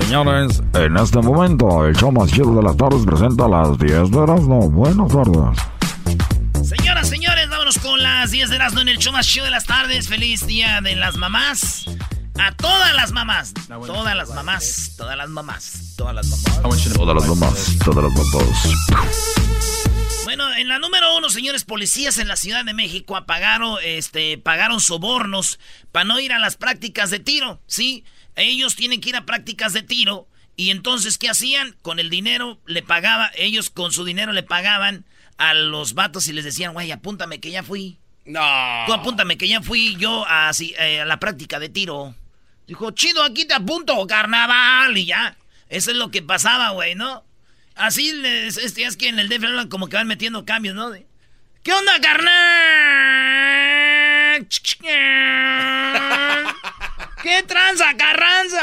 señores, en este momento el show más chido de las tardes presenta las 10 de Erasmo. Buenas tardes. Señoras, señores, vámonos con las 10 de Erasmo en el show más chido de las tardes. Feliz día de las mamás. A todas las mamás. Todas las mamás. Todas las mamás. Todas las mamás. Todas las mamás, todas las mamás. Bueno, en la número uno, señores policías en la Ciudad de México apagaron, este, pagaron sobornos para no ir a las prácticas de tiro, ¿sí? Ellos tienen que ir a prácticas de tiro y entonces, ¿qué hacían? Con el dinero le pagaba, ellos con su dinero le pagaban a los vatos y les decían, güey, apúntame que ya fui. No. Tú apúntame que ya fui yo a, eh, a la práctica de tiro. Dijo, chido, aquí te apunto, carnaval, y ya. Eso es lo que pasaba, güey, ¿no? Así les, este, es que en el DF hablan como que van metiendo cambios, ¿no? De, ¿Qué onda, carnal? ¿Qué tranza, carranza?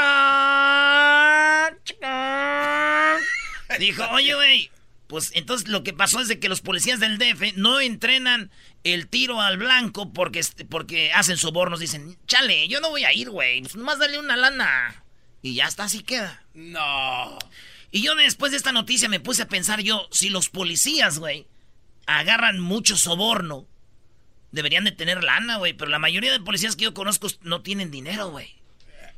Dijo, oye, güey, pues entonces lo que pasó es de que los policías del DF no entrenan el tiro al blanco porque, porque hacen sobornos. Dicen, chale, yo no voy a ir, güey. Pues nomás dale una lana. Y ya está, así queda. No. Y yo después de esta noticia me puse a pensar yo, si los policías, güey, agarran mucho soborno, deberían de tener lana, güey. Pero la mayoría de policías que yo conozco no tienen dinero, güey.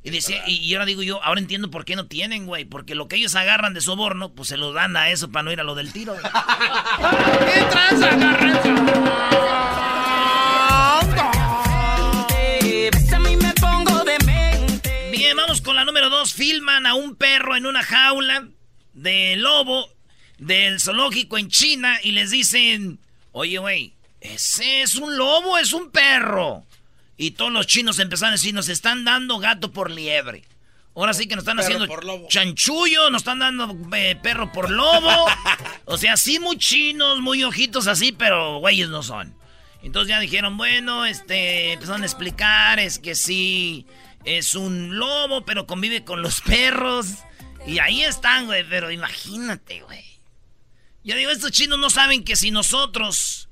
Y, decía, y, ahora digo yo, ahora entiendo por qué no tienen, güey. Porque lo que ellos agarran de soborno, pues se lo dan a eso para no ir a lo del tiro. ¿Qué tranza, Bien, vamos con la número dos. Filman a un perro en una jaula de lobo del zoológico en China y les dicen, oye, güey, ese es un lobo, es un perro. Y todos los chinos empezaron a decir, nos están dando gato por liebre. Ahora sí que nos están haciendo chanchullo, nos están dando eh, perro por lobo. o sea, sí muy chinos, muy ojitos así, pero güeyes no son. Entonces ya dijeron, bueno, este, empezaron a explicar, es que sí, es un lobo, pero convive con los perros. Y ahí están, güey, pero imagínate, güey. Yo digo, estos chinos no saben que si nosotros,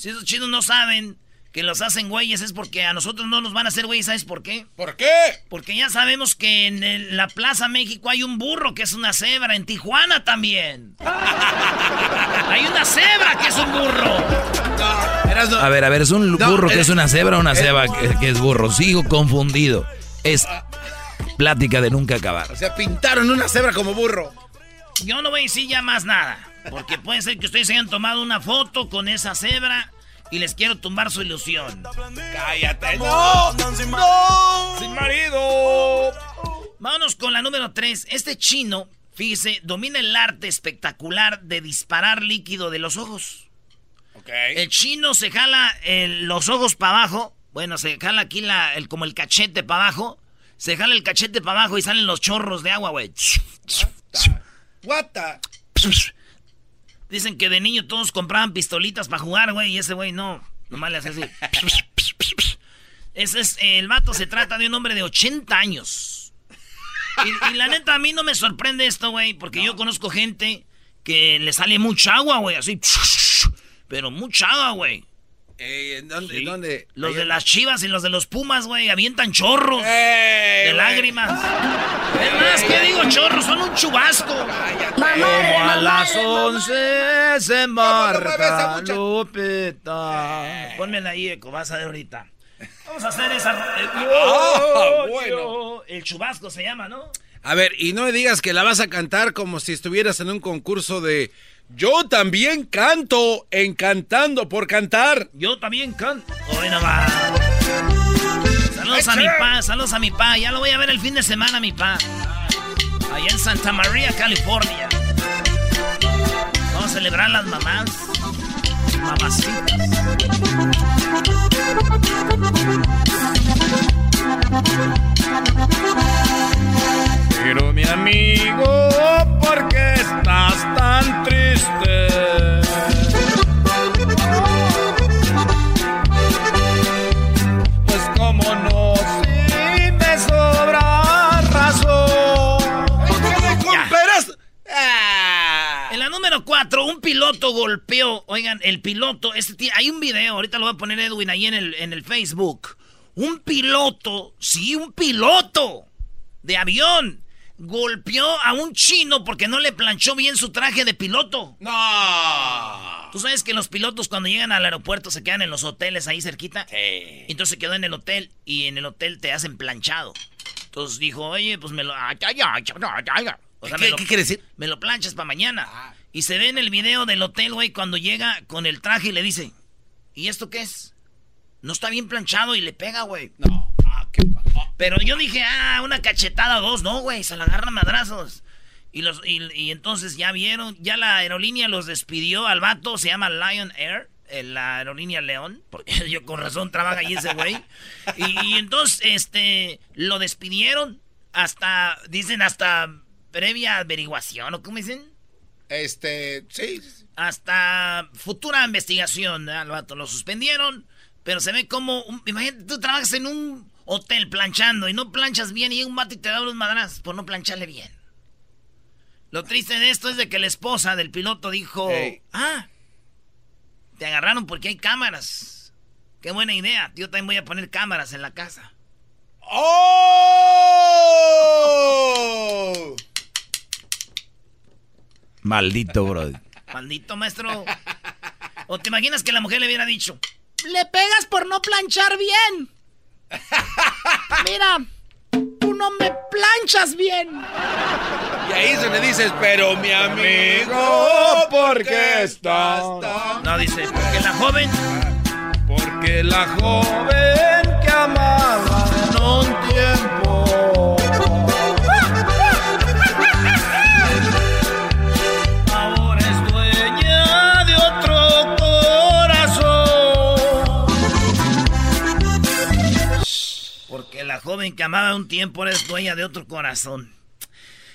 si estos chinos no saben que los hacen güeyes es porque a nosotros no nos van a hacer güeyes, ¿sabes por qué? ¿Por qué? Porque ya sabemos que en el- la Plaza México hay un burro que es una cebra, en Tijuana también. hay una cebra que es un burro. A ver, a ver, ¿es un burro que es una cebra o una cebra que, que es burro? Sigo confundido. Es plática de nunca acabar. O sea, pintaron una cebra como burro. Yo no voy a decir ya más nada, porque puede ser que ustedes hayan tomado una foto con esa cebra y les quiero tumbar su ilusión. Cállate. No. No. Sin marido. Vámonos con la número 3. Este chino, fíjese, domina el arte espectacular de disparar líquido de los ojos. El chino se jala el- los ojos para abajo. Bueno, se jala aquí la, el, como el cachete para abajo. Se jala el cachete para abajo y salen los chorros de agua, güey. What the? Dicen que de niño todos compraban pistolitas para jugar, güey, y ese güey no. Nomás le hace así. Ese es, el vato se trata de un hombre de 80 años. Y, la neta, a mí no me sorprende esto, güey, porque yo conozco gente que le sale mucha agua, güey, así. Pero mucha agua, güey. Eh, ¿dónde, ¿Dónde? Los de las chivas y los de los pumas, güey, avientan chorros de lágrimas. Es más, ¿qué digo chorros? Son un chubasco. Como a las once se marca Lupita. Pónmela ahí, Eco, vas a ver ahorita. Vamos a hacer esa... Ah, bueno. El chubasco se llama, ¿no? A ver, y no me digas que la vas a cantar como si estuvieras en un concurso de yo también canto, encantando por cantar. Yo también canto. Hoy. Saludos a mi pa, saludos a mi pa. Ya lo voy a ver el fin de semana, mi pa. Allá en Santa María, California. Vamos a celebrar las mamás. Mamacitas. Pero mi amigo, ¿por qué estás tan triste? Pues como no, si me sobra razón. Ah. En la número 4, un piloto golpeó. Oigan, el piloto, este hay un video, ahorita lo voy a poner Edwin ahí en el, en el Facebook. Un piloto, sí, un piloto de avión golpeó a un chino porque no le planchó bien su traje de piloto. No. Tú sabes que los pilotos cuando llegan al aeropuerto se quedan en los hoteles ahí cerquita. Sí. Entonces se quedó en el hotel y en el hotel te hacen planchado. Entonces dijo, oye, pues me lo... ¿Qué, ¿Qué, quiere decir? Me lo planchas para mañana. Ah. Y se ve en el video del hotel, güey, cuando llega con el traje y le dice, ¿y esto qué es? No está bien planchado y le pega, güey. No. Pero yo dije, ah, una cachetada o dos, no, güey, se la agarran madrazos. Y, los, y, entonces ya vieron, ya la aerolínea los despidió al vato, se llama Lion Air, eh, la aerolínea León, porque yo con razón trabaja ahí ese güey. Y, entonces, este, lo despidieron hasta, dicen, hasta previa averiguación, ¿o cómo dicen? Este, sí. Hasta futura investigación, al vato lo suspendieron, pero se ve como, imagínate, tú trabajas en un hotel planchando y no planchas bien y un mate te da unos madras por no plancharle bien. Lo triste de esto es de que la esposa del piloto dijo, ah, te agarraron porque hay cámaras. Qué buena idea. Yo también voy a poner cámaras en la casa. ¡Oh! Maldito, bro. Maldito, maestro. ¿O te imaginas que la mujer le hubiera dicho, le pegas por no planchar bien? Mira, tú no me planchas bien. Y ahí se le dices, pero mi amigo, ¿por qué estás No, dice, porque la joven... Porque la joven joven que amaba un tiempo es dueña de otro corazón.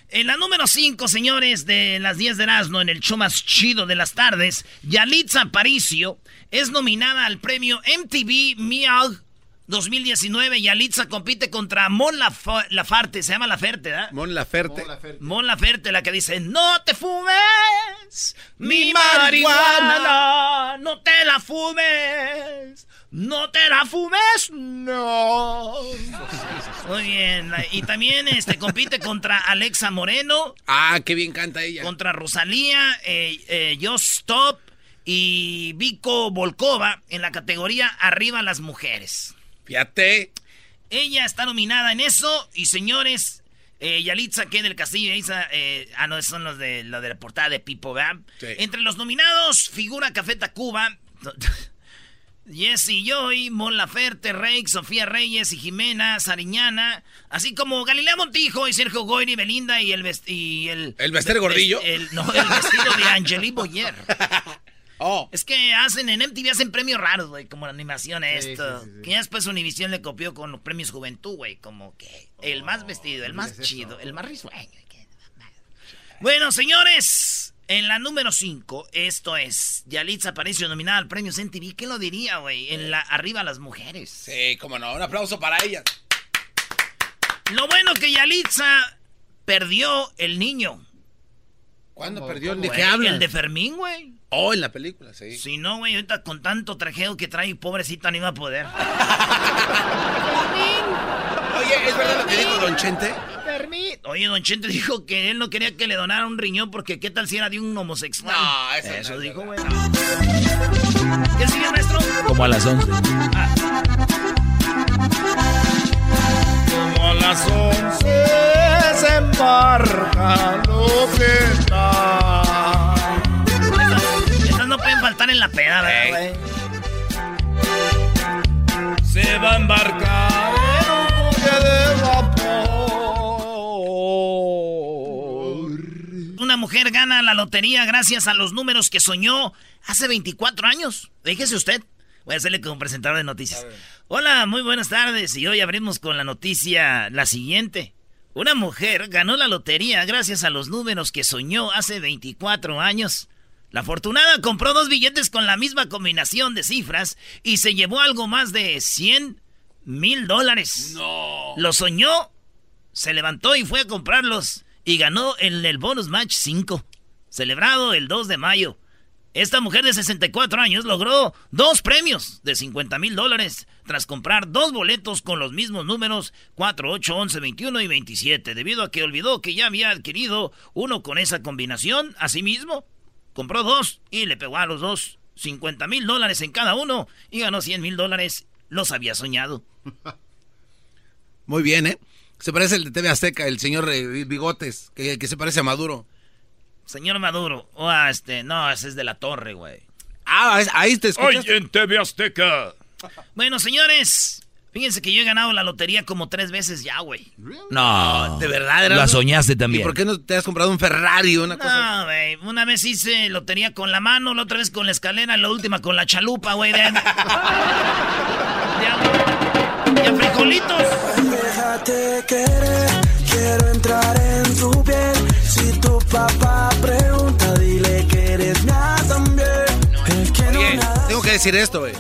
En la número 5, señores, de las 10 de Erasmo, en el show más chido de las tardes, Yalitza Aparicio es nominada al premio MTV Miau 2019. Yalitza compite contra Mon Laferte, se llama Laferte, ¿verdad? Mon Laferte. Mon Laferte, la que dice, no te fumes mi marihuana, no te la fumes. No te la fumes, no. Muy bien. Y también este compite contra Alexa Moreno. Ah, qué bien canta ella. Contra Rosalía, eh, eh, Stop y Vico Volkova en la categoría Arriba las Mujeres. Fíjate. Ella está nominada en eso. Y señores, eh, Yalitza, que del Castillo, eh, ah, no, son los de, de la portada de Pipo, ¿verdad? Entre los nominados figura Café Tacuba. Jesse Joy, Mon Laferte, Rey, Sofía Reyes y Jimena Sariñana, así como Galilea Montijo y Sergio Goyri, Belinda y el y el, ¿El vestido gordillo? no, el vestido de Angelique Boyer. Oh. Es que hacen en MTV hacen premios raros, güey, como la animación esto. que ya después Univision le copió con los premios Juventud, güey, como que el más vestido, el más chido, el más risueño. Bueno, señores, En la número 5, esto es Yalitza Aparicio nominada al premio CNTV. ¿Qué lo diría, güey? En la arriba las mujeres. Sí, cómo no. Un aplauso para ella. Lo bueno que Yalitza perdió el niño. ¿Cuándo perdió? ¿De qué habla? El de Fermín, güey. Oh, en la película, sí. Si no, güey, ahorita con tanto trajeo que trae, pobrecita, no iba a poder. Oye, ¿es verdad lo que dijo Don Chente? Oye, Don Chente dijo que él no quería que le donara un riñón porque qué tal si era de un homosexual. No, eso, eso no dijo, güey. ¿Qué sigue, maestro? Como a las 11. Ah. Como a las 11 se embarca lo que está. Faltar en la peda, güey. Se va a embarcar en un buque de vapor. Una mujer gana la lotería gracias a los números que soñó hace 24 años. Déjese usted. Voy a hacerle como presentador de noticias. Hola, muy buenas tardes. Y hoy abrimos con la noticia la siguiente. Una mujer ganó la lotería gracias a los números que soñó hace 24 años. La afortunada compró dos billetes con la misma combinación de cifras y se llevó algo más de 100 mil dólares. No. Lo soñó, se levantó y fue a comprarlos y ganó en el bonus match 5, celebrado el 2 de mayo. Esta mujer de 64 años logró dos premios de 50 mil dólares tras comprar dos boletos con los mismos números 4, 8, 11, 21 y 27, debido a que olvidó que ya había adquirido uno con esa combinación. Asimismo, compró dos y le pegó a los dos 50 mil dólares en cada uno y ganó 100 mil dólares. Los había soñado. Muy bien, ¿eh? Se parece el de TV Azteca, el señor eh, Bigotes, que, que se parece a Maduro. Señor Maduro. O a este, no, ese es de la torre, güey. Ah, ahí te escuchas. Hoy en TV Azteca. Bueno, señores, fíjense que yo he ganado la lotería como tres veces ya, güey. No. ¿De verdad? Erasmo? La soñaste ¿Y también. por qué no te has comprado un Ferrari o una cosa? No, güey. Una vez hice lotería con la mano, la otra vez con la escalera, la última con la chalupa, güey. De, de, de a frijolitos. Déjate querer, quiero entrar en tu piel. Si tu papá pregunta, dile que eres mía también. Que no Oye, tengo que decir esto, güey.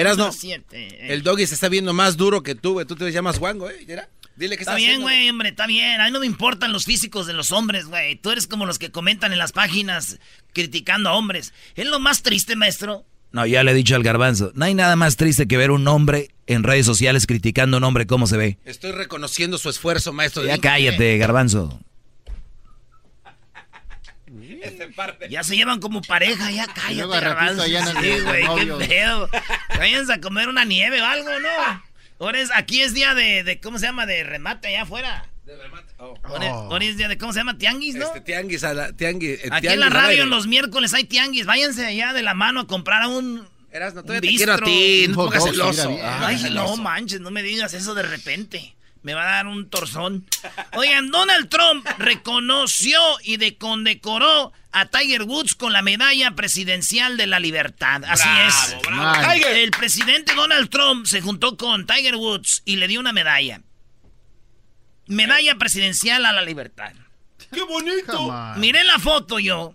Erasno, número siete, eh. El doggy se está viendo más duro que tú, güey. Tú te llamas guango, ¿eh? Mira, Dile que Está bien, güey, hombre, está bien. A mí no me importan los físicos de los hombres, güey. Tú eres como los que comentan en las páginas criticando a hombres. Es lo más triste, maestro. No, ya le he dicho al garbanzo. No hay nada más triste que ver un hombre en redes sociales criticando a un hombre cómo se ve. Estoy reconociendo su esfuerzo, maestro. Ya cállate, garbanzo. Ya se llevan como pareja, ya cállate, garbanzo. ya no Sí, güey, qué pedo. Váyanse a comer una nieve o algo, ¿no? Ahora es, aquí es día de, de, ¿cómo se llama? De remate allá afuera. De remate. Oh. Ahora, es- ahora es día de, ¿cómo se llama? Tianguis, ¿no? Este tianguis a la tianguis. eh, Aquí tianguis en la radio en los miércoles hay tianguis. Váyanse allá de la mano a comprar a un. Erasno, un todavía te quiero a bistro. ti, no Un te pongas hot dog, celoso. mira, bien. Ay, Ay, celoso. no manches, no me digas eso de repente. Me va a dar un torzón. Oigan, Donald Trump reconoció y de condecoró a Tiger Woods con la medalla presidencial de la libertad. Así es. Bravo, Nice. Tiger. El presidente Donald Trump se juntó con Tiger Woods y le dio una medalla. Medalla presidencial a la libertad. ¡Qué bonito! Miré la foto yo.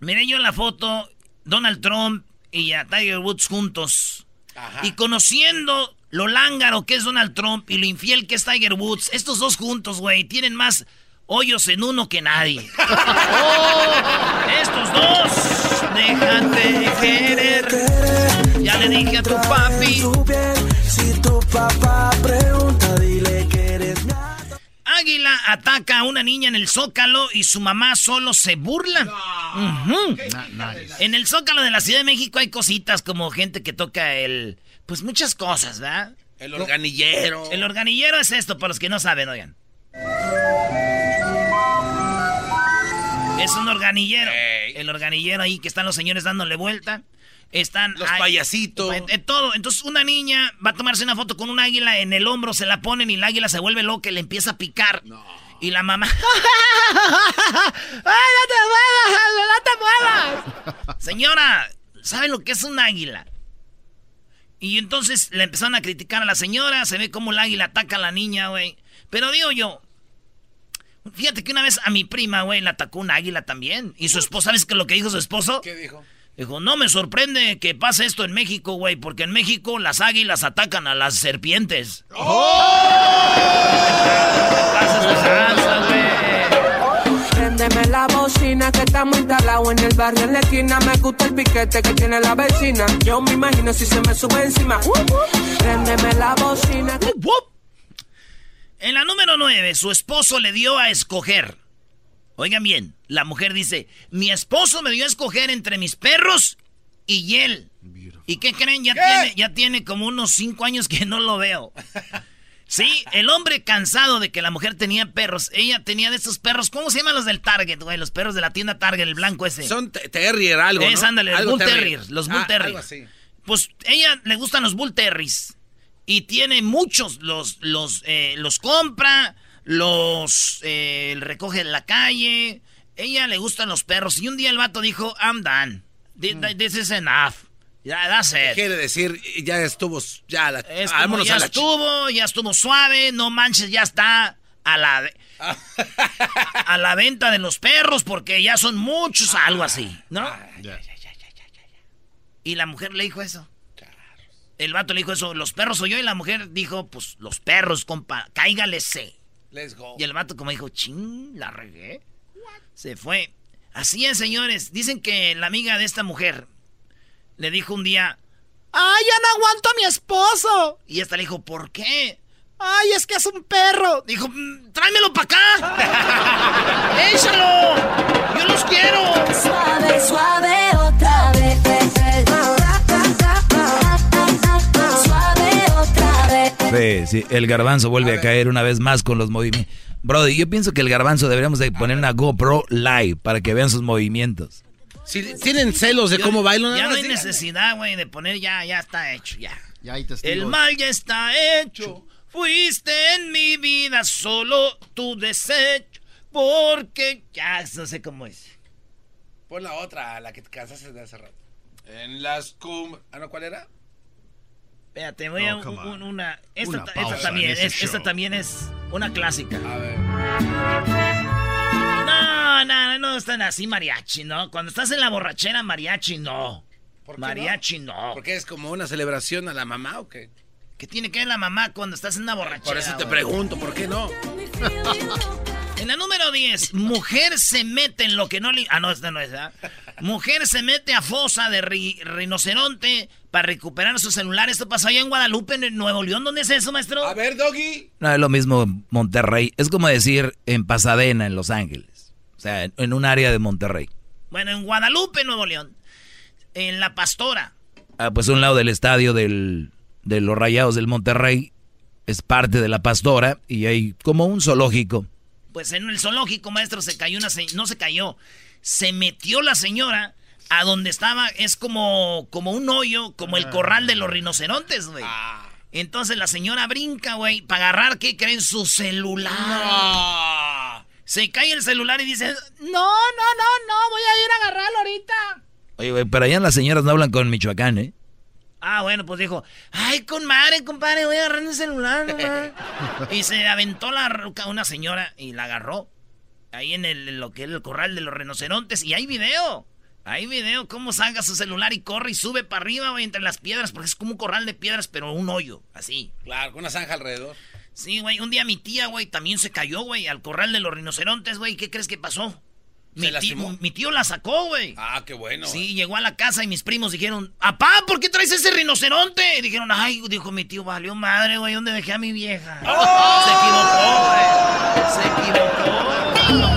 Miré yo la foto, Donald Trump y a Tiger Woods juntos. Y conociendo lo lángaro que es Donald Trump y lo infiel que es Tiger Woods, estos dos juntos, güey, tienen más hoyos en uno que nadie. ¡Oh! Estos dos, déjate querer. Ya le dije a tu papi. Si tu papá pregunta, dile que eres. Águila ataca a una niña en el Zócalo y su mamá solo se burla. En el Zócalo de la Ciudad de México hay cositas como gente que toca el... Pues muchas cosas, ¿verdad? El organillero. El organillero es esto, para los que no saben, oigan. Es un organillero. El organillero ahí que están los señores dándole vuelta. Están Los ahí- payasitos. en- en todo. Entonces una niña va a tomarse una foto con un águila en el hombro, se la ponen y el águila se vuelve loca y le empieza a picar. Y la mamá... ¡Ay, no te muevas! ¡No te muevas! Señora, ¿sabe lo que es un águila? Y entonces le empezaron a criticar a la señora, se ve como el águila ataca a la niña, güey. Pero digo yo, Fíjate que una vez a mi prima, güey, la atacó un águila también. Y su esposo, ¿sabes qué lo que dijo su esposo? ¿Qué dijo? Dijo, no me sorprende que pase esto en México, güey, porque en México las águilas atacan a las serpientes. ¡Oh! Préndeme la bocina instalados en el barrio en la esquina. Me gusta el piquete que tiene la vecina. Yo me imagino si se me sube encima. Préndeme la bocina. En la número 9, su esposo le dio a escoger. Oigan bien, la mujer dice, mi esposo me dio a escoger entre mis perros y él. ¿Y qué creen? Ya, Tiene, ya tiene como unos cinco años que no lo veo. Sí, el hombre cansado de que la mujer tenía perros. Ella tenía de esos perros. ¿Cómo se llaman los del Target, güey? Los perros de la tienda Target, el blanco ese. Son terrier, algo. Es, ¿no? ándale, Algo bull terrier. Los bull Ah, terriers. algo así. Pues ella le gustan los bull terriers. Y tiene muchos. Los, los, eh, los compra, los eh, recoge en la calle. Ella le gustan los perros. Y un día el vato dijo, I'm done. Mm. This is enough. Ya, that's it. Quiere decir, ya estuvo, ya la, Es como, vámonos ya a la estuvo, ya estuvo suave, no manches, ya está a la a la venta de los perros porque ya son muchos, algo así, ¿no? Y la mujer le dijo eso. El vato le dijo eso, los perros soy yo y la mujer dijo, pues los perros, compa, cáigale C. Let's go. Y el vato como dijo, ching, la regué. Se fue. Así es, señores. Dicen que la amiga de esta mujer le dijo un día, ¡Ay, ya no aguanto a mi esposo! Y esta le dijo, ¿por qué? ¡Ay, es que es un perro! Dijo, "Mm, tráemelo para acá. ¡Échalo! ¡Yo los quiero! Suave, suave, otra vez. Suave, otra vez. Sí, sí, el garbanzo vuelve a, caer una vez más con los movimientos. Brody, yo pienso que el garbanzo deberíamos de poner una GoPro live para que vean sus movimientos. Si tienen celos de cómo bailan, Ya no hay necesidad, güey, de poner ya, ya está hecho, ya. Ya hay. El mal ya está hecho. Fuiste en mi vida solo tu desecho. Porque ya no sé cómo es. Pon la otra, la que te cansaste de hace rato. En las cum... Ah, no, ¿cuál era? Espérate, voy a un- una. Esta, Una esta pausa también, es- esta también es una clásica. A ver. No, no, no están así mariachi, ¿no? Cuando estás en la borrachera, mariachi no. ¿Por qué Mariachi no. ¿Porque es como una celebración a la mamá o qué? ¿Qué tiene que ver la mamá cuando estás en una borrachera? Por eso te pregunto, ¿por qué no? En la número 10, mujer se mete en lo que no le... Ah, no, esta no es, ¿verdad? Mujer se mete a fosa de ri- rinoceronte para recuperar su celular. Esto pasó allá en Guadalupe, en Nuevo León. ¿Dónde es eso, maestro? A ver, Doggy. No, es lo mismo Monterrey. Es como decir en Pasadena, en Los Ángeles. O sea, en, en un área de Monterrey. Bueno, en Guadalupe, Nuevo León. En La Pastora. Ah, pues un lado del estadio del, de los Rayados del Monterrey es parte de la pastora y hay como un zoológico. Pues en el zoológico, maestro, se cayó una... se- No se cayó. Se metió la señora a donde estaba... Es como, como un hoyo, como el corral de los rinocerontes, güey. Entonces la señora brinca, güey, para agarrar, ¿qué creen? Su celular. Se cae el celular y dice, no, no, no, no, voy a ir a agarrarlo ahorita. Oye, güey, pero allá las señoras no hablan con Michoacán, ¿eh? Ah, bueno, pues dijo, ay, con madre, compadre, voy a agarrar el celular, nomás". Y se aventó la ruca una señora y la agarró. Ahí en el, lo que es el corral de los rinocerontes. Y hay video. Hay video cómo salga su celular y corre y sube para arriba, güey, entre las piedras, porque es como un corral de piedras, pero un hoyo, así. Claro, con una zanja alrededor. Sí, güey, un día mi tía, güey, también se cayó, güey, al corral de los rinocerontes, güey. ¿Qué crees que pasó? Mi, ¿Se ti- lastimó? mi tío la sacó, güey. Ah, qué bueno. Sí, llegó a la casa y mis primos dijeron, ¡Apá, ¿por qué traes ese rinoceronte? Y dijeron, ay, dijo mi tío, valió madre, güey, ¿dónde dejé a mi vieja? Se equivocó, güey. Se equivocó. Si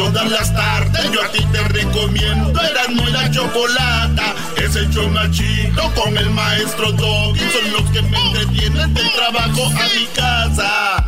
todas las tardes yo a ti te recomiendo Erasmo y la Chocolata. Es el chido con el maestro Doggy. Son los que me entretienen del trabajo a mi casa.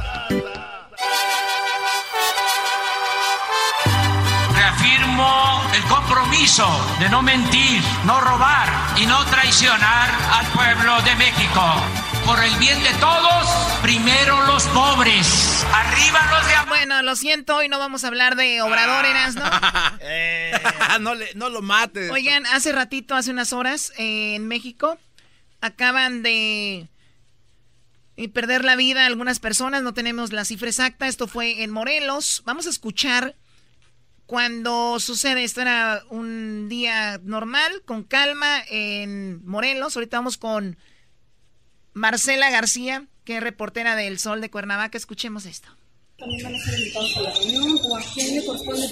Reafirmo el compromiso de no mentir, no robar y no traicionar al pueblo de México. Por el bien de todos, primero los pobres. Arriba los de Bueno, lo siento, hoy no vamos a hablar de Obrador, Eras, ¿no? Eh, no, le, no lo mates. Oigan, hace ratito, hace unas horas, eh, en México, acaban de y perder la vida algunas personas, no tenemos la cifra exacta, esto fue en Morelos. Vamos a escuchar cuando sucede, esto era un día normal, con calma en Morelos, ahorita vamos con Marcela García, que es reportera del Sol de Cuernavaca, escuchemos esto. También van a ser invitados a la reunión o a quién le corresponde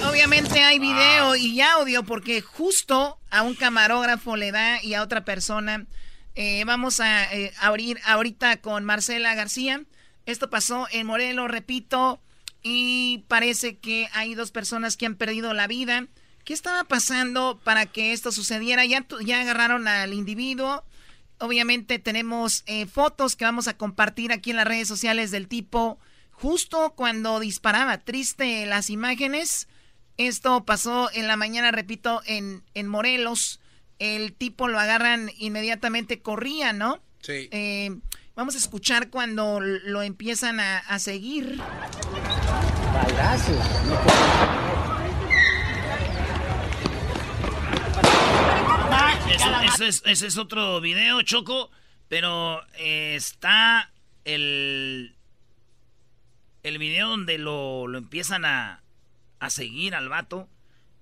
Obviamente hay video y audio porque justo a un camarógrafo le da y a otra persona. Eh, vamos a eh, abrir ahorita con Marcela García. Esto pasó en Morelos, repito, y parece que hay dos personas que han perdido la vida. ¿Qué estaba pasando para que esto sucediera? Ya, ya agarraron al individuo. Obviamente tenemos eh, fotos que vamos a compartir aquí en las redes sociales del tipo justo cuando disparaba. Triste las imágenes. Esto pasó en la mañana, repito, en, en Morelos. El tipo lo agarran inmediatamente, corría, ¿no? Sí. Eh, vamos a escuchar cuando lo empiezan a, a seguir. ese es otro video, Choco, pero eh, está el, el video donde lo, lo empiezan a, a seguir al vato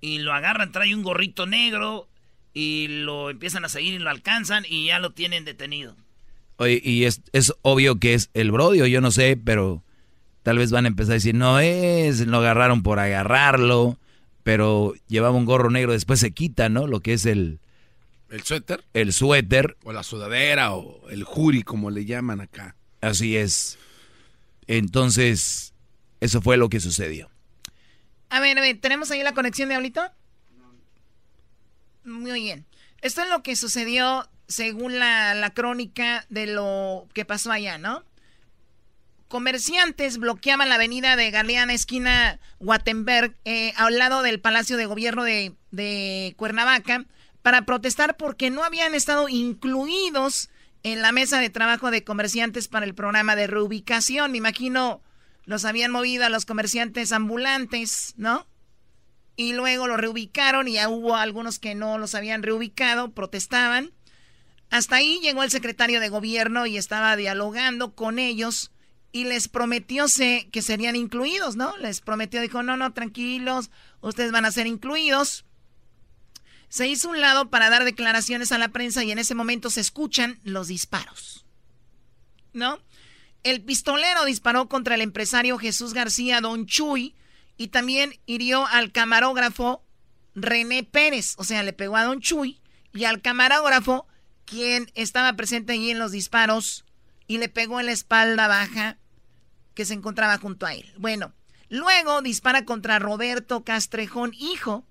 y lo agarran, trae un gorrito negro y lo empiezan a seguir y lo alcanzan y ya lo tienen detenido. Oye, y es, es obvio que es el Brodio, yo no sé, pero tal vez van a empezar a decir, no es, lo agarraron por agarrarlo, pero llevaba un gorro negro, después se quita, ¿no? Lo que es el... ¿El suéter? El suéter. O la sudadera, o el juri, como le llaman acá. Así es. Entonces, eso fue lo que sucedió. A ver, a ver, ¿tenemos ahí la conexión, Diablito? Muy bien. Esto es lo que sucedió según la, la crónica de lo que pasó allá, ¿no? Comerciantes bloqueaban la avenida de Galeana, esquina Guatemberg, eh, al lado del Palacio de Gobierno de, de Cuernavaca, para protestar porque no habían estado incluidos en la mesa de trabajo de comerciantes para el programa de reubicación. Me imagino los habían movido a los comerciantes ambulantes, ¿no? Y luego los reubicaron y ya hubo algunos que no los habían reubicado, protestaban. Hasta ahí llegó el secretario de gobierno y estaba dialogando con ellos y les prometió que serían incluidos, ¿no? Les prometió, dijo, no, no, tranquilos, ustedes van a ser incluidos. Se hizo un lado para dar declaraciones a la prensa y en ese momento se escuchan los disparos. ¿No? El pistolero disparó contra el empresario Jesús García Don Chuy y también hirió al camarógrafo René Pérez. O sea, le pegó a Don Chuy y al camarógrafo, quien estaba presente allí en los disparos, y le pegó en la espalda baja que se encontraba junto a él. Bueno, luego dispara contra Roberto Castrejón, hijo.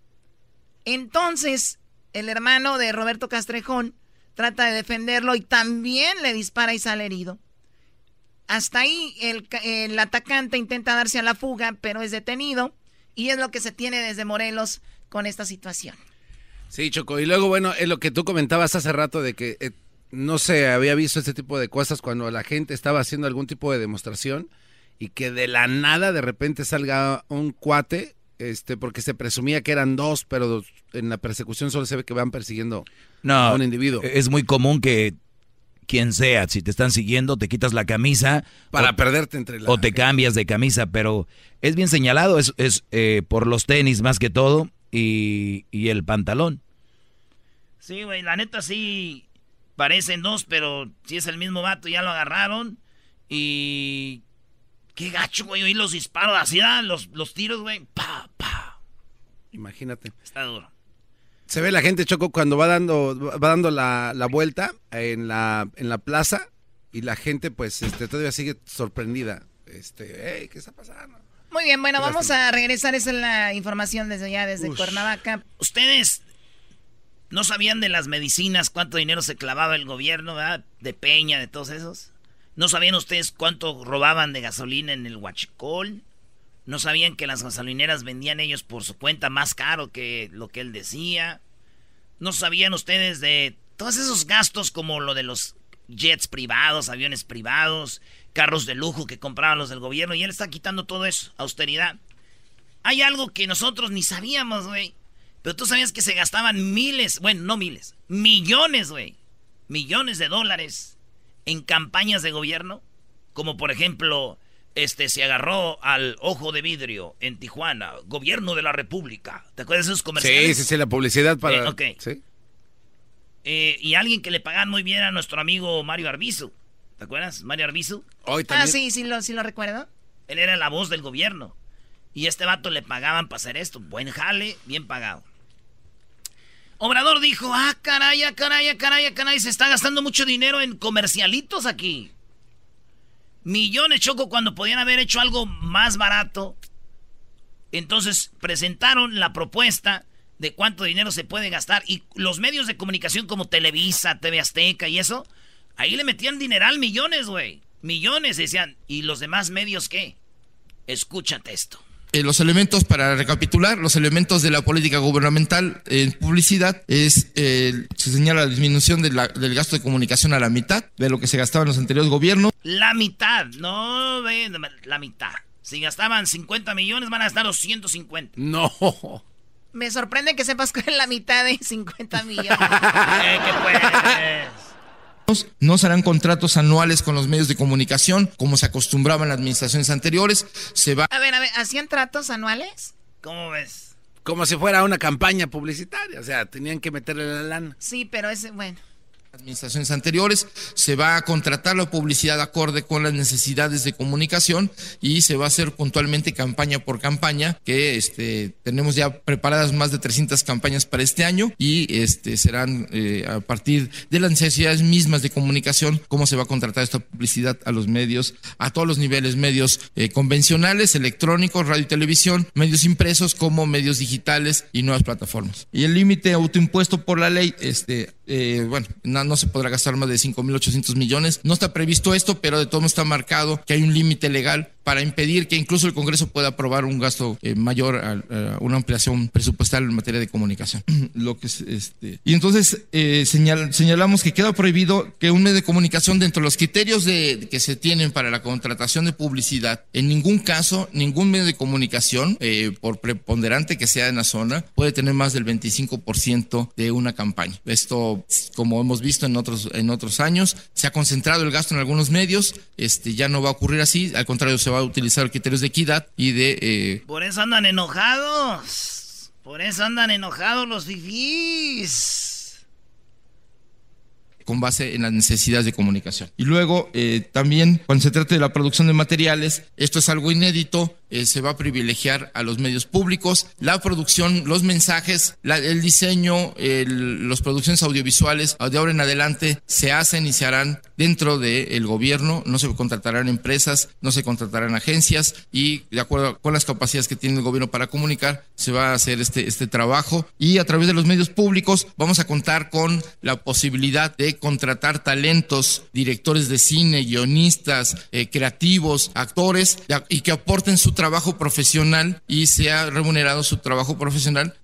Entonces, el hermano de Roberto Castrejón trata de defenderlo y también le dispara y sale herido. Hasta ahí el, atacante intenta darse a la fuga, pero es detenido. Y es lo que se tiene desde Morelos con esta situación. Sí, Choco. Y luego, bueno, es lo que tú comentabas hace rato de que eh, no se había visto este tipo de cosas cuando la gente estaba haciendo algún tipo de demostración y que de la nada de repente salga un cuate, este, porque se presumía que eran dos, pero en la persecución solo se ve que van persiguiendo a un individuo. Es muy común que quien sea, si te están siguiendo, te quitas la camisa. Para perderte entre la... O te cambias de camisa, pero es bien señalado, es, es eh, por los tenis más que todo y, y el pantalón. Sí, güey, la neta sí parecen dos, pero si es el mismo vato, ya lo agarraron. Y... Qué gacho, güey, oí los disparos, así dan los, los tiros, güey. Pa, pa. Imagínate. Está duro se ve la gente, Choco, cuando va dando, va dando la, vuelta en la, en la plaza y la gente, pues, este, todavía sigue sorprendida. Este, ¿qué está pasando? Muy bien, bueno, vamos a regresar. Esa es la información desde allá, desde Cuernavaca. Ustedes no sabían de las medicinas, cuánto dinero se clavaba el gobierno, ¿verdad? De Peña, de todos esos. ¿No sabían ustedes cuánto robaban de gasolina en el Huachicol? No sabían que las gasolineras vendían ellos por su cuenta más caro que lo que él decía. no sabían ustedes de todos esos gastos como lo de los jets privados, aviones privados, carros de lujo que compraban los del gobierno y él está quitando todo eso, austeridad. Hay algo que nosotros ni sabíamos, güey. Pero tú sabías que se gastaban miles, bueno, no miles, millones, güey. Millones de dólares en campañas de gobierno. Como por ejemplo, este se agarró al ojo de vidrio en Tijuana, gobierno de la República. ¿Te acuerdas de esos comerciales? Sí, sí, sí, la publicidad para. Eh, ok. Sí. Eh, y alguien que le pagan muy bien a nuestro amigo Mario Arbizu. ¿Te acuerdas? Mario Arbizu. Hoy Ah, también. sí, sí lo, sí lo recuerdo. Él era la voz del gobierno. Y este vato le pagaban para hacer esto. Buen jale, bien pagado. Obrador dijo, ah, caray, ah, caray, ah, caray, ah, caray, se está gastando mucho dinero en comercialitos aquí. Millones, Choco, cuando podían haber hecho algo más barato. Entonces presentaron la propuesta de cuánto dinero se puede gastar. Y los medios de comunicación como Televisa, TV Azteca y eso, ahí le metían dineral millones, güey. Millones, decían. ¿Y los demás medios qué? Escúchate esto. Eh, los elementos, para recapitular, los elementos de la política gubernamental en publicidad es, eh, se señala la disminución de la- del gasto de comunicación a la mitad de lo que se gastaba en los anteriores gobiernos. La mitad, no, ve, la mitad. Si gastaban 50 millones, van a gastar 250. No. Me sorprende que sepas que es la mitad de 50 millones. Eh, ¿qué pues? No se harán contratos anuales con los medios de comunicación como se acostumbraba en las administraciones anteriores. Se va A ver, a ver, ¿hacían tratos anuales? ¿Cómo ves? Como si fuera una campaña publicitaria. O sea, tenían que meterle la lana. Sí, pero ese, bueno. Administraciones anteriores, se va a contratar la publicidad acorde con las necesidades de comunicación y se va a hacer puntualmente campaña por campaña, que este, tenemos ya preparadas más de 300 campañas para este año y este, serán eh, a partir de las necesidades mismas de comunicación, cómo se va a contratar esta publicidad a los medios, a todos los niveles, medios eh, convencionales, electrónicos, radio y televisión, medios impresos como medios digitales y nuevas plataformas. Y el límite autoimpuesto por la ley, este, eh, bueno, no, no se podrá gastar más de 5.800 millones. No está previsto esto, pero de todo está marcado que hay un límite legal para impedir que incluso el Congreso pueda aprobar un gasto eh, mayor a, a una ampliación presupuestal en materia de comunicación. Lo que es, este, y entonces eh, señal- señalamos que queda prohibido que un medio de comunicación dentro de los criterios de, que se tienen para la contratación de publicidad, en ningún caso, ningún medio de comunicación, eh, por preponderante que sea en la zona, puede tener más del 25% de una campaña. Esto, como hemos visto en otros, en otros años, se ha concentrado el gasto en algunos medios, este, ya no va a ocurrir así, al contrario, se va a utilizar criterios de equidad y de... eh, Por eso andan enojados. Por eso andan enojados los fifís. con base en las necesidades de comunicación. Y luego, eh, también, cuando se trate de la producción de materiales, esto es algo inédito, eh, se va a privilegiar a los medios públicos, la producción, los mensajes, el diseño, las producciones audiovisuales, de ahora en adelante, se hacen y se harán dentro del gobierno, no se contratarán empresas, no se contratarán agencias y de acuerdo con las capacidades que tiene el gobierno para comunicar, se va a hacer este, este trabajo. Y a través de los medios públicos vamos a contar con la posibilidad de contratar talentos, directores de cine, guionistas, eh, creativos, actores de- y que aporten su trabajo profesional y sea remunerado su trabajo profesional,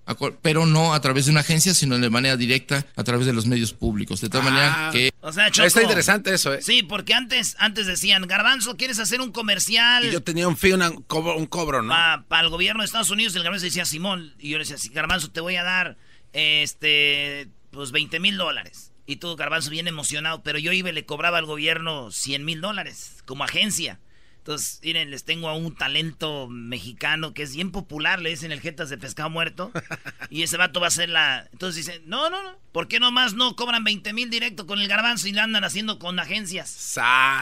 pero no a través de una agencia, sino de manera directa a través de los medios públicos. De tal manera que... O sea, Choco, Está interesante eso, ¿eh? Sí, porque antes, antes decían, Garbanzo, ¿quieres hacer un comercial? Y yo tenía un fee, una- un cobro, un cobro, ¿no? para el gobierno de Estados Unidos, el Garbanzo decía, Simón, y yo le decía, "Sí, Garbanzo, te voy a dar, este, pues 20 mil dólares. Y tú, Garbanzo, bien emocionado, pero yo iba y le cobraba al gobierno 100 mil dólares como agencia. Entonces, miren, les tengo a un talento mexicano que es bien popular, le dicen el Jetas de Pescado Muerto. y ese vato va a ser la... Entonces dicen, no, no, no, ¿por qué nomás no cobran 20 mil directo con el garbanzo y lo andan haciendo con agencias?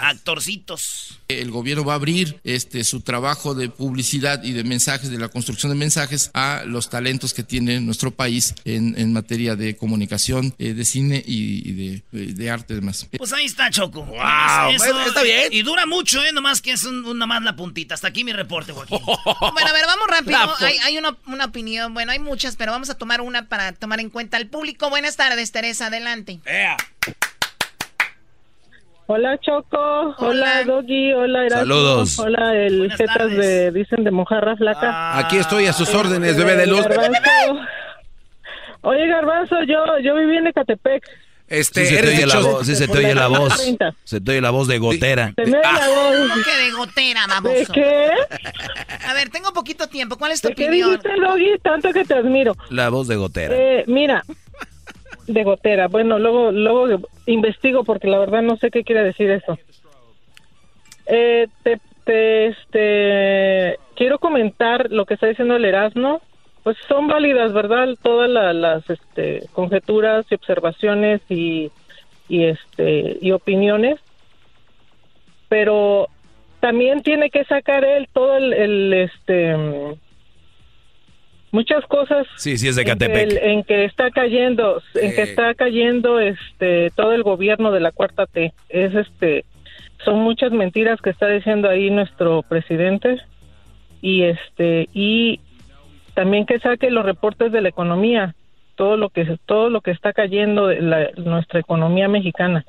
Actorcitos. El gobierno va a abrir este su trabajo de publicidad y de mensajes, de la construcción de mensajes a los talentos que tiene nuestro país en, en materia de comunicación, eh, de cine y, y de, de arte y demás. Pues ahí está, Choco. Wow, está bien. Y dura mucho, ¿eh? Nomás que es un, un- nomás la puntita. Hasta aquí mi reporte, Joaquín. Bueno, a ver, vamos rápido. Hay, hay una, una opinión, bueno, hay muchas, pero vamos a tomar una para tomar en cuenta al público. Buenas tardes, Teresa, adelante. Hola Choco, hola, Doggy, hola Erasmo, Saludos. hola el jetas de dicen de mojarra flaca. Aquí estoy a sus órdenes, bebé de luz. Garbanzo. Oye, Garbanzo, yo, yo viví en Ecatepec. Este, sí se te oye la voz, sí se te oye la voz. Se te oye la voz de gotera. Se me la voz. ¿Cómo que de gotera, baboso? ¿De qué? A ver, tengo poquito tiempo. ¿Cuál es tu ¿De qué opinión? dijiste, Logi? Tanto que te admiro. La voz de gotera. Eh, mira, de gotera. Bueno, luego, luego investigo porque la verdad no sé qué quiere decir eso. Eh, te, te, este, quiero comentar lo que está diciendo el Erasmo. Pues son válidas, ¿verdad? Todas la- las este, conjeturas y observaciones y, y, este, y opiniones. Pero también tiene que sacar él todo el, el, este, muchas cosas Sí, sí es de en que, el- en que está cayendo en que está cayendo este todo el gobierno de la cuarta T es este son muchas mentiras que está diciendo ahí nuestro presidente y este y también que saque los reportes de la economía todo lo que todo lo que está cayendo de la- nuestra economía mexicana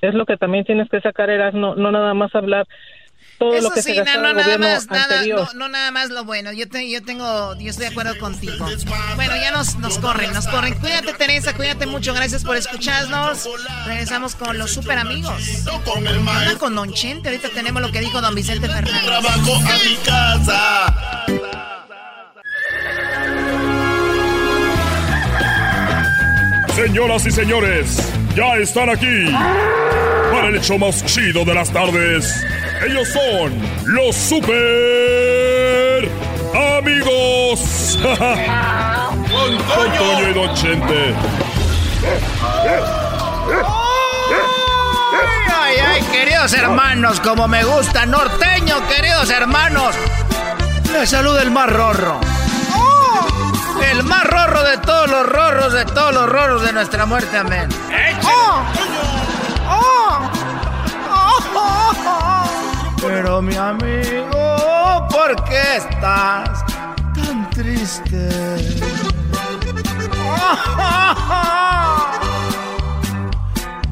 es lo que también tienes que sacar eras no no nada más hablar todo Eso lo que sí, se gastó no, no, nada gobierno más, nada, anterior no, no nada más lo bueno. Yo, te- yo tengo, yo estoy de acuerdo contigo. Bueno, ya nos, nos corren, nos corren. Cuídate, Teresa, cuídate mucho. Gracias por escucharnos. Regresamos con los super amigos. Anda con Don Chente. Ahorita tenemos lo que dijo Don Vicente Fernández. Trabajo a mi casa. Señoras y señores, ya están aquí para el hecho más chido de las tardes. Ellos son los super amigos. Don Toño y Don Chente. Ay, ay, queridos hermanos, como me gusta norteño, queridos hermanos. Les saluda el más rorro. El más rorro de todos los rorros, de todos los rorros de nuestra muerte, amén. Pero mi amigo, ¿por qué estás tan triste?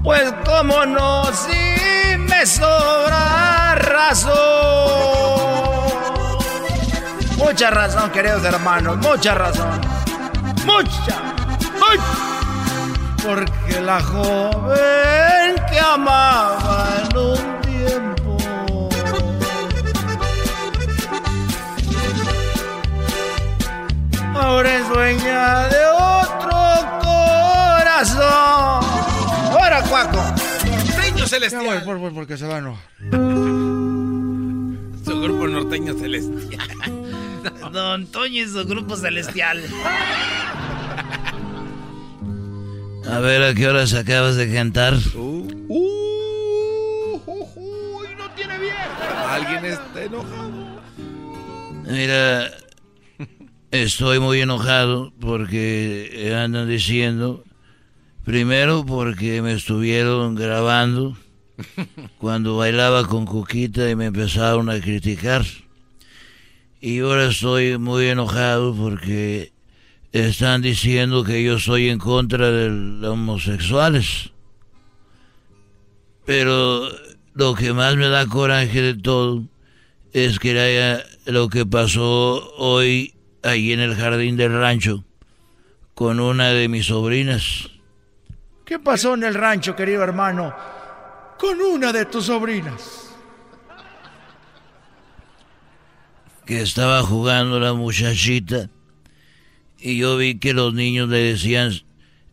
Pues cómo no, si me sobra razón. Mucha razón, queridos hermanos, mucha razón. Mucha, mucha. Porque la joven que amaba en un tiempo ahora es dueña de otro corazón. ¡Ahora, Cuaco! Norteño celestial. Por, por, porque se va a enojar. Su grupo norteño celestial. Don Toño y su grupo celestial. A ver, ¿a qué horas acabas de cantar? Alguien está enojado. Mira, estoy muy enojado porque andan diciendo, primero porque me estuvieron grabando cuando bailaba con Cuquita y me empezaron a criticar. Y ahora estoy muy enojado porque están diciendo que yo soy en contra de los homosexuales. Pero lo que más me da coraje de todo es que haya lo que pasó hoy ahí en el jardín del rancho con una de mis sobrinas. ¿Qué pasó en el rancho, querido hermano? Con una de tus sobrinas. Que estaba jugando la muchachita y yo vi que los niños le decían,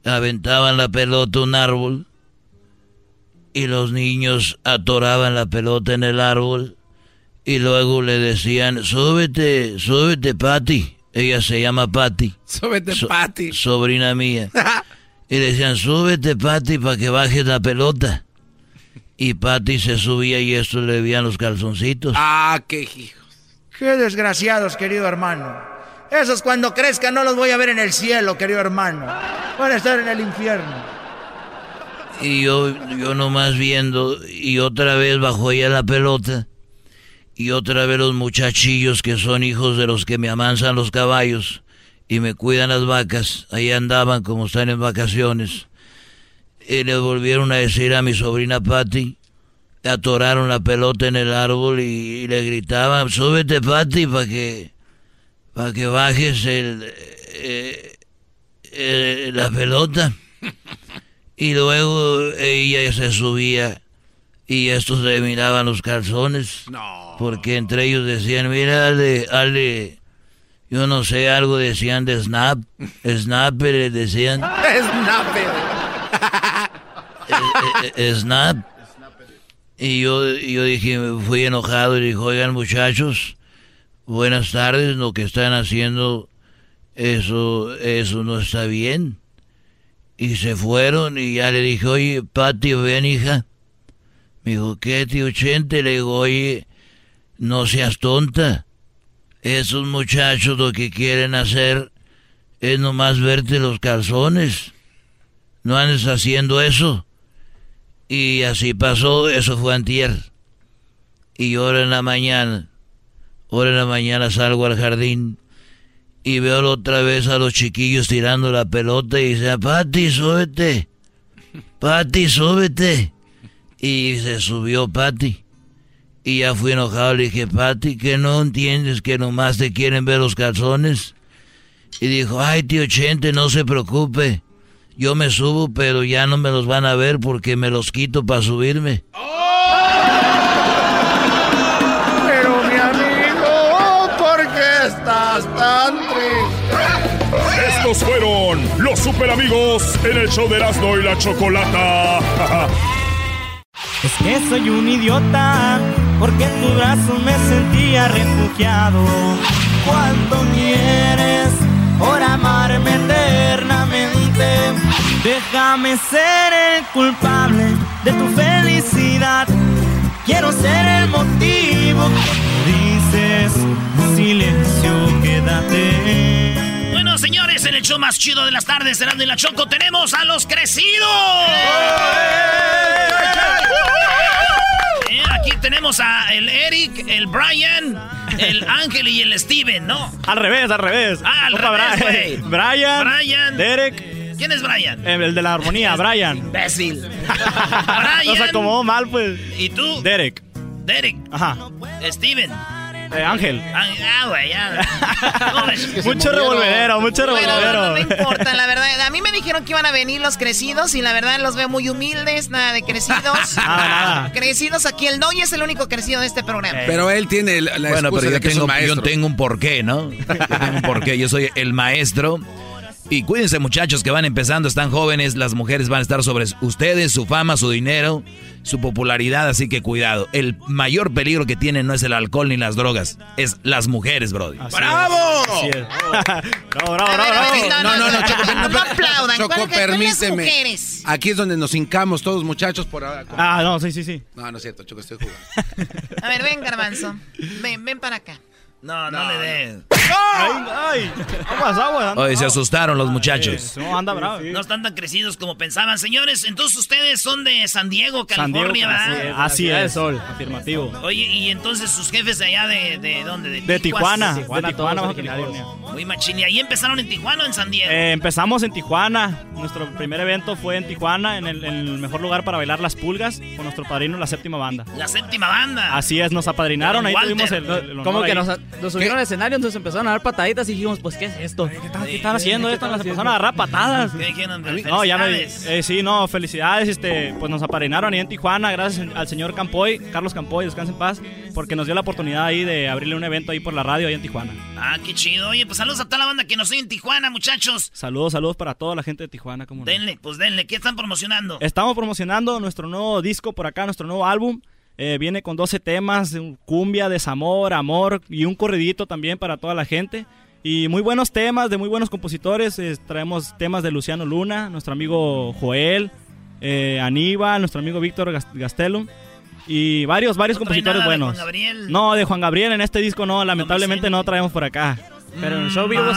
aventaban la pelota a un árbol y los niños atoraban la pelota en el árbol y luego le decían, súbete, súbete, Patty. Ella se llama Patty. Súbete, So- Patty. Sobrina mía. y le decían, súbete, Patty, para que bajes la pelota. Y Patty se subía y esto le veían los calzoncitos. Ah, qué hijo. Qué desgraciados, querido hermano. Esos cuando crezcan no los voy a ver en el cielo, querido hermano. Van a estar en el infierno. Y yo, yo nomás viendo, y otra vez bajó ella la pelota, y otra vez los muchachillos que son hijos de los que me amansan los caballos y me cuidan las vacas, ahí andaban como están en vacaciones. Y le volvieron a decir a mi sobrina Patty, atoraron la pelota en el árbol y, y le gritaban, súbete Patty para que, para que bajes el, eh, eh, la pelota. Y luego ella se subía y estos le miraban los calzones. Porque entre ellos decían, mira, Ale, Ale, yo no sé, algo decían de Snap. Snapper decían. Snapper. Eh, eh, snap. Y yo, yo dije, fui enojado y dije, oigan muchachos, buenas tardes, lo que están haciendo, eso, eso no está bien. Y se fueron y ya le dije, oye, Pati, ven hija. Me dijo, ¿qué, tío Chente? Le digo, oye, no seas tonta. Esos muchachos lo que quieren hacer es nomás verte los calzones. No andes haciendo eso. Y así pasó, eso fue antier. Y ahora en la mañana, ahora en la mañana salgo al jardín y veo otra vez a los chiquillos tirando la pelota y dice, Pati, súbete. Pati, súbete. Y se subió Pati. Y ya fui enojado, le dije, Pati, que no entiendes que nomás te quieren ver los calzones. Y dijo, ay, tío Chente, no se preocupe. Yo me subo, pero ya no me los van a ver porque me los quito para subirme. Pero mi amigo, ¿por qué estás tan triste? Estos fueron los super amigos en el show de Erasmo y la Chocolata. Es que soy un idiota, porque en tu brazo me sentía refugiado. Cuando quieres por amarme eternamente, déjame ser el culpable de tu felicidad. Quiero ser el motivo que dices, silencio, quédate. Bueno, señores, en el show más chido de las tardes, Erasmo y la Choco, tenemos a los crecidos. Eh, aquí tenemos a el Eric, el Brian, el Ángel y el Steven, ¿no? Al revés, al revés. Ah, al Opa, revés. Brian, Brian. Derek, ¿Quién es Brian? eh, el de la armonía, Brian. Imbécil. Nos acomodó mal, pues. ¿Y tú? Derek. Derek. Ajá. Steven. Eh, Ángel. Ah, güey, ya. No. Mucho revolvedero, mucho Bueno, revolvedero. no, no me importa, la verdad. A mí me dijeron que iban a venir los crecidos y la verdad los veo muy humildes, nada de crecidos. Nada, nada. Crecidos aquí, el Doy es el único crecido de este programa. Pero él tiene la la bueno, excusa pero de yo que es tengo, un maestro. yo tengo un porqué, ¿no? Yo tengo un porqué. Yo soy el maestro. Y cuídense, muchachos, que van empezando, están jóvenes. Las mujeres van a estar sobre ustedes, su fama, su dinero, su popularidad. Así que cuidado. El mayor peligro que tienen no es el alcohol ni las drogas, es las mujeres, Brody. ¡Bravo! Así es. bravo, no, no, no, Choco, no, no aplaudan. Choco, ¿Cuál- cuál- cuáles permíteme. Aquí es donde nos hincamos todos, muchachos, por ahora. Ah, no, sí, sí, sí. No, no es cierto, Choco, estoy jugando. A ver, ven, Garbanzo. Ven, ven para acá. No, no, le den. Ay, ay. Aguas, aguas. anda Oye, se asustaron los muchachos. No, anda bravo. No están tan crecidos como pensaban. Señores, entonces ustedes son de San Diego, San Diego, California, así ¿verdad? es, así es. Sol, afirmativo. Oye, y entonces sus jefes de allá de, de dónde? De, De Tijuana, de Tijuana, Tijuana, California. Muy machín. ¿Y ahí empezaron en Tijuana o en San Diego? Eh, empezamos en Tijuana. Nuestro primer evento fue en Tijuana, en el, en el mejor lugar para bailar las pulgas, con nuestro padrino, la séptima banda. La séptima banda. Así es, nos apadrinaron. Ahí Walter. tuvimos el. el honor Como que ahí. nos, nos subieron al escenario, entonces empezaron a dar pataditas y dijimos, pues, ¿qué es esto? ¿Qué están, qué están haciendo esto? Nos empezaron a agarrar patadas. ¿Qué dijeron? No, ya me. Felicidades. eh, sí, no, felicidades. Este, pues nos apadrinaron ahí en Tijuana, gracias al señor Campoy, Carlos Campoy, descanse en paz, porque nos dio la oportunidad ahí de abrirle un evento ahí por la radio ahí en Tijuana. Ah, qué chido. Oye, pues saludos a toda la banda que nos oye en Tijuana, muchachos. Saludos, saludos para toda la gente de Tijuana. como Denle, pues denle. ¿Qué están promocionando? Estamos promocionando nuestro nuevo disco por acá, nuestro nuevo álbum. Eh, viene con 12 temas, cumbia, desamor, amor y un corridito también para toda la gente. Y muy buenos temas de muy buenos compositores. eh, traemos temas de Luciano Luna, nuestro amigo Joel, eh, Aníbal, nuestro amigo Víctor Gas- Gastelum. Y varios, varios ¿No trae compositores nada de buenos. Juan Gabriel? No, de Juan Gabriel en este disco no, lamentablemente no traemos por acá. Pero en el show vivo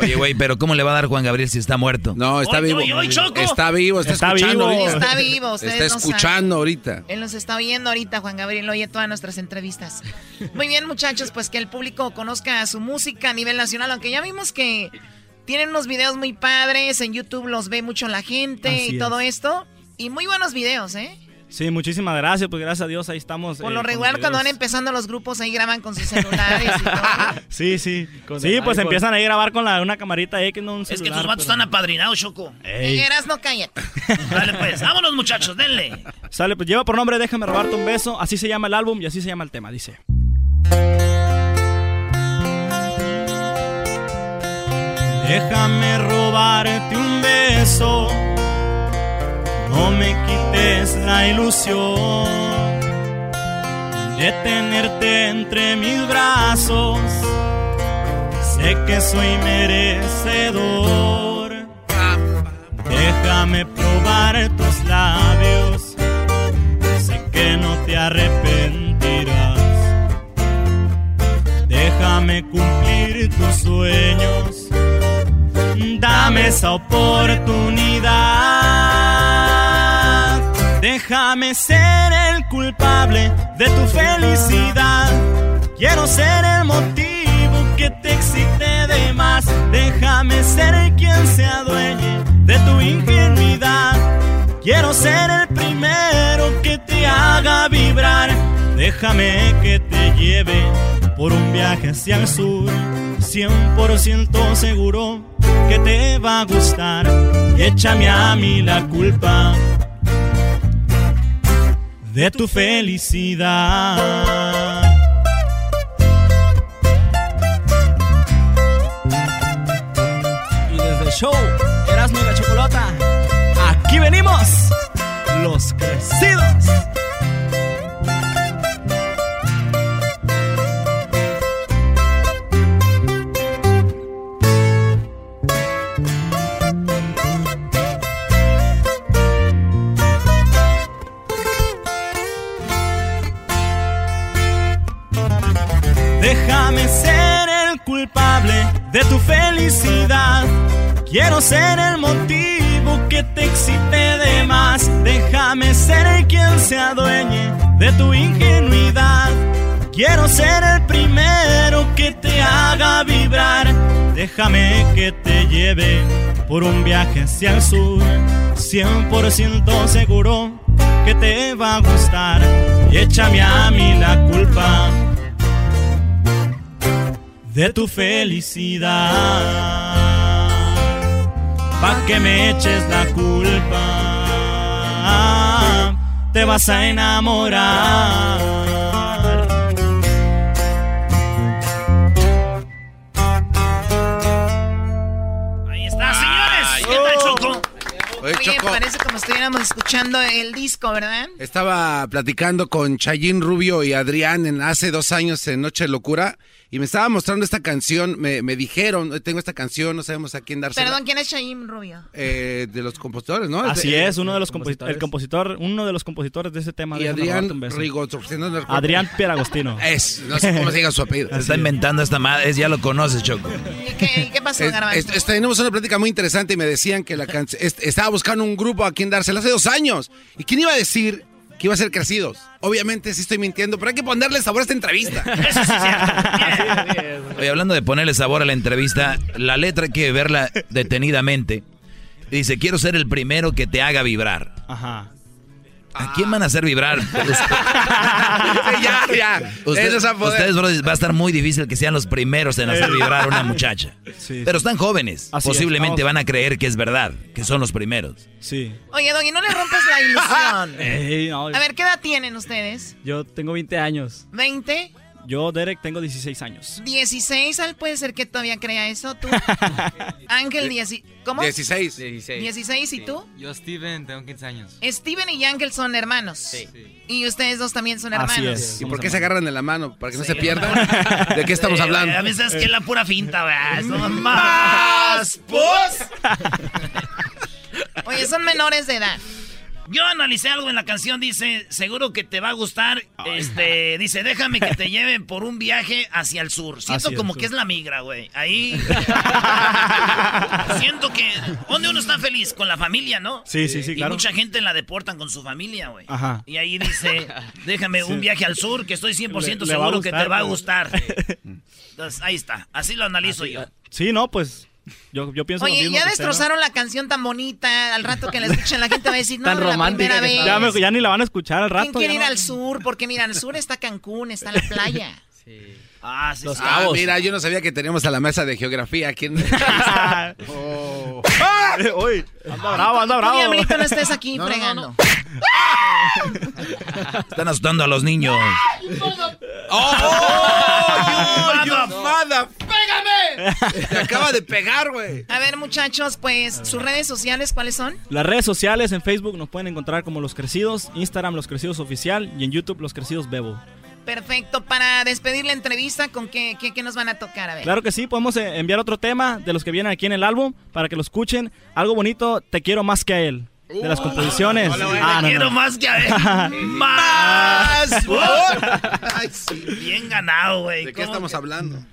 Oye, güey, pero ¿cómo le va a dar Juan Gabriel si está muerto? No, está vivo. Choco. Está vivo, está, Está escuchando vivo. ahorita. Está vivo, ustedes Está no escuchando ahorita. Él nos está oyendo ahorita, Juan Gabriel, oye todas nuestras entrevistas. Muy bien, muchachos, pues que el público conozca su música a nivel nacional, aunque ya vimos que tienen unos videos muy padres, en YouTube los ve mucho la gente Así y es. todo esto. Y muy buenos videos, ¿eh? Sí, muchísimas gracias, pues gracias a Dios ahí estamos. Por eh, lo con regular, cuando van empezando los grupos, ahí graban con sus celulares y todo. Sí, sí. Con sí, pues iPhone. empiezan a grabar con la, una camarita X, no un Es que tus vatos pero- están apadrinados, Choco. Eras no cállate. Dale, pues. Vámonos, muchachos, denle. Sale, pues lleva por nombre Déjame robarte un beso. Así se llama el álbum y así se llama el tema, dice. Déjame robarte un beso. No me quites la ilusión de tenerte entre mis brazos. Sé que soy merecedor. Déjame probar tus labios. Sé que no te arrepentirás. Déjame cumplir tus sueños. Dame esa oportunidad. Déjame ser el culpable de tu felicidad. Quiero ser el motivo que te excite de más. Déjame ser quien se adueñe de tu ingenuidad. Quiero ser el primero que te haga vibrar. Déjame que te lleve por un viaje hacia el sur. 100% seguro que te va a gustar. Échame a mí la culpa de tu felicidad. Y desde el show Erasmo y la Chocolata, aquí venimos, los crecidos. Déjame ser el culpable de tu felicidad. Quiero ser el motivo que te excite de más. Déjame ser quien se adueñe de tu ingenuidad. Quiero ser el primero que te haga vibrar. Déjame que te lleve por un viaje hacia el sur. 100% seguro que te va a gustar. Y échame a mí la culpa de tu felicidad. Pa' que me eches la culpa, te vas a enamorar. Ahí está, señores. ¿Qué tal, Choco? Oye, parece como estuviéramos escuchando el disco, ¿verdad? Estaba platicando con Chayín Rubio y Adrián en, hace dos años en Noche de Locura y me estaba mostrando esta canción. Me, me dijeron, "Eh, tengo esta canción, no sabemos a quién dársela. Perdón, ¿quién es Chaim Rubio? Eh, de los compositores, ¿no? Así De- es, uno de los compositores, el compositor, uno de los compositores de ese tema. Y Adrián beso. Rigo, no me recuerdo. Adrián Pieragostino. Es, no sé cómo se diga su apellido. Se está inventando esta madre, es- ya lo conoces, Choco. ¿Y qué, qué pasó, Es- Garbanzo? tenemos una plática muy interesante y me decían que la canción estaba buscando un grupo a quien dársela hace dos años. ¿Y quién iba a decir que iba a ser crecidos? Obviamente sí estoy mintiendo, pero hay que ponerle sabor a esta entrevista. Oye, hablando de ponerle sabor a la entrevista, la letra hay que verla detenidamente. Dice, quiero ser el primero que te haga vibrar. Ajá. ¿A quién van a hacer vibrar? ya, ya. Usted- Eso ustedes, bro, va a estar muy difícil que sean los primeros en hacer vibrar a una muchacha. Sí. Pero están jóvenes. Así Posiblemente van a creer que es verdad, que son los primeros. Sí. Oye, Doggy, no le rompes la ilusión. Ey, no, A ver, ¿qué edad tienen ustedes? Yo tengo 20 años. ¿20? Yo, Derek, tengo 16 años. 16, Al puede ser que todavía crea eso, tú. Ángel, 10. ¿Cómo? 16. 16. 16, ¿y tú? Yo, Steven, tengo 15 años. Steven y Ángel son hermanos. Sí. Y ustedes dos también son Así hermanos. es. ¿Y por qué se agarran de la mano? ¿Para que no se pierdan? ¿De qué estamos hablando? A veces que es la pura finta, ¿verdad? No más, pues. Oye, son menores de edad. Yo analicé algo en la canción, dice, seguro que te va a gustar, este, dice, déjame que te lleven por un viaje hacia el sur. Siento Hacia como sur. que es la migra, güey. Ahí siento que donde uno está feliz con la familia, ¿no? Sí, sí, sí, Y claro. mucha gente la deportan con su familia, güey. Ajá. Y ahí dice, déjame un viaje al sur que estoy 100% Le- seguro que te va a gustar. Entonces, ahí está. Así lo analizo yo. Sí, no, pues Yo, yo pienso lo Oye, mismo ya que usted, ¿no? destrozaron la canción tan bonita. Al rato que la escuchen, la gente va a decir, no, Tan la romántica primera vez. Ya, me- ya ni la van a escuchar al ¿Quién rato. quiere ya ir no. al sur? Porque mira, al sur está Cancún, está la playa. Ah, sí, Los sí. ah, cabos. mira, yo no sabía que teníamos a la mesa de geografía aquí en... Oh. Uy, anda bravo, anda bravo. Diablito, no estés aquí No, no, no, fregando. Están asustando a los niños. ¡Oh! you mother- ¡Pégame! Te acaba de pegar, güey. A ver, muchachos, pues, sus redes sociales, ¿cuáles son? Las redes sociales en Facebook nos pueden encontrar como Los Crecidos, Instagram Los Crecidos Oficial y en YouTube Los Crecidos Bebo. Perfecto. Para despedir la entrevista, ¿con qué, qué, qué nos van a tocar? A ver. Claro que sí, podemos eh, enviar otro tema de los que vienen aquí en el álbum para que lo escuchen. Algo bonito, Te quiero más que a él. De las composiciones. Hola, güey, Ah, te no, quiero no. más que a él. ¡Más! Ay, sí. Bien ganado, güey. ¿De qué ¿Cómo estamos que- hablando?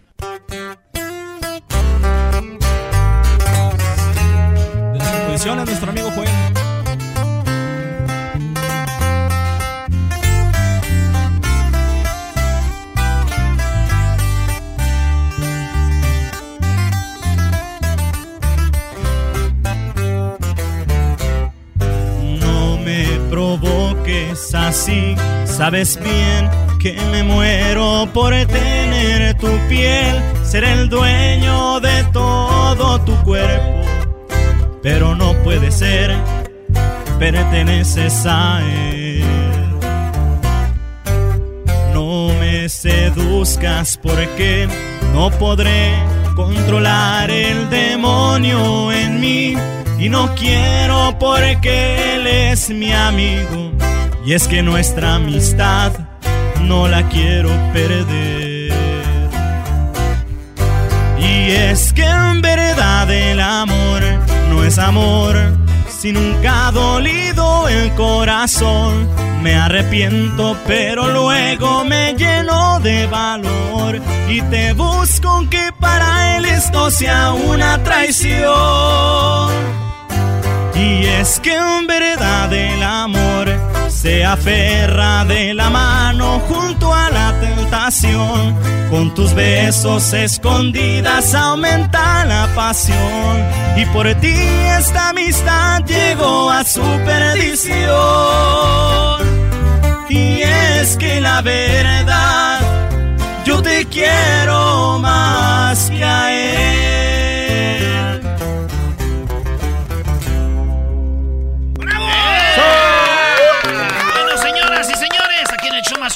De las composiciones, nuestro amigo Juan. No me provoques así, sabes bien que me muero por tener tu piel, ser el dueño de todo tu cuerpo, pero no puede ser, perteneces a él. No me seduzcas porque no podré controlar el demonio en mí. Y no quiero porque él es mi amigo. Y es que nuestra amistad no la quiero perder. Y es que en verdad el amor no es amor si nunca ha dolido el corazón. Me arrepiento, pero luego me lleno de valor y te busco aunque para él esto sea una traición. Y es que en verdad el amor se aferra de la mano junto a la tentación. Con tus besos escondidas aumenta la pasión. Y por ti esta amistad llegó a su perdición. Y es que la verdad, yo te quiero más que a él.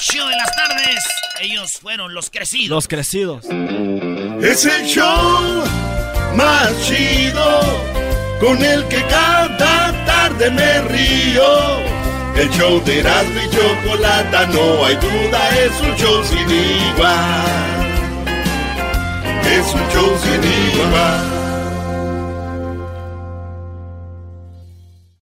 Show más chido de las tardes, ellos fueron los crecidos. Los crecidos. Es el show más chido con el que cada tarde me río. El show de Erasmo y Chocolata, no hay duda, es un show sin igual. Es un show sin igual.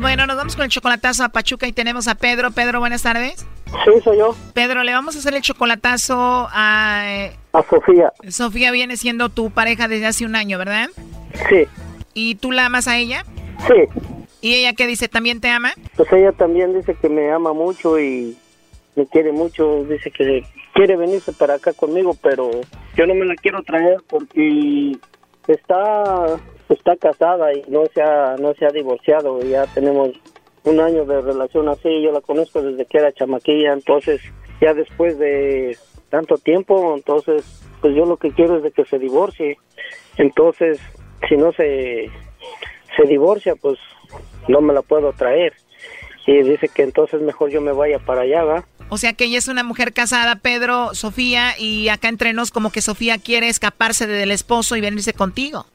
Bueno, nos vamos con el chocolatazo a Pachuca y tenemos a Pedro. Pedro, buenas tardes. Sí, soy yo. Pedro, le vamos a hacer el chocolatazo a... eh, A Sofía. Sofía viene siendo tu pareja desde hace un año, ¿verdad? Sí, ¿Y tú la amas a ella? sí. ¿Y ella qué dice? ¿También te ama? Pues ella también dice que me ama mucho y me quiere mucho. Dice que quiere venirse para acá conmigo, pero yo no me la quiero traer porque está está casada y no se ha, no se ha divorciado. Ya tenemos un año de relación así. Yo la conozco desde que era chamaquilla, entonces ya después de tanto tiempo, entonces pues yo lo que quiero es de que se divorcie. Entonces, si no se se divorcia, pues no me la puedo traer. Y dice que entonces mejor yo me vaya para allá, ¿va? O sea que ella es una mujer casada, Pedro, Sofía, y acá entre nos como que Sofía quiere escaparse del esposo y venirse contigo.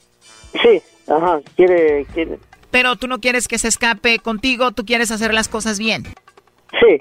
Sí, ajá, quiere, quiere, Pero tú no quieres que se escape contigo, tú quieres hacer las cosas bien. sí,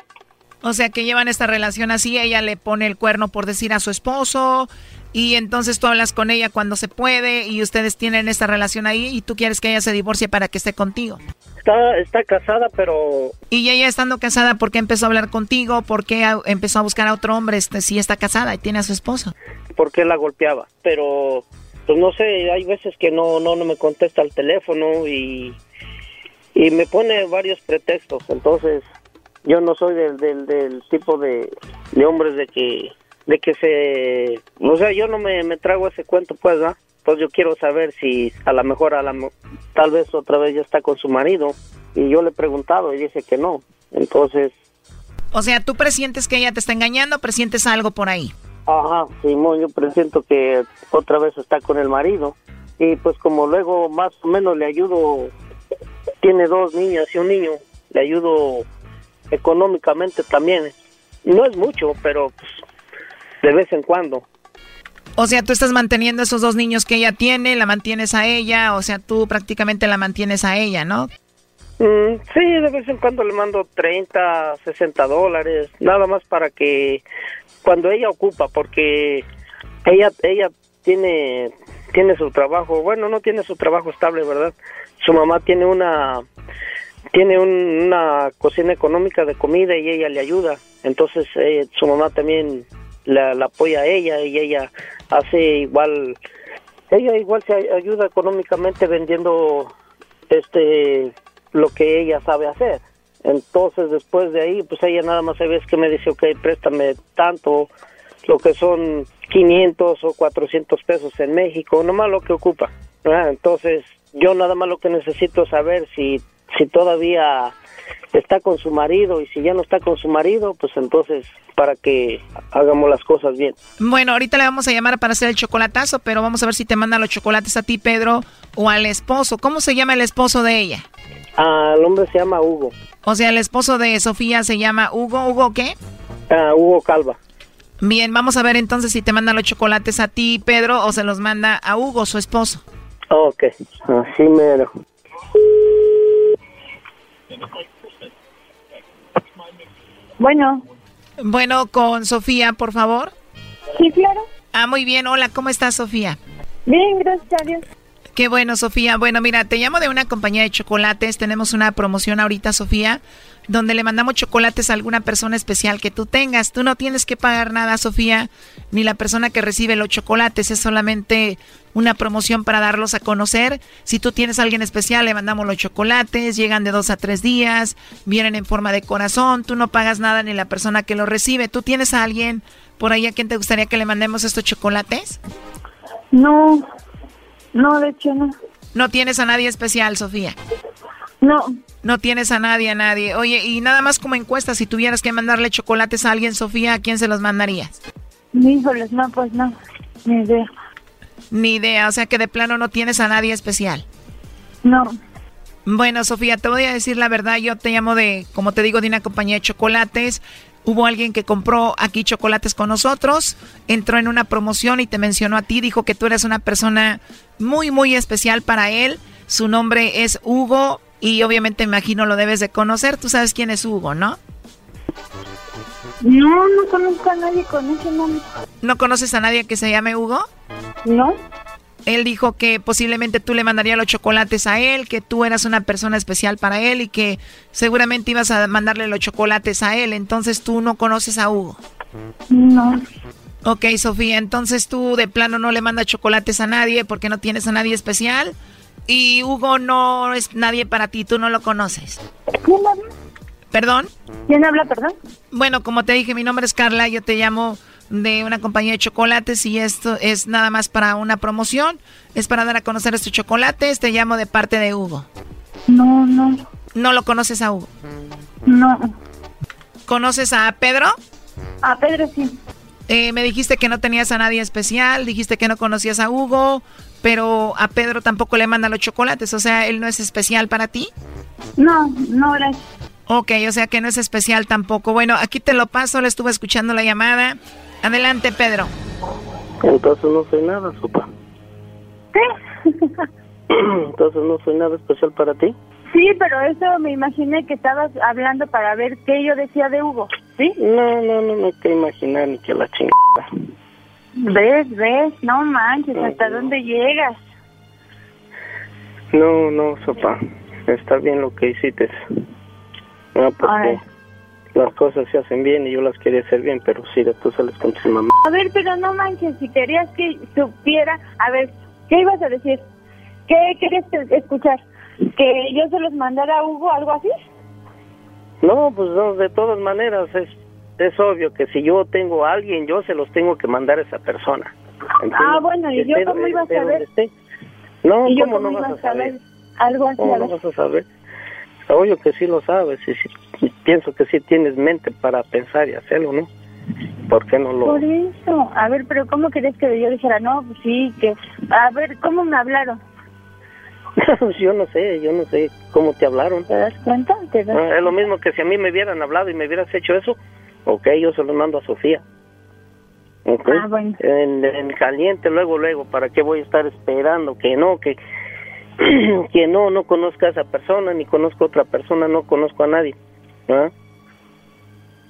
O sea que llevan esta relación así, ella le pone el cuerno por decir a su esposo, y entonces tú hablas con ella cuando se puede y ustedes tienen esta relación ahí y tú quieres que ella se divorcie para que esté contigo. Está, está casada, pero... Y ella estando casada, ¿por qué empezó a hablar contigo? ¿Por qué empezó a buscar a otro hombre este, si está casada y tiene a su esposo? Porque la golpeaba, pero pues no sé, hay veces que no, no, no me contesta el teléfono y, y me pone varios pretextos, entonces yo no soy del, del, tipo de, de hombres de que de que se o sea yo no me, me trago ese cuento pues ¿verdad? pues yo quiero saber si a lo mejor a la tal vez otra vez ya está con su marido. Y yo le he preguntado y dice que no. Entonces o sea tú presientes que ella te está engañando presientes algo por ahí ajá Simón yo presiento que otra vez está con el marido y pues como luego más o menos le ayudo tiene dos niñas y un niño le ayudo económicamente también no es mucho pero pues de vez en cuando. O sea, tú estás manteniendo esos dos niños que ella tiene, la mantienes a ella, o sea, tú prácticamente la mantienes a ella, ¿no? Mm, sí, de vez en cuando le mando 30, 60 dólares, nada más para que cuando ella ocupa, porque ella ella tiene tiene su trabajo, bueno, no tiene su trabajo estable, ¿verdad? Su mamá tiene una tiene una cocina económica de comida y ella le ayuda, entonces eh, su mamá también la, apoya a ella y ella hace igual, ella igual se ayuda económicamente vendiendo este lo que ella sabe hacer. Entonces después de ahí, pues ella nada más se ve que me dice, ok, préstame tanto, lo que son 500 o 400 pesos en México, nomás lo que ocupa. Entonces yo nada más lo que necesito saber si, si todavía está con su marido y si ya no está con su marido, pues entonces para que hagamos las cosas bien. Bueno, ahorita le vamos a llamar para hacer el chocolatazo, pero vamos a ver si te manda los chocolates a ti, Pedro, o al esposo. ¿Cómo se llama el esposo de ella? Ah, el hombre se llama Hugo. O sea, el esposo de Sofía se llama Hugo. ¿Hugo qué? Ah, Hugo Calva. Bien, vamos a ver entonces si te manda los chocolates a ti, Pedro, o se los manda a Hugo, su esposo. Ok, así mero. Bueno. Bueno, con Sofía, por favor. Sí, claro. Ah, muy bien. Hola, ¿cómo estás, Sofía? Bien, gracias a Dios. Qué bueno, Sofía. Bueno, mira, te llamo de una compañía de chocolates. Tenemos una promoción ahorita, Sofía, donde le mandamos chocolates a alguna persona especial que tú tengas. Tú no tienes que pagar nada, Sofía, ni la persona que recibe los chocolates. Es solamente una promoción para darlos a conocer. Si tú tienes a alguien especial, le mandamos los chocolates, llegan de dos a tres días, vienen en forma de corazón, tú no pagas nada ni la persona que los recibe. ¿Tú tienes a alguien por ahí a quien te gustaría que le mandemos estos chocolates? No, no, de hecho no. ¿No tienes a nadie especial, Sofía? No. No tienes a nadie, a nadie. Oye, y nada más como encuesta, si tuvieras que mandarle chocolates a alguien, Sofía, ¿a quién se los mandarías? Híjoles, no, pues no, ni idea. Ni idea, o sea que de plano no tienes a nadie especial. No. Bueno, Sofía, te voy a decir la verdad, yo te llamo de, como te digo, de una compañía de chocolates. Hubo alguien que compró aquí chocolates con nosotros, entró en una promoción y te mencionó a ti, dijo que tú eres una persona muy, muy especial para él. Su nombre es Hugo y obviamente imagino lo debes de conocer. Tú sabes quién es Hugo, ¿no? No, no conozco a nadie con ese nombre. ¿No conoces a nadie que se llame Hugo? No. Él dijo que posiblemente tú le mandarías los chocolates a él, que tú eras una persona especial para él y que seguramente ibas a mandarle los chocolates a él. Entonces tú no conoces a Hugo. No. Ok, Sofía, entonces tú de plano no le mandas chocolates a nadie porque no tienes a nadie especial. Y Hugo no es nadie para ti, tú no lo conoces. ¿Quién? ¿Perdón? ¿Quién habla, perdón? Bueno, como te dije, mi nombre es Carla, yo te llamo de una compañía de chocolates y esto es nada más para una promoción. Es para dar a conocer estos chocolates. Te llamo de parte de Hugo. No, no. ¿No lo conoces a Hugo? No. ¿Conoces a Pedro? A Pedro sí. Eh, me dijiste que no tenías a nadie especial, dijiste que no conocías a Hugo, pero a Pedro tampoco le manda los chocolates, o sea, él no es especial para ti. No, no, gracias. Ok, o sea que no es especial tampoco. Bueno, aquí te lo paso, le estuve escuchando la llamada. Adelante, Pedro. Entonces no soy nada, sopa. ¿Qué? Entonces no soy nada especial para ti. Sí, pero eso me imaginé que estabas hablando para ver qué yo decía de Hugo, ¿sí? No, no, no, no hay que imaginar ni que la chingada. Ves, ves, no manches, ¿hasta dónde llegas? No, no, sopa. Está bien lo que hiciste. No, porque Ay. las cosas se hacen bien y yo las quería hacer bien, pero sí, tú sales con tu mamá. A ver, pero no manches, si querías que supiera, a ver, ¿qué ibas a decir? ¿Qué querías que- escuchar? ¿Que yo se los mandara a Hugo, algo así? No, pues no, de todas maneras es, es obvio que si yo tengo a alguien, yo se los tengo que mandar a esa persona. ¿entiendes? Ah, bueno, ¿y yo cómo iba a saber? No, ¿Y yo ¿cómo no vas a saber? Algo así, ¿Cómo no vas a saber? Obvio que sí lo sabes y sí- pienso que sí tienes mente para pensar y hacerlo, ¿no? ¿Por qué no lo...? Por eso, a ver, pero ¿cómo querías que yo dijera? No, pues sí, que... A ver, ¿cómo me hablaron? yo no sé, yo no sé cómo te hablaron. ¿Te das cuenta? ¿Te das Ah, es lo mismo que si a mí me hubieran hablado y me hubieras hecho eso, ok, yo se lo mando a Sofía. Ok. Ah, bueno. En, en caliente, luego, luego, ¿para qué voy a estar esperando que no, que, que no, no conozca a esa persona, ni conozco a otra persona, no conozco a nadie? ¿Ah?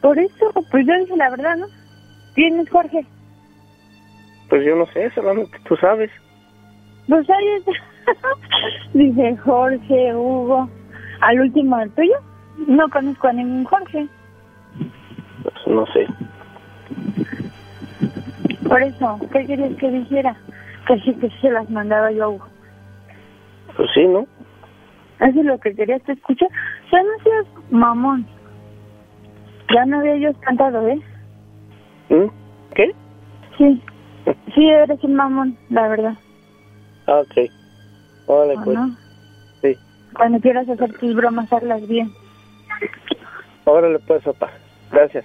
Por eso, pues yo dije la verdad, ¿no? ¿Quién es Jorge? Pues yo no sé, solamente tú sabes. Pues ahí está. Dice Jorge, Hugo. Al último, el tuyo. No conozco a ningún Jorge. Pues no sé. Por eso, ¿qué querías que dijera? Que sí, que se las mandaba yo a Hugo. Pues sí, ¿no? Eso es lo que querías que escuchar. Ya no seas mamón. Ya no había yo cantado, ¿eh? ¿Mm? ¿Qué? Sí. Sí, eres un mamón, la verdad. Ah, ok. Vale, ¿O pues. no? Sí. Cuando quieras hacer tus bromas, hazlas bien. Órale, pues, papá. Gracias.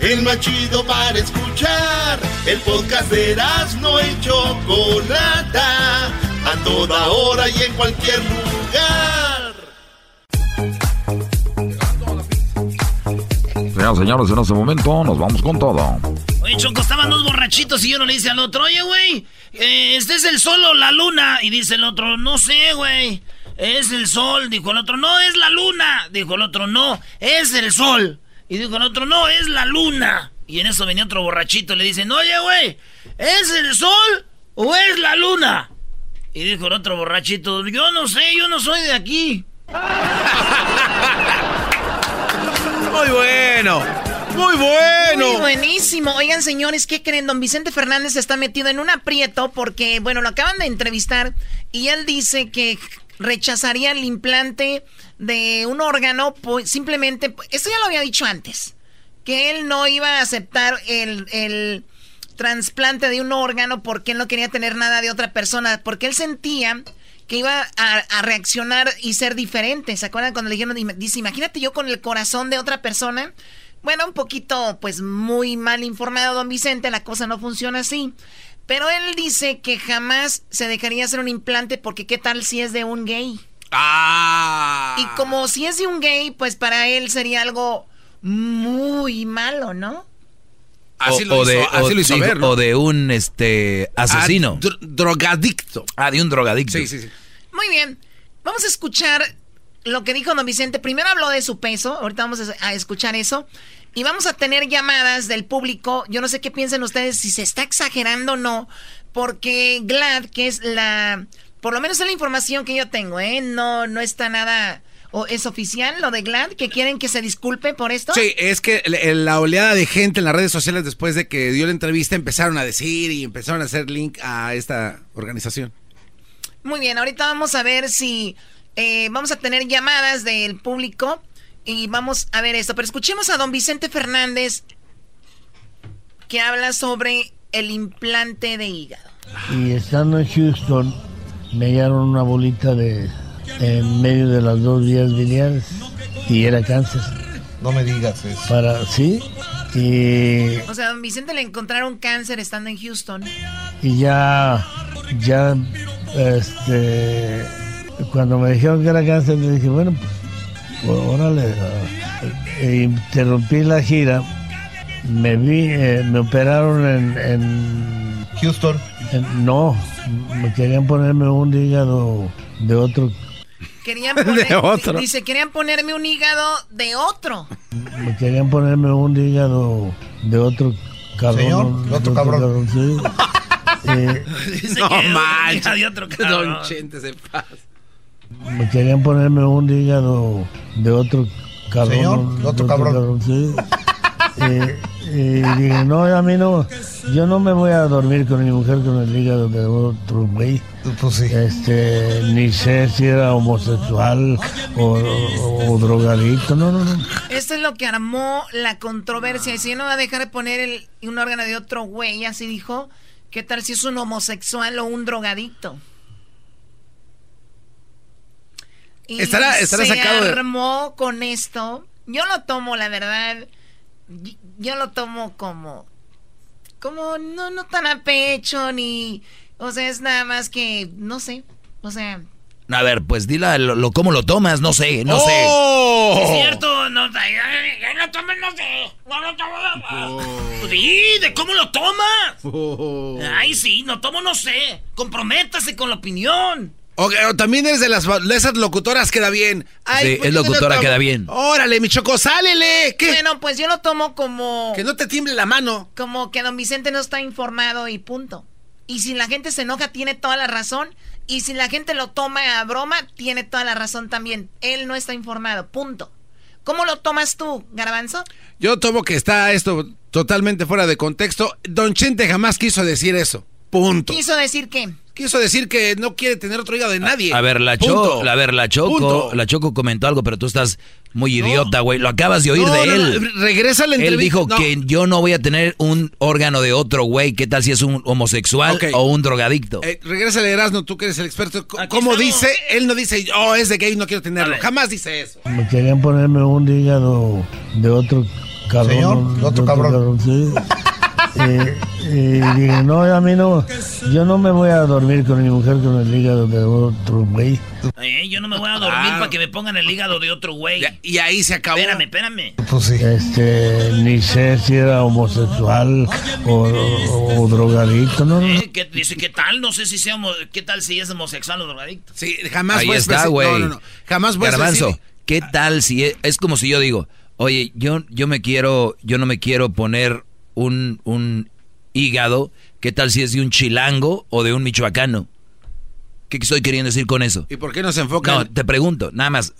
El más chido para escuchar. El podcast de no y Chocolata. A toda hora y en cualquier lugar. Señoras y señores, en este momento nos vamos con todo. Oye, Choco, estaban dos borrachitos y yo no le dice al otro, oye, güey, eh, ¿este es el sol o la luna? Y dice el otro, no sé, güey, es el sol. Dijo el otro, no, es la luna. Dijo el otro, no, es el sol. Y dijo el otro, no, es la luna. Y en eso venía otro borrachito y le dicen, oye, güey, ¿es el sol o es la luna? Y dijo el otro borrachito, yo no sé, yo no soy de aquí. Muy bueno. Muy bueno. Muy buenísimo. Oigan, señores, ¿qué creen? Don Vicente Fernández está metido en un aprieto porque, bueno, lo acaban de entrevistar y él dice que rechazaría el implante de un órgano pues, simplemente, esto ya lo había dicho antes, que él no iba a aceptar el, el trasplante de un órgano porque él no quería tener nada de otra persona, porque él sentía que iba a, a reaccionar y ser diferente. ¿Se acuerdan cuando le dijeron, dice, imagínate yo con el corazón de otra persona? Bueno, un poquito, pues muy mal informado, don Vicente, la cosa no funciona así. Pero él dice que jamás se dejaría hacer un implante porque qué tal si es de un gay. Ah. Y como si es de un gay, pues para él sería algo muy malo, ¿no? Así lo o, hizo, de, así o, lo hizo dijo- ver, ¿no? o de un este asesino. Ah, dro- drogadicto. Ah, de un drogadicto. Sí, sí, sí. Muy bien. Vamos a escuchar lo que dijo don Vicente. Primero habló de su peso. Ahorita vamos a a escuchar eso. Y vamos a tener llamadas del público. Yo no sé qué piensan ustedes, si se está exagerando o no. Porque Glad, que es la... Por lo menos es la información que yo tengo, ¿eh? No, no está nada... ¿O es oficial lo de Glad? ¿Que quieren que se disculpe por esto? Sí, es que la oleada de gente en las redes sociales después de que dio la entrevista empezaron a decir y empezaron a hacer link a esta organización. Muy bien, ahorita vamos a ver si eh, vamos a tener llamadas del público y vamos a ver esto. Pero escuchemos a don Vicente Fernández que habla sobre el implante de hígado. Y estando en Houston, me hallaron una bolita de en medio de las dos vías biliares y era cáncer. No me digas eso. Para, sí, Y, O sea, don Vicente le encontraron cáncer estando en Houston. y ya, ya, este, cuando me dijeron que era cáncer, le dije, bueno, pues, órale, ah, e interrumpí la gira, me vi, eh, me operaron en, en Houston. no, me querían ponerme un hígado de otro, Querían De poner, otro. Dice, querían ponerme un hígado de otro. me querían ponerme un hígado de otro cabrón. Señor, ¿no? de otro cabrón. sí. Eh, Dice No que manches. de otro cabrón. Don Chente se pasa. Me querían ponerme un hígado de otro cabrón. Señor, ¿no? de otro cabrón. sí. Eh, y dije, no, a mí no, yo no me voy a dormir con mi mujer con el hígado de otro güey. Pues Este, ni sé si era homosexual o, o- o drogadicto, no, no, no. Esto es lo que armó la controversia. Y si no va a dejar de poner el, un órgano de otro güey, así dijo, ¿qué tal si es un homosexual o un drogadicto? Y Estará- estará se sacado de- armó con esto. Yo lo tomo, la verdad, yo lo tomo como, como no, no tan a pecho ni, o sea, es nada más que, no sé, o sea, A ver, pues dila lo, lo- cómo lo tomas, no sé, no Sí, sé. es cierto, no, ay, ay, ay, no tomes, no sé. No lo tomes. Sí, ¿de cómo lo tomas? Ay, sí, no tomo, no sé. Comprométase con la opinión. O, o también eres de las de esas locutoras queda bien. Sí, ¿por es qué no locutora, tomo? queda bien. Órale, mi choco, sálele. ¿Qué? Bueno, pues yo lo tomo como... Que no te tiemble la mano. Como que don Vicente no está informado y punto. Y si la gente se enoja, tiene toda la razón. Y si la gente lo toma a broma, tiene toda la razón también. Él no está informado, punto. ¿Cómo lo tomas tú, Garbanzo? Yo tomo que está esto totalmente fuera de contexto. Don Chente jamás quiso decir eso. Punto. Quiso decir que... Quiso decir que no quiere tener otro hígado de nadie. A ver, la. Choco, a ver, la Choco, Punto. la Choco comentó algo, pero tú estás muy idiota, güey. Lo acabas de oír No, de no, él. no, regresa la Él entrevista. dijo No. que yo no voy a tener un órgano de otro güey. ¿Qué tal si es un homosexual o un drogadicto? Eh, regresa Erasmo, tú que eres el experto. C- ¿Cómo dice? Él no dice, oh, es de gay, no quiero tenerlo. Jamás dice eso. Me querían ponerme un hígado de otro cabrón. Señor, de otro cabrón. sí. Eh, y dije, no, a mí no, yo no me voy a dormir con mi mujer con el hígado de otro güey. Eh, yo no me voy a dormir para que me pongan el hígado de otro güey. Y ahí se acabó. Espérame, espérame. Este, ni sé si era homosexual o, o- o drogadicto, no. Eh, ¿qué- dice, ¿qué tal? No sé si sea homo- ¿Qué tal si es homosexual o drogadicto? Sí, jamás Ahí puedes está, decir- güey. No, no, no. Jamás puedes Garbanzo, decir- ¿qué tal si es, es como si yo digo, oye, yo, yo me quiero, yo no me quiero poner un, un hígado, ¿qué tal si es de un chilango o de un michoacano? ¿Qué estoy queriendo decir con eso? ¿Y por qué no se enfoca No, te pregunto, nada más,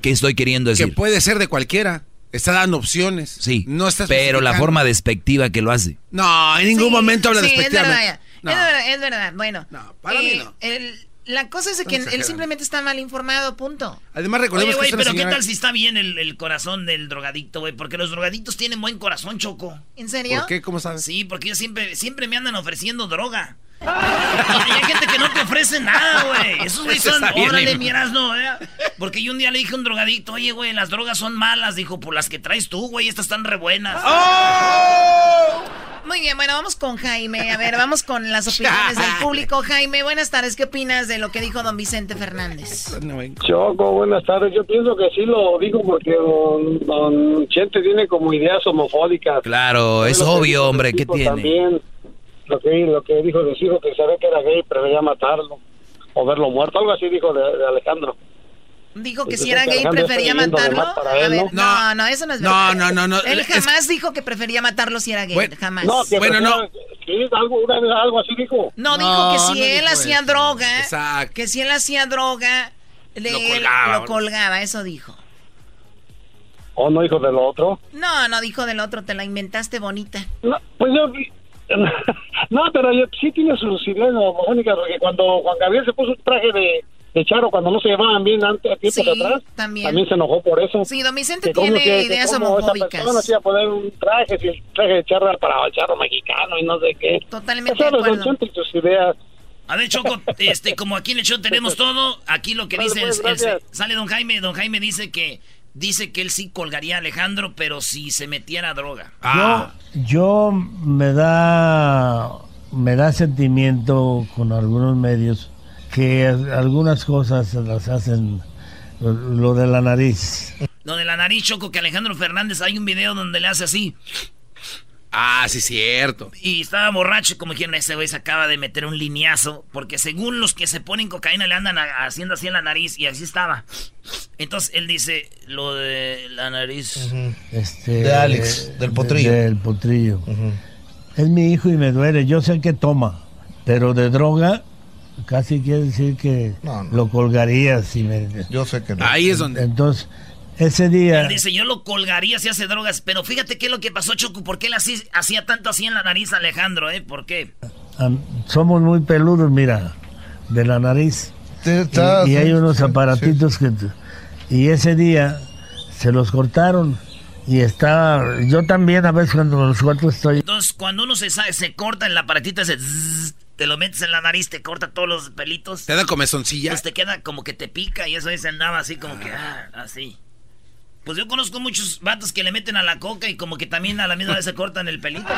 ¿qué estoy queriendo que decir? puede ser de cualquiera? Está dando opciones. Sí, No está pero la forma despectiva que lo hace. No, en ningún Sí, momento habla sí, es despectivamente. verdad, No. es verdad, es verdad. Bueno, para mí eh, no. el- la cosa es de que él simplemente está mal informado, punto. Además, Oye, recordemos güey, que es una pero ¿qué tal si está bien el, el corazón del drogadicto, güey? Porque los drogadictos tienen buen corazón, Choco. ¿En serio? ¿Por qué? ¿Cómo sabes? Sí, porque ellos siempre, siempre me andan ofreciendo droga. Y hay gente que no te ofrece nada, güey. Esos güey son, órale, miras, no, ¿eh? Porque yo un día le dije a un drogadicto, oye, güey, las drogas son malas. Dijo, por las que traes tú, güey, estas están re buenas. Muy bien, bueno, vamos con Jaime. A ver, vamos con las opiniones del público. Jaime, buenas tardes. ¿Qué opinas de lo que dijo don Vicente Fernández? Choco, buenas tardes. Yo pienso que sí lo digo porque don, don Chente tiene como ideas homofóbicas. Claro, es Lo que obvio, dijo hombre, de ¿qué su hijo tiene? También, lo que, lo que dijo de su hijo, que sabía que era gay, prefería matarlo o verlo muerto. Algo así dijo de, de Alejandro. Dijo que si era gay prefería matarlo. A él, ver, ¿no? no, no, eso no es No, verdad. no, no, no, Él es- jamás dijo que prefería matarlo si era gay, Bueno, jamás. No, que Bueno, no. Sí, algo, una vez algo así dijo. No, dijo No, que si no él hacía eso. droga, Exacto. que si él hacía droga, le- Lo él colgaba. lo colgaba, eso dijo. ¿O no dijo de lo otro? No, no dijo del otro, te la inventaste bonita. No, pues yo... No, pero yo, sí tiene sus ideas homofónicas, porque cuando Juan Gabriel se puso un traje de, de charo cuando no se llevaban bien antes, a tiempo Sí, de atrás, también. se enojó por eso. Sí, don Vicente que cómo tiene que- que ideas cómo esa homofóbicas. persona se iba a poner un traje, si el traje de charro era para el charro mexicano y no sé qué. Totalmente Eso de Don acuerdo. Chente y sus ideas. A ver, Choco, este, como aquí en el show tenemos todo, aquí lo que Vale, dice pues, el- el- sale don Jaime, don Jaime dice que dice que él sí colgaría a Alejandro, pero si se metiera droga. Yo, yo me da me da sentimiento con algunos medios que algunas cosas las hacen lo, de la nariz. Lo de la nariz, Choco, que Alejandro Fernández hay un video donde le hace así. Ah, sí, cierto. Y estaba borracho, como quien ese güey se acaba de meter un lineazo, porque según los que se ponen cocaína le andan haciendo así en la nariz, y así estaba. Entonces él dice lo de la nariz. Este, De Alex, del potrillo. Del potrillo. Es mi hijo y me duele. Yo sé que toma, pero de droga casi quiere decir que lo colgaría si me... Yo sé que no. Ahí es donde... Entonces, ese día... Él dice, yo lo colgaría si hace drogas, pero fíjate qué es lo que pasó, Choco, ¿por qué él así, hacía tanto así en la nariz Alejandro, eh? ¿Por qué? am- somos muy peludos, mira, de la nariz. está- y, y hay unos aparatitos que... Y ese día se los cortaron y estaba... Yo también a veces cuando los corto estoy... Entonces, cuando uno se, se corta en la aparatita, ese zzzz, te lo metes en la nariz, te corta todos los pelitos. ¿Te da comezoncilla? Pues te queda como que te pica y eso ahí se andaba así como que, ah, así. Pues yo conozco muchos vatos que le meten a la coca y como que también a la misma vez se cortan el pelito.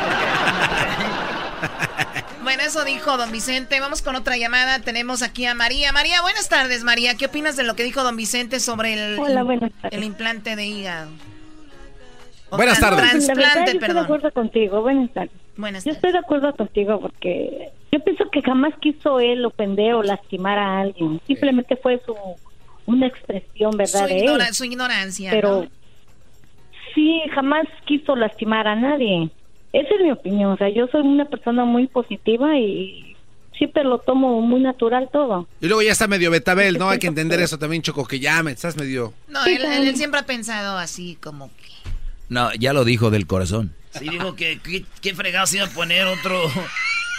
Bueno, eso dijo don Vicente. Vamos con otra llamada. Tenemos aquí a María. María, buenas tardes, María. ¿Qué opinas de lo que dijo don Vicente sobre el, Hola, buenas el implante de hígado? O Buenas tardes. La verdad, yo Trasplante, estoy de perdón. acuerdo contigo. Buenas tardes. Buenas Yo estoy de acuerdo contigo porque yo pienso que jamás quiso él ofender o lastimar a alguien. Simplemente fue su una expresión, Su, ¿verdad? de ignora- él. su ignorancia. Pero ¿no? sí, jamás quiso lastimar a nadie. Esa es mi opinión. O sea, yo soy una persona muy positiva y siempre lo tomo muy natural todo. Y luego ya está medio betabel, ¿no? Hay que entender eso también, Choco, que ya me estás medio... No, él, él- él siempre ha pensado así, como que. No, ya lo dijo del corazón. Sí, dijo que qué, qué fregado se iba a poner otro.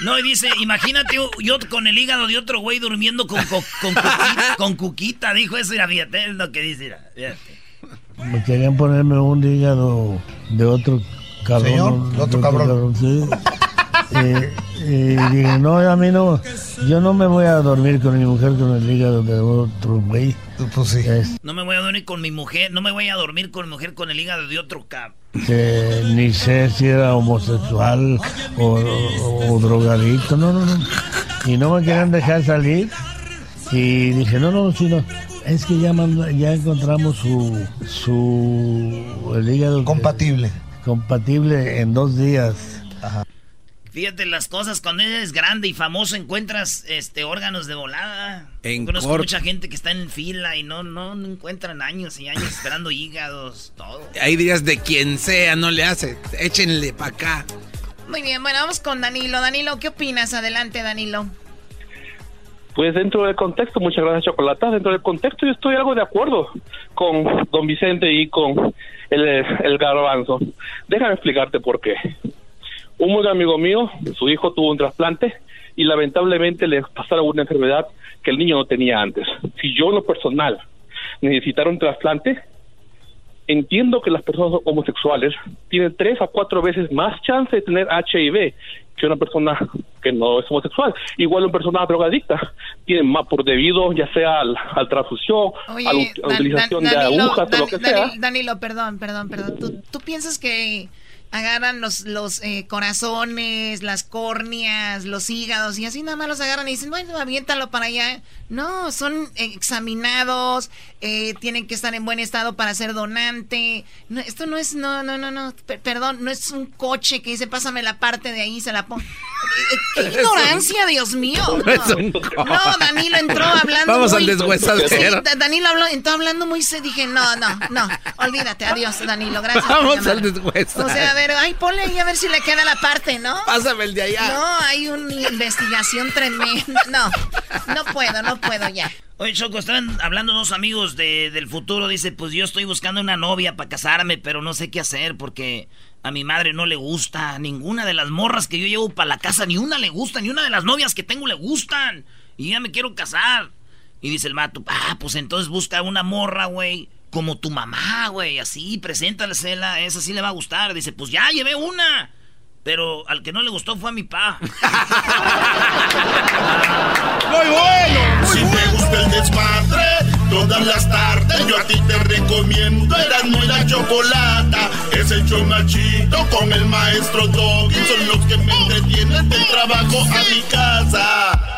No, y dice, imagínate yo con el hígado de otro güey durmiendo con, co- con, cuquita, con cuquita, dijo eso, mira, fíjate, es lo que dice, mira, fíjate. Me querían ponerme un hígado de otro cabrón. Señor, de otro cabrón. sí. Eh, eh, dije, no, a mí no, yo no me voy a dormir con mi mujer con el hígado de otro güey. Pues sí. No me voy a dormir con mi mujer, no me voy a dormir con mi mujer con el hígado de otro cab. Que ni sé si era homosexual o, o- o drogadicto, no, no, no. Y no me querían dejar salir. Y dije, no, no, sí, no. Es que ya, manda- ya encontramos su, su, el hígado. Compatible. compatible en dos días. Fíjate las cosas, cuando eres grande y famoso encuentras este órganos de volada. En Conozco mucha gente que está en fila y no, no, no encuentran años y años esperando hígados, todo. Ahí dirías de quien sea, no le hace. Échenle para acá. Muy bien, bueno, vamos con Danilo. Danilo, ¿qué opinas? Adelante, Danilo. Pues dentro del contexto, muchas gracias Chocolata, dentro del contexto yo estoy algo de acuerdo con don Vicente y con el, el garbanzo. Déjame explicarte por qué. Un muy amigo mío, su hijo tuvo un trasplante y lamentablemente le pasaron una enfermedad que el niño no tenía antes. Si yo en lo personal necesitara un trasplante, entiendo que las personas homosexuales tienen tres a cuatro veces más chance de tener HIV que una persona que no es homosexual. Igual una persona drogadicta tiene más por debido ya sea al, al transfusión, Oye, a la, Dan- utilización Dan- de agujas o lo Dan- que Danilo, sea. Danilo, perdón, perdón, perdón. ¿Tú, tú piensas que agarran los, los eh, corazones, las córneas, los hígados y así nada más los agarran y dicen, bueno, aviéntalo para allá? No, son examinados, eh, tienen que estar en buen estado para ser donante. No, esto no es, no, no, no, no, per- perdón, no es un coche que dice, pásame la parte de ahí, se la pongo. ¡Qué ignorancia, Dios mío! No es un No, Danilo entró hablando Vamos muy... al deshuesadero. Sí, Da- Danilo habló, entró hablando muy... Se dije, no, no, no, olvídate, adiós, Danilo, gracias Vamos al deshuesadero. O sea, ver, ay, ponle ahí a ver si le queda la parte, ¿no? Pásame el de allá. No, hay una investigación tremenda. No, no puedo, no puedo ya. Oye, Choco, están hablando dos amigos de- del futuro. Dice, pues yo estoy buscando una novia para casarme, pero no sé qué hacer porque a mi madre no le gusta. Ninguna de las morras que yo llevo para la casa, ni una le gusta, ni una de las novias que tengo le gustan. Y ya me quiero casar. Y dice el mato, ah, pues entonces busca una morra, güey. Como tu mamá, güey, así, preséntalesela, esa sí le va a gustar. Dice, pues ya llevé una. Pero al que no le gustó fue a mi pa. Muy bueno. Si te gusta el desmadre, Todas las tardes yo a ti te recomiendo Eran muy la chocolata Es el chido con el maestro Doggy Son los que me entretienen del trabajo a mi casa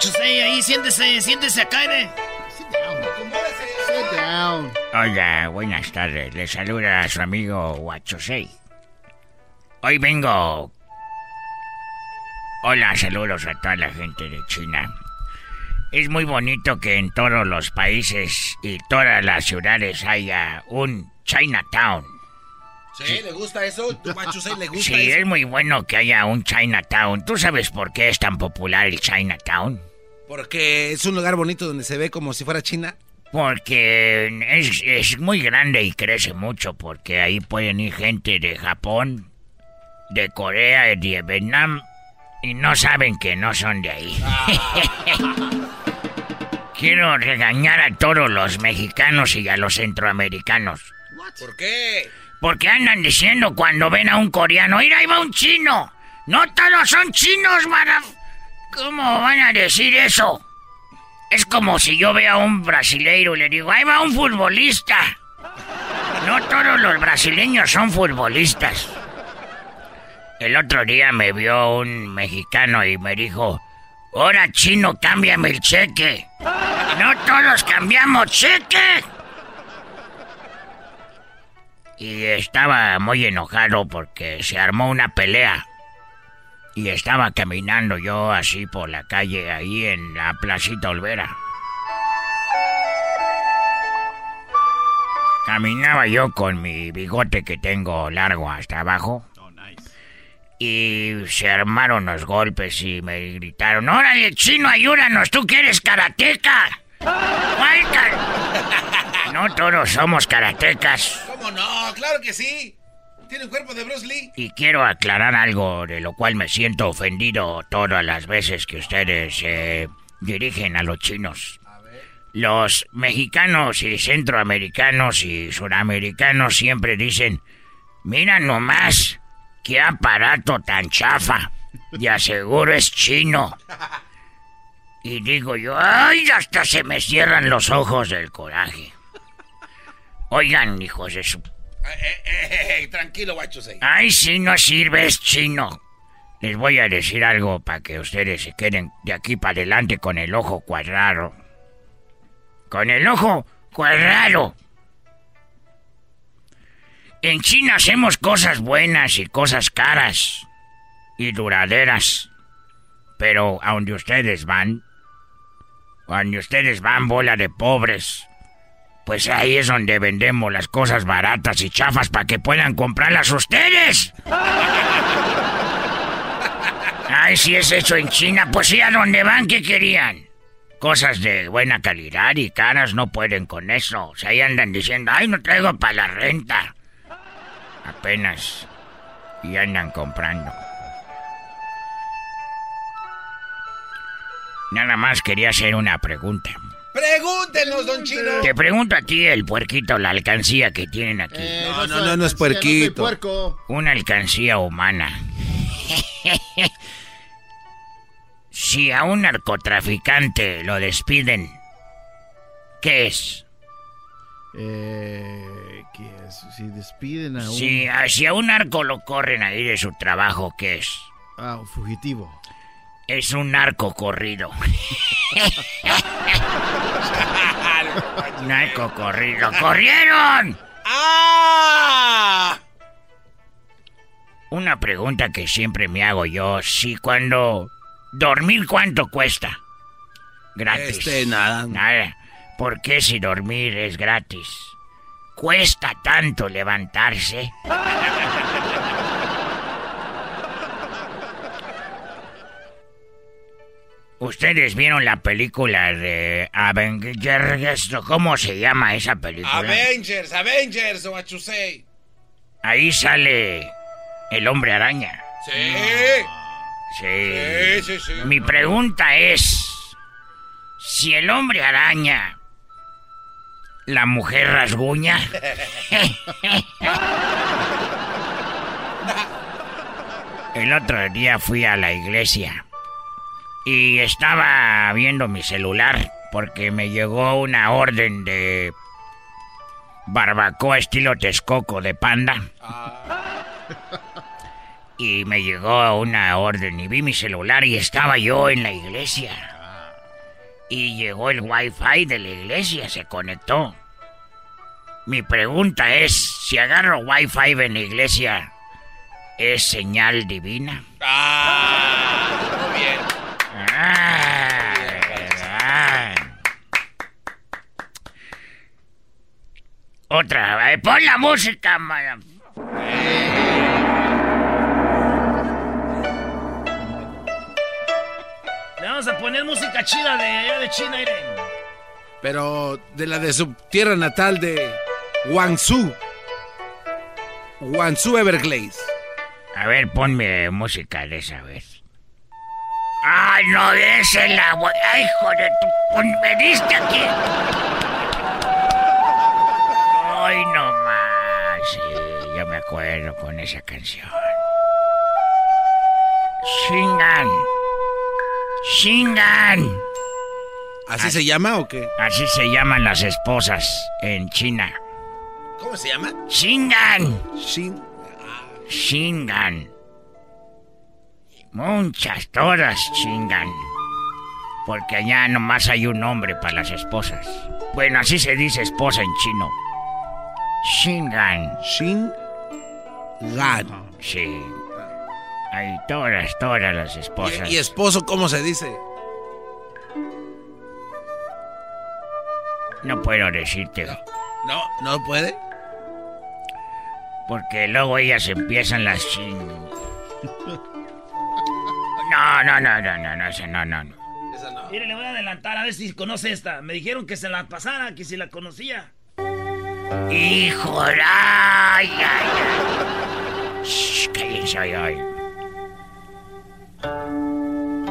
Guachusei? Ahí, siéntese, siéntese acá, ¿eh? Sit down. Hola, buenas tardes. Le saluda a su amigo Huachosei. Hoy vengo. Hola, saludos a toda la gente de China. Es muy bonito que en todos los países y todas las ciudades haya un Chinatown. Sí, ¿le gusta eso? Guachusei, ¿le gusta Sí, eso? es muy bueno que haya un Chinatown. ¿Tú sabes por qué es tan popular el Chinatown? Porque es un lugar bonito donde se ve como si fuera China. Porque es, es muy grande y crece mucho, porque ahí pueden ir gente de Japón, de Corea, de Vietnam, y no saben que no son de ahí. Quiero regañar a todos los mexicanos y a los centroamericanos. ¿Por qué? Porque andan diciendo cuando ven a un coreano, mira, ahí va un chino. No todos son chinos, mara... ¿Cómo van a decir eso? Es como si yo vea a un brasileiro y le digo, ahí va un futbolista. No todos los brasileños son futbolistas. El otro día me vio un mexicano y me dijo, ahora chino, cámbiame el cheque. No todos cambiamos cheque. Y estaba muy enojado porque se armó una pelea. Y estaba caminando yo así por la calle ahí en la Placita Olvera. Caminaba yo con mi bigote que tengo largo hasta abajo. Y se armaron los golpes y me gritaron, ¡Órale, chino, ayúdanos! ¡Tú que eres karateca! No todos somos karatecas. ¿Cómo no? Claro que sí. Tiene un cuerpo de Bruce Lee. Y quiero aclarar algo de lo cual me siento ofendido todas las veces que ustedes se dirigen a los chinos. Los mexicanos y centroamericanos y suramericanos siempre dicen, mira nomás, qué aparato tan chafa. De aseguro es chino. Y digo yo, ay, hasta se me cierran los ojos del coraje. Oigan, hijos de su Eh, eh, eh, tranquilo, Guachusei. Ay, si no sirve, es chino. Les voy a decir algo para que ustedes se queden de aquí para adelante con el ojo cuadrado. Con el ojo cuadrado. En China hacemos cosas buenas y cosas caras y duraderas. Pero a donde ustedes van, a donde ustedes van, bola de pobres, pues ahí es donde vendemos las cosas baratas y chafas para que puedan comprarlas ustedes. Ay, si es hecho en China, pues sí, a dónde van, ¿qué querían? Cosas de buena calidad y caras no pueden con eso. Ahí andan diciendo, ay, no traigo para la renta. Apenas. Y andan comprando. Nada más quería hacer una pregunta. Pregúntenos, don Chino. Te pregunto a ti, el puerquito, la alcancía que tienen aquí. no, no, no, no es puerquito. Una alcancía humana. si a un narcotraficante lo despiden, ¿qué es? Eh, ¿qué es? Si despiden a un... Si, a- si a un narco lo corren ahí de su trabajo, ¿qué es? Ah, un fugitivo. Es un narco corrido. narco corrido. ¡Corrieron! ¡Ah! Una pregunta que siempre me hago yo, si cuando dormir cuánto cuesta? Gratis. Este, nada. Nada. ¿Por qué si dormir es gratis? Cuesta tanto levantarse. ¿Ustedes vieron la película de Avengers? ¿Cómo se llama esa película? Avengers, Avengers, you say. Ahí sale el hombre araña. Sí. Sí. Sí, sí, sí. Mi pregunta es, si el hombre araña, la mujer rasguña. el otro día fui a la iglesia y estaba viendo mi celular porque me llegó una orden de barbacoa estilo Texcoco de panda. Y me llegó una orden y vi mi celular y estaba yo en la iglesia. Y llegó el wifi de la iglesia, se conectó. Mi pregunta es, si agarro wifi en la iglesia, ¿es señal divina? Ah, muy bien. Otra, eh, pon la música, madam. Le vamos a poner música chida de allá de China, Irene. Pero de la de su tierra natal de Guangzhou. Guangzhou Everglades. A ver, ponme música de esa vez. ¡Ay, no es el agua! ¡Ay, hijo de tu... ¡Veniste aquí! ¡Ay, no más! Sí, yo me acuerdo con esa canción. Shingan. Shingan. ¿Así se llama o qué? Así se llaman las esposas en China. ¿Cómo se llama? Shingan. Shin. Shingan. Muchas, todas chingan. Porque allá nomás hay un nombre para las esposas. Bueno, así se dice esposa en chino. Shingan. Shingan. Sí. Hay todas, todas las esposas. ¿Y, y esposo cómo se dice? No puedo decirte. No, no puede. Porque luego ellas empiezan las chin. No, no, no, no, no, no, esa no, no, no. Mire, le voy a adelantar a ver si conoce esta. Me dijeron que se la pasara, que si la conocía. Hijo, de- ay, ay, ay. Shh, cállense, ay, ay.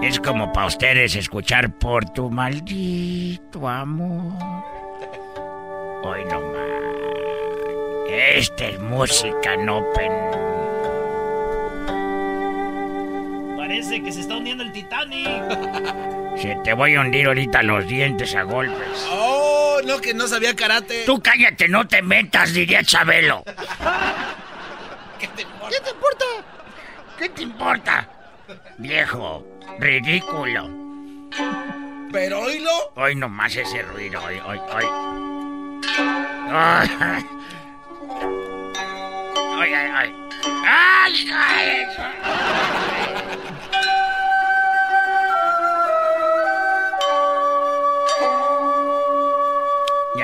Es como para ustedes escuchar por tu maldito amor. Hoy no más. Esta es música no pen. Parece que se está hundiendo el Titanic. Se te voy a hundir ahorita los dientes a golpes. Oh, no, que no sabía karate. Tú cállate, no te metas, diría Chabelo. ¿Qué te importa? ¿Qué te importa? ¿Qué te importa? Viejo, ridículo. Pero oílo. Hoy nomás ese ruido, hoy, hoy, hoy. Ay, ay, ay. ay. ¡Ay,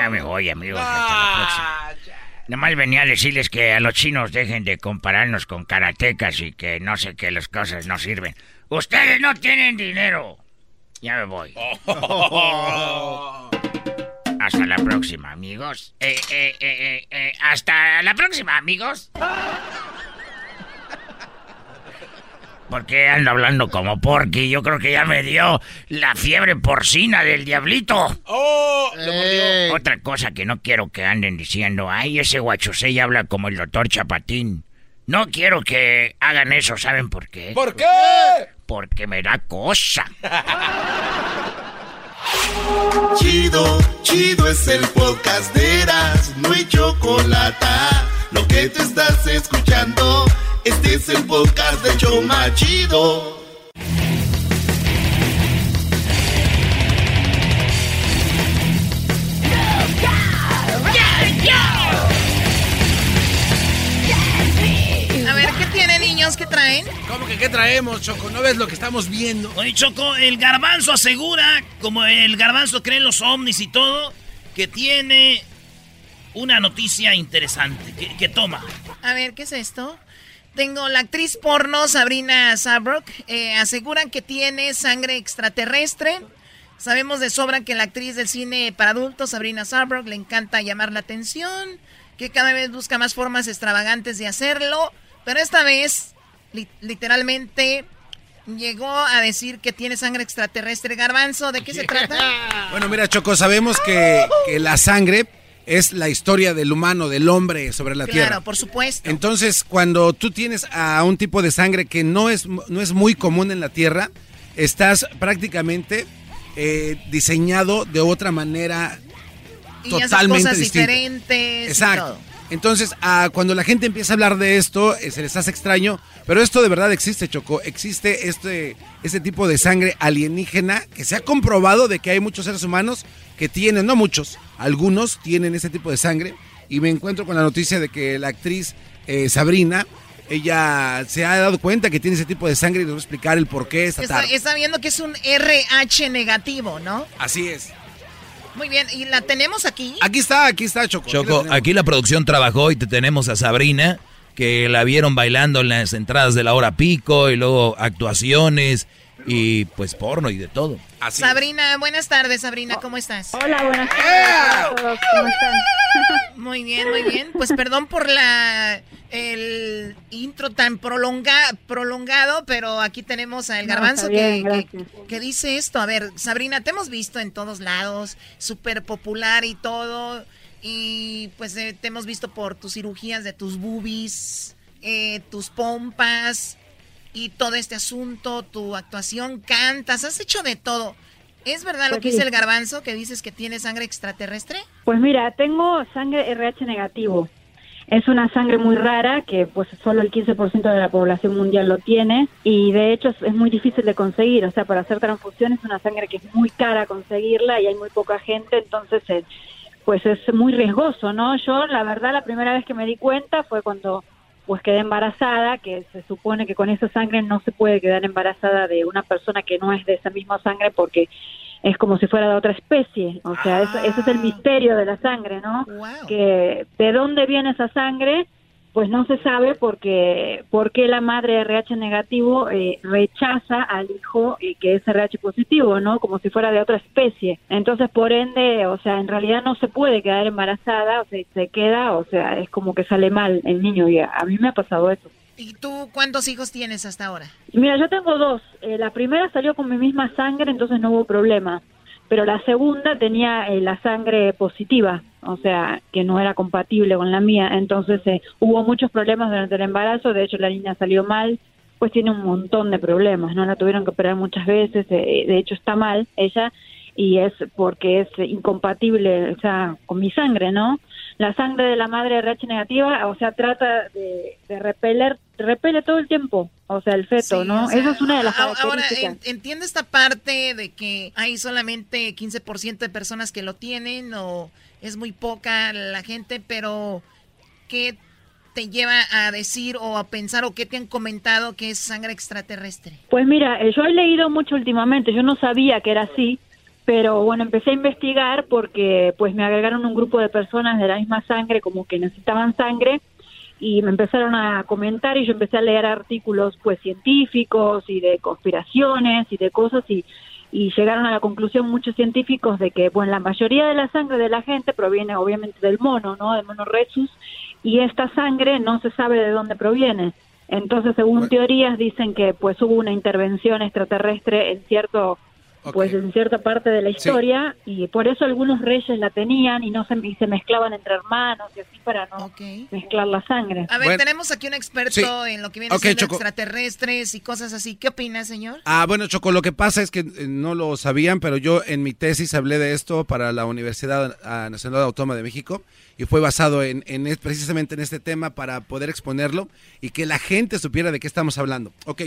Ya me voy, amigos. Hasta la próxima. Nomás venía a decirles que a los chinos dejen de compararnos con karatecas y que no sé qué las cosas no sirven. Ustedes no tienen dinero. Ya me voy. Hasta la próxima, amigos. Eh, eh, eh, hasta la próxima, amigos. ¿Por qué ando hablando como porky? Yo creo que ya me dio la fiebre porcina del diablito. ¡Oh! Otra cosa que no quiero que anden diciendo, ay, ese guachosei habla como el doctor Chapatín. No quiero que hagan eso, ¿saben por qué? ¿Por qué? Porque me da cosa. Chido, chido es el podcast de Eras, no hay chocolate. Lo que te estás escuchando, este es el podcast de Choma Chido. A ver, ¿qué tiene, niños? ¿Qué traen? ¿Cómo que qué traemos, Choco? ¿No ves lo que estamos viendo? Oye, Choco, el garbanzo asegura, como el garbanzo cree en los ovnis y todo, que tiene una noticia interesante que, que toma. A ver, ¿qué es esto? Tengo la actriz porno Sabrina Sabrok. Eh, aseguran que tiene sangre extraterrestre. Sabemos de sobra que la actriz del cine para adultos, Sabrina Sabrok, le encanta llamar la atención, que cada vez busca más formas extravagantes de hacerlo, pero esta vez, li- literalmente, llegó a decir que tiene sangre extraterrestre. Garbanzo, ¿de qué se trata? Bueno, mira, Choco, sabemos que, que la sangre es la historia del humano, del hombre sobre la Claro, tierra. por supuesto. Entonces, cuando tú tienes a un tipo de sangre que no es, no es muy común en la Tierra, estás prácticamente eh, diseñado de otra manera Y totalmente cosas distinta. diferentes. y Exacto. todo. Entonces, ah, cuando la gente empieza a hablar de esto, eh, se les hace extraño, pero esto de verdad existe, Choco. Existe este, este tipo de sangre alienígena que se ha comprobado de que hay muchos seres humanos que tienen, no muchos, algunos tienen ese tipo de sangre. Y me encuentro con la noticia de que la actriz eh, Sabrina, ella se ha dado cuenta que tiene ese tipo de sangre y nos va a explicar el por qué esta Está, tarde. está viendo que es un RH negativo, ¿no? Así es. Muy bien, ¿y la tenemos aquí? Aquí está, aquí está, Choco. Aquí la Choco, aquí la producción trabajó y te tenemos a Sabrina, que la vieron bailando en las entradas de la hora pico y luego actuaciones y pues porno y de todo. Sabrina, buenas tardes, Sabrina, ¿cómo estás? Hola, buenas tardes a todos, ¿cómo están? Muy bien, muy bien. Pues perdón por la el intro tan prolonga, prolongado, pero aquí tenemos a El No, Garbanzo bien, que, que- que dice esto. A ver, Sabrina, te hemos visto en todos lados, súper popular y todo. Y pues eh, te hemos visto por tus cirugías de tus boobies, eh, tus pompas y todo este asunto, tu actuación, cantas, has hecho de todo. ¿Es verdad lo Pues que dice el garbanzo, que dices que tiene sangre extraterrestre? Pues mira, tengo sangre RH negativo. Es una sangre muy rara que pues solo el 15% de la población mundial lo tiene y de hecho es, muy difícil de conseguir. O sea, para hacer transfusión es una sangre que es muy cara conseguirla y hay muy poca gente, entonces eh, pues es muy riesgoso, ¿no? Yo la verdad la primera vez que me di cuenta fue cuando pues quedé embarazada, que se supone que con esa sangre no se puede quedar embarazada de una persona que no es de esa misma sangre porque es como si fuera de otra especie. O sea, eso- ese es el misterio de la sangre, ¿no? Que de dónde viene esa sangre, pues no se sabe porque porque la madre RH negativo eh, rechaza al hijo eh, que es RH positivo, ¿no? Como si fuera de otra especie. Entonces, por ende, o sea, en realidad no se puede quedar embarazada, o sea, se queda, o sea, es como que sale mal el niño y a, a mí me ha pasado eso. ¿Y tú cuántos hijos tienes hasta ahora? Mira, yo tengo dos. Eh, la primera salió con mi misma sangre, entonces no hubo problema. Pero la segunda tenía eh, la sangre positiva, o sea, que no era compatible con la mía. Entonces eh, hubo muchos problemas durante el embarazo. De hecho, la niña salió mal. Pues tiene un montón de problemas, ¿no? La tuvieron que operar muchas veces. eh, de hecho, está mal ella y es porque es incompatible, o sea, con mi sangre, ¿no? La sangre de la madre RH negativa, o sea, trata de, de repeler, repele todo el tiempo, o sea, el feto, Sí, ¿no? o sea, Esa es una de las Ahora, características. en- entiendo esta parte de que hay solamente 15% de personas que lo tienen o es muy poca la gente, pero ¿qué te lleva a decir o a pensar o qué te han comentado que es sangre extraterrestre? Pues mira, eh, yo he leído mucho últimamente, yo no sabía que era así, pero bueno, empecé a investigar porque pues me agregaron un grupo de personas de la misma sangre como que necesitaban sangre y me empezaron a comentar y yo empecé a leer artículos pues científicos y de conspiraciones y de cosas y y llegaron a la conclusión muchos científicos de que bueno la mayoría de la sangre de la gente proviene obviamente del mono no del mono rhesus y esta sangre no se sabe de dónde proviene. Entonces según teorías dicen que pues hubo una intervención extraterrestre en cierto pues en cierta parte de la historia y por eso algunos reyes la tenían y no se, y se mezclaban entre hermanos y así para no mezclar la sangre A ver, tenemos aquí un experto Sí. en lo que viene Ok, siendo Choco. extraterrestres y cosas así. ¿Qué opina, señor? Ah, bueno, Choco, lo que pasa es que eh, no lo sabían, pero yo en mi tesis hablé de esto para la Universidad Nacional Autónoma de México y fue basado en, en precisamente en este tema para poder exponerlo y que la gente supiera de qué estamos hablando. Ok,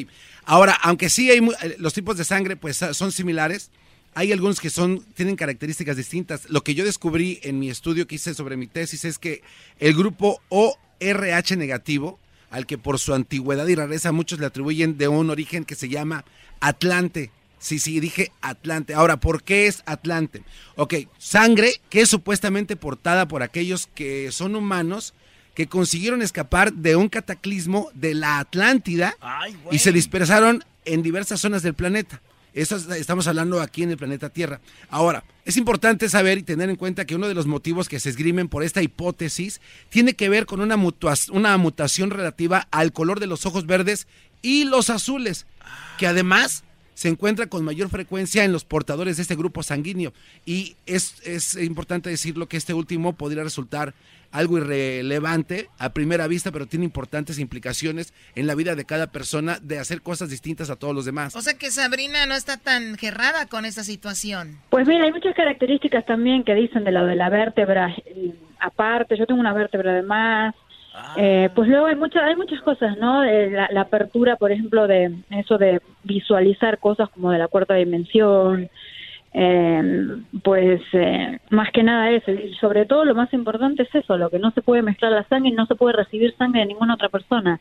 ahora, aunque sí hay eh, los tipos de sangre pues son similares, hay algunos que son tienen características distintas. Lo que yo descubrí en mi estudio que hice sobre mi tesis es que el grupo ORH negativo, al que por su antigüedad y rareza muchos le atribuyen de un origen que se llama Atlante. Sí, sí, dije Atlante. Ahora, ¿por qué es Atlante? Ok, sangre que es supuestamente portada por aquellos que son humanos que consiguieron escapar de un cataclismo de la Atlántida y se dispersaron en diversas zonas del planeta. Eso es- estamos hablando aquí en el planeta Tierra. Ahora, es importante saber y tener en cuenta que uno de los motivos que se esgrimen por esta hipótesis tiene que ver con una, mutua- una mutación relativa al color de los ojos verdes y los azules, que además se encuentra con mayor frecuencia en los portadores de este grupo sanguíneo. Y es, es importante decirlo que este último podría resultar algo irrelevante a primera vista, pero tiene importantes implicaciones en la vida de cada persona de hacer cosas distintas a todos los demás. O sea que Sabrina no está tan gerrada con esta situación. Pues mira, hay muchas características también que dicen de lo de la vértebra eh, aparte. Yo tengo una vértebra de más. Eh, pues luego hay muchas hay muchas cosas, ¿no? Eh, la, la apertura, por ejemplo, de eso de visualizar cosas como de la cuarta dimensión. eh, pues eh, más que nada eso y sobre todo lo más importante es eso lo que no se puede mezclar la sangre y no se puede recibir sangre de ninguna otra persona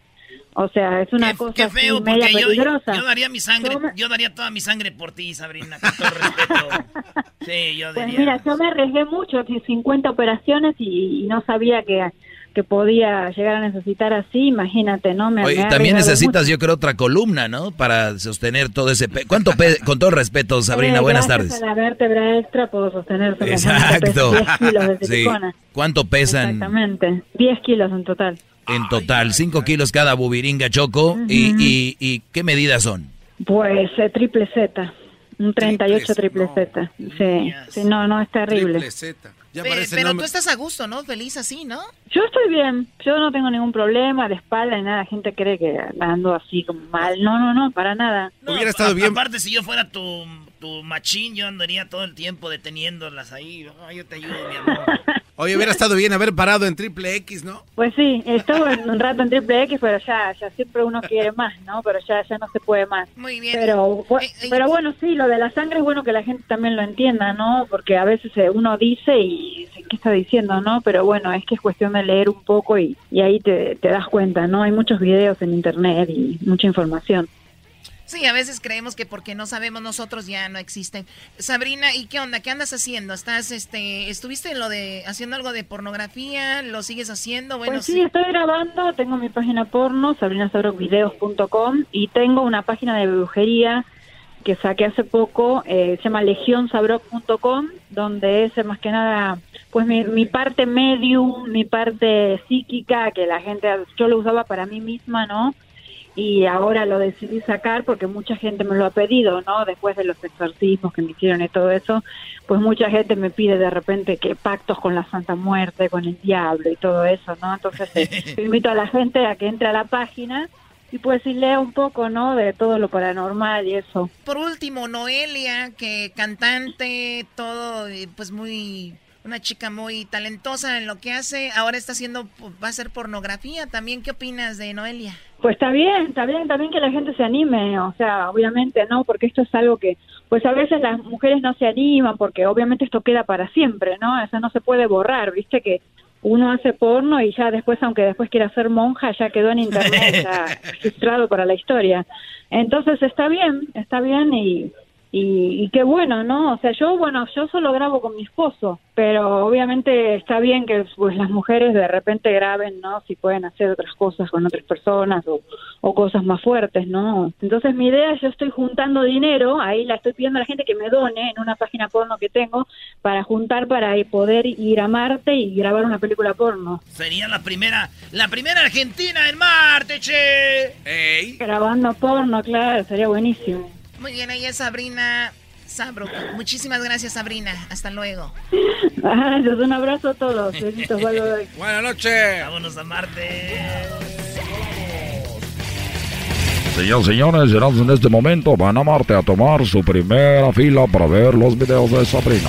o sea es una cosa Qué feo, media yo, peligrosa yo daría mi sangre, Yo me- yo daría toda mi sangre por ti, Sabrina, con todo respeto. Sí, yo Pues mira, yo me arriesgué mucho, que 50 operaciones y, y no sabía que, que podía llegar a necesitar así, imagínate, ¿no? Me, Oye, me también necesitas, mucho. yo creo, otra columna, ¿no? Para sostener todo ese... pe- ¿Cuánto pe- Con todo respeto, Sabrina, Eh, buenas tardes. a la vértebra extra puedo sostener Exacto. peso, 10 kilos de Sí. ¿Cuánto pesan Exactamente, 10 kilos en total. en total? ¿Cinco kilos cada bubiringa choco? ¿Y, y, y qué medidas son? Pues eh, triple Z, un 38 triple Z. Sí, sí, no, no, es terrible. Triple Z. Ya pero nombre- tú estás a gusto, ¿no? Feliz así, ¿no? Yo estoy bien, yo no tengo ningún problema de espalda ni nada. La gente cree que ando así como mal. No, no, no, para nada. Hubiera estado A- bien. Aparte, si yo fuera tu, tu machín, yo andaría todo el tiempo deteniéndolas ahí. Yo te ayudo, mi amor. Oye, hubiera estado bien haber parado en triple X, ¿no? Pues sí, estuve un rato en triple X, pero ya, ya siempre uno quiere más, ¿no? Pero ya, ya no se puede más. Muy bien. Pero, bu- Eh, pero bueno, sí, lo de la sangre es bueno que la gente también lo entienda, ¿no? Porque a veces eh, uno dice y dice, ¿qué está diciendo, no? Pero bueno, es que es cuestión de leer un poco y, y ahí te, te das cuenta, ¿no? Hay muchos videos en internet y mucha información. Sí, a veces creemos que porque no sabemos nosotros ya no existen. Sabrina, ¿y qué onda? ¿Qué andas haciendo? ¿Estás, este, estuviste en lo de, haciendo algo de pornografía? ¿Lo sigues haciendo? Bueno, Pues sí, estoy grabando, tengo mi página porno, sabrinasabrockvideos.com y tengo una página de brujería que saqué hace poco, eh, se llama legionsabrock.com, donde es eh, más que nada pues mi, mi parte medium, mi parte psíquica, que la gente, yo lo usaba para mí misma, ¿no? Y ahora lo decidí sacar porque mucha gente me lo ha pedido, ¿no? Después de los exorcismos que me hicieron y todo eso, pues mucha gente me pide de repente que pactos con la Santa Muerte, con el diablo y todo eso, ¿no? Entonces eh, invito a la gente a que entre a la página y pues y lea un poco, ¿no? De todo lo paranormal y eso. Por último, Noelia, que cantante, todo, pues muy, una chica muy talentosa en lo que hace, ahora está haciendo, va a hacer pornografía también. ¿Qué opinas de Noelia? Pues está bien, está bien también que la gente se anime, o sea, obviamente no, porque esto es algo que, pues a veces las mujeres no se animan, porque obviamente esto queda para siempre, ¿no? Eso no se puede borrar, viste que uno hace porno y ya después, aunque después quiera ser monja, ya quedó en internet, ya registrado para la historia. Entonces está bien, está bien y, y, y qué bueno, ¿no? O sea, yo, bueno, yo solo grabo con mi esposo, pero obviamente está bien que pues las mujeres de repente graben, ¿no? Si pueden hacer otras cosas con otras personas o, o cosas más fuertes, ¿no? Entonces mi idea, yo estoy juntando dinero, ahí la estoy pidiendo a la gente que me done en una página porno que tengo para juntar para poder ir a Marte y grabar una película porno. Sería la primera, la primera argentina en Marte, che. Grabando porno, claro, sería buenísimo. Muy bien, ella es Sabrina Sabro. Muchísimas gracias, Sabrina. Hasta luego. Gracias, un abrazo a todos. Besitos, bye, bye. Buenas noches. Vámonos a Marte. Señoras y señores, Erasmo en este momento van a Marte a tomar su primera fila para ver los videos de Sabrina.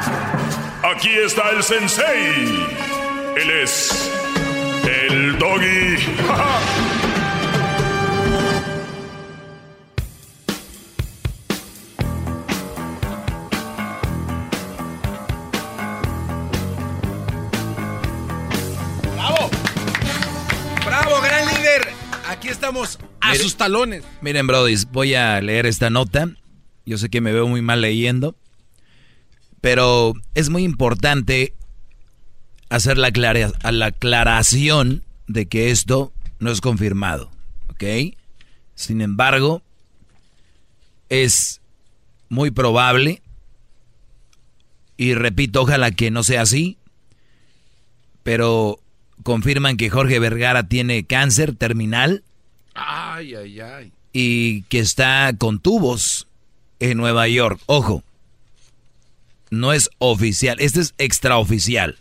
Aquí está el sensei. Él es el doggy. ¡Bravo! ¡Bravo, gran líder! Aquí estamos a sus talones. Miren, Brody, voy a leer esta nota. Yo sé que me veo muy mal leyendo, pero es muy importante hacer la, clara- a la aclaración de que esto no es confirmado, ¿ok? Sin embargo, es muy probable, y repito, ojalá que no sea así, pero confirman que Jorge Vergara tiene cáncer terminal Ay, ay, ay. y que está con tubos en Nueva York. Ojo, no es oficial, este es extraoficial.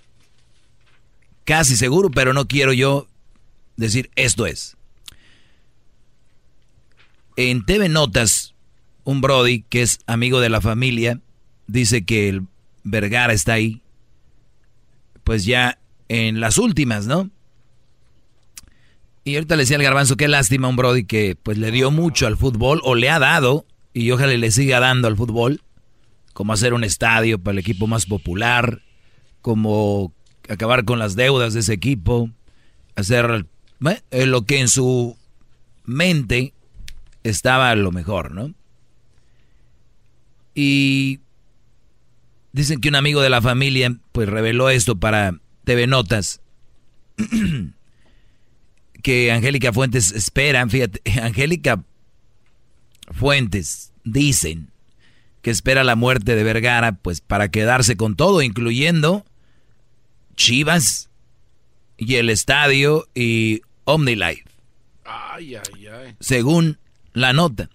Casi seguro, pero no quiero yo decir esto es. En TV Notas, un Brody que es amigo de la familia dice que el Vergara está ahí, pues ya en las últimas, ¿no? Y ahorita le decía al garbanzo, qué lástima un Brody que pues le dio mucho al fútbol, o le ha dado, y ojalá le siga dando al fútbol, como hacer un estadio para el equipo más popular, como acabar con las deudas de ese equipo, hacer eh, lo que en su mente estaba lo mejor, ¿no? Y dicen que un amigo de la familia pues reveló esto para TV Notas. que Angélica Fuentes espera, fíjate, Angélica Fuentes dicen que espera la muerte de Vergara pues para quedarse con todo, incluyendo Chivas y el estadio y OmniLife, Ay, ay, ay. según la nota.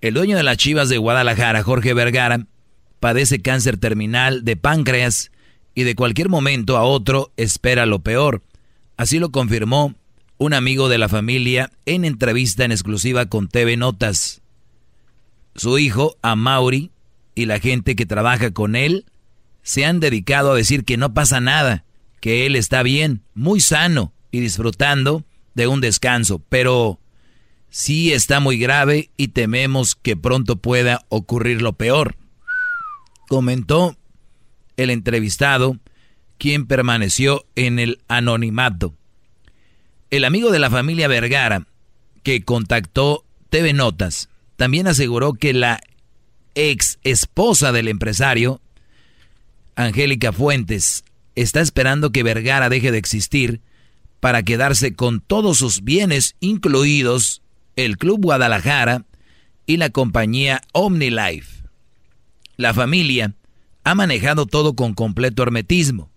El dueño de las Chivas de Guadalajara, Jorge Vergara, padece cáncer terminal de páncreas y de cualquier momento a otro espera lo peor. Así lo confirmó un amigo de la familia en entrevista en exclusiva con TV Notas. Su hijo, Amaury, y la gente que trabaja con él se han dedicado a decir que no pasa nada, que él está bien, muy sano y disfrutando de un descanso, pero sí está muy grave y tememos que pronto pueda ocurrir lo peor. Comentó el entrevistado, quien permaneció en el anonimato. El amigo de la familia Vergara, que contactó TV Notas, también aseguró que la ex esposa del empresario, Angélica Fuentes, está esperando que Vergara deje de existir para quedarse con todos sus bienes, incluidos el Club Guadalajara y la compañía OmniLife. La familia ha manejado todo con completo hermetismo.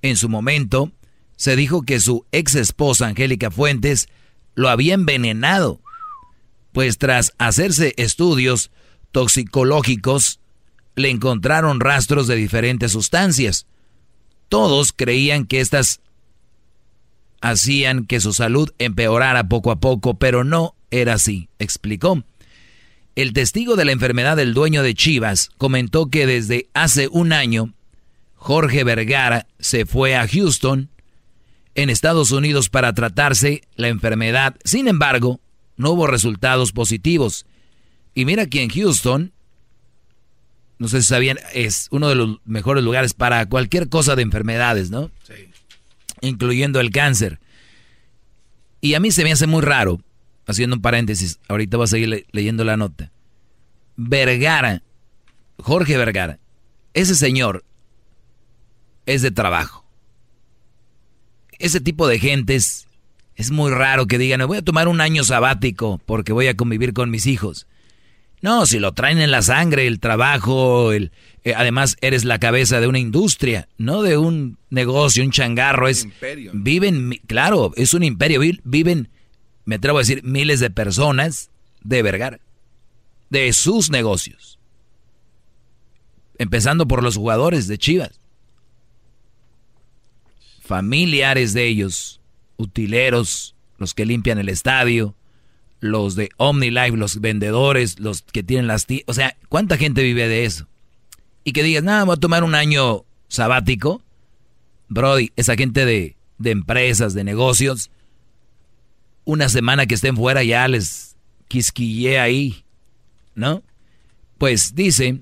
En su momento, se dijo que su ex esposa Angélica Fuentes lo había envenenado, pues tras hacerse estudios toxicológicos, le encontraron rastros de diferentes sustancias. Todos creían que estas hacían que su salud empeorara poco a poco, pero no era así, explicó. El testigo de la enfermedad del dueño de Chivas comentó que desde hace un año, Jorge Vergara se fue a Houston, en Estados Unidos, para tratarse la enfermedad. Sin embargo, no hubo resultados positivos. Y mira que en Houston, no sé si sabían, es uno de los mejores lugares para cualquier cosa de enfermedades, ¿no? Sí. Incluyendo el cáncer. Y a mí se me hace muy raro, haciendo un paréntesis, ahorita voy a seguir le- leyendo la nota. Vergara, Jorge Vergara, ese señor es de trabajo. Ese tipo de gentes es muy raro que digan, me voy a tomar un año sabático porque voy a convivir con mis hijos. No, si lo traen en la sangre, el trabajo, el, eh, además eres la cabeza de una industria, no de un negocio, un changarro, es imperio. viven, claro, es un imperio, vi- viven, me atrevo a decir, miles de personas de Vergara, de sus negocios, empezando por los jugadores de Chivas, familiares de ellos, utileros, los que limpian el estadio, los de OmniLife, los vendedores, los que tienen las tiendas. O sea, ¿cuánta gente vive de eso? Y que digas, nada, voy a tomar un año sabático. Brody, esa gente de, de empresas, de negocios, una semana que estén fuera ya les quisquillé ahí, ¿no? Pues dice,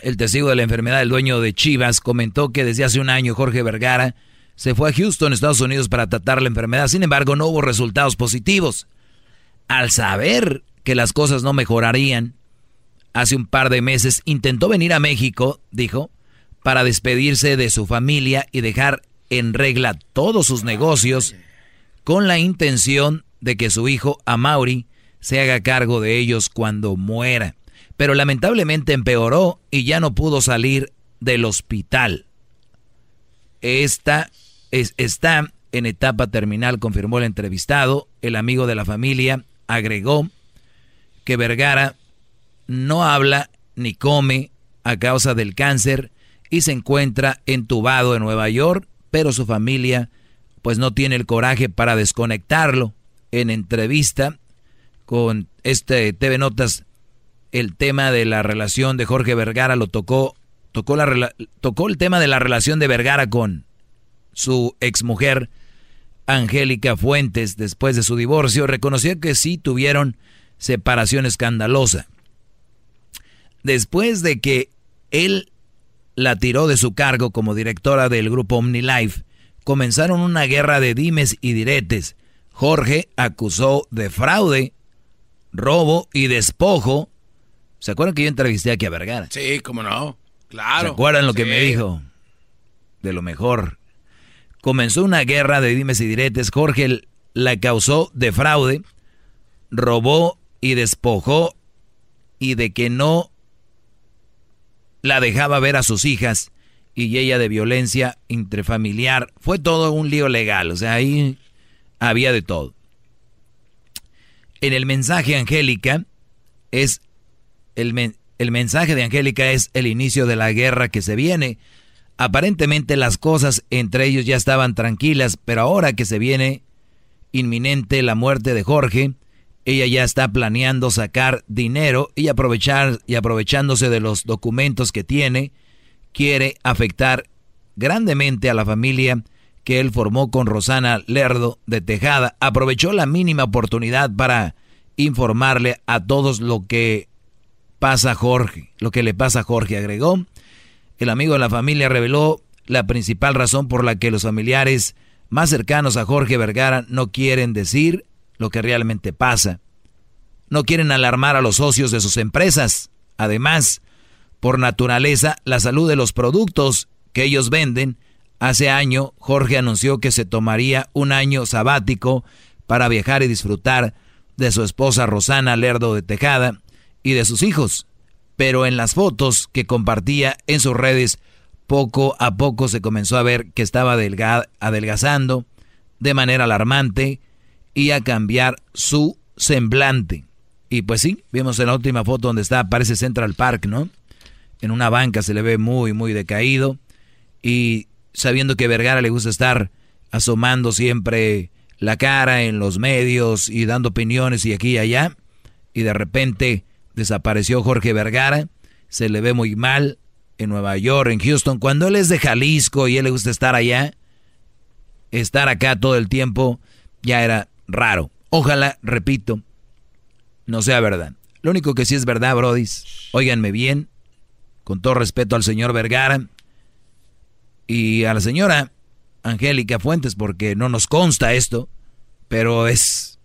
el testigo de la enfermedad, el dueño de Chivas, comentó que desde hace un año Jorge Vergara se fue a Houston, Estados Unidos, para tratar la enfermedad. Sin embargo, no hubo resultados positivos. Al saber que las cosas no mejorarían, hace un par de meses intentó venir a México, dijo, para despedirse de su familia y dejar en regla todos sus negocios con la intención de que su hijo Amaury se haga cargo de ellos cuando muera. Pero lamentablemente empeoró y ya no pudo salir del hospital. Esta es, está en etapa terminal, confirmó el entrevistado. El amigo de la familia agregó que Vergara no habla ni come a causa del cáncer y se encuentra entubado en Nueva York, pero su familia pues no tiene el coraje para desconectarlo. En entrevista con este TV Notas, el tema de la relación de Jorge Vergara lo tocó, tocó el tema de la relación de Vergara con su exmujer Angélica Fuentes después de su divorcio, reconoció que sí tuvieron separación escandalosa. Después de que él la tiró de su cargo como directora del grupo OmniLife, comenzaron una guerra de dimes y diretes. Jorge acusó de fraude, robo y despojo. ¿Se acuerdan que yo entrevisté aquí a Vergara? Sí, cómo no. Claro. ¿Se acuerdan lo Sí. que me dijo? De lo mejor. Comenzó una guerra de dimes y diretes. Jorge la causó de fraude, robó y despojó y de que no la dejaba ver a sus hijas y ella de violencia intrafamiliar. Fue todo un lío legal, o sea, ahí había de todo. En el mensaje Angélica es el, el mensaje de Angélica es el inicio de la guerra que se viene. Aparentemente las cosas entre ellos ya estaban tranquilas, pero ahora que se viene inminente la muerte de Jorge, ella ya está planeando sacar dinero y aprovechar y aprovechándose de los documentos que tiene, quiere afectar grandemente a la familia que él formó con Rosana Lerdo de Tejada. Aprovechó la mínima oportunidad para informarle a todos lo que pasa Jorge, lo que le pasa a Jorge, agregó. El amigo de la familia reveló la principal razón por la que los familiares más cercanos a Jorge Vergara no quieren decir lo que realmente pasa. No quieren alarmar a los socios de sus empresas. Además, por naturaleza, la salud de los productos que ellos venden. Hace año, Jorge anunció que se tomaría un año sabático para viajar y disfrutar de su esposa Rosana Lerdo de Tejada y de sus hijos. Pero en las fotos que compartía en sus redes, poco a poco se comenzó a ver que estaba adelga- adelgazando de manera alarmante y a cambiar su semblante. Y pues sí, vimos en la última foto donde está, parece Central Park, ¿no? En una banca se le ve muy, muy decaído. Y sabiendo que Vergara le gusta estar asomando siempre la cara en los medios y dando opiniones y aquí y allá. Y de repente desapareció Jorge Vergara. Se le ve muy mal en Nueva York, en Houston. Cuando él es de Jalisco y él le gusta estar allá, estar acá todo el tiempo ya era raro. Ojalá, repito, no sea verdad. Lo único que sí es verdad, brodis, óiganme bien, con todo respeto al señor Vergara y a la señora Angélica Fuentes, porque no nos consta esto, pero es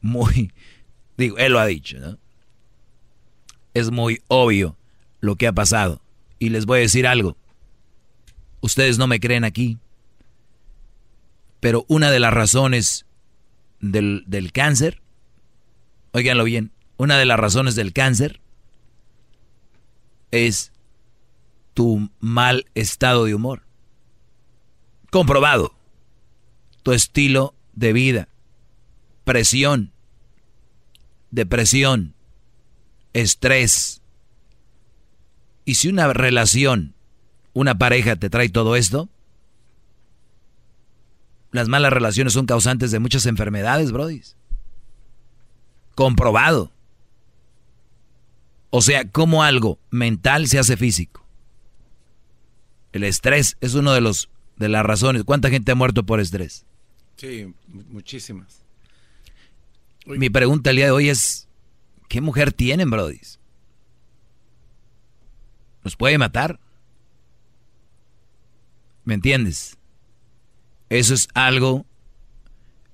muy, digo, él lo ha dicho, ¿no? Es muy obvio lo que ha pasado. Y les voy a decir algo. Ustedes no me creen aquí. Pero una de las razones del, cáncer, óiganlo bien, una de las razones del cáncer es tu mal estado de humor. Comprobado. Tu estilo de vida. Presión. Depresión. Estrés. Y si una relación, una pareja te trae todo esto, las malas relaciones son causantes de muchas enfermedades, brodis. Comprobado. O sea, cómo algo mental se hace físico. El estrés es uno de los de las razones. ¿Cuánta gente ha muerto por estrés? Sí, muchísimas. Mi pregunta el día de hoy es, ¿qué mujer tienen, Brody? ¿Nos puede matar? ¿Me entiendes? Eso es algo,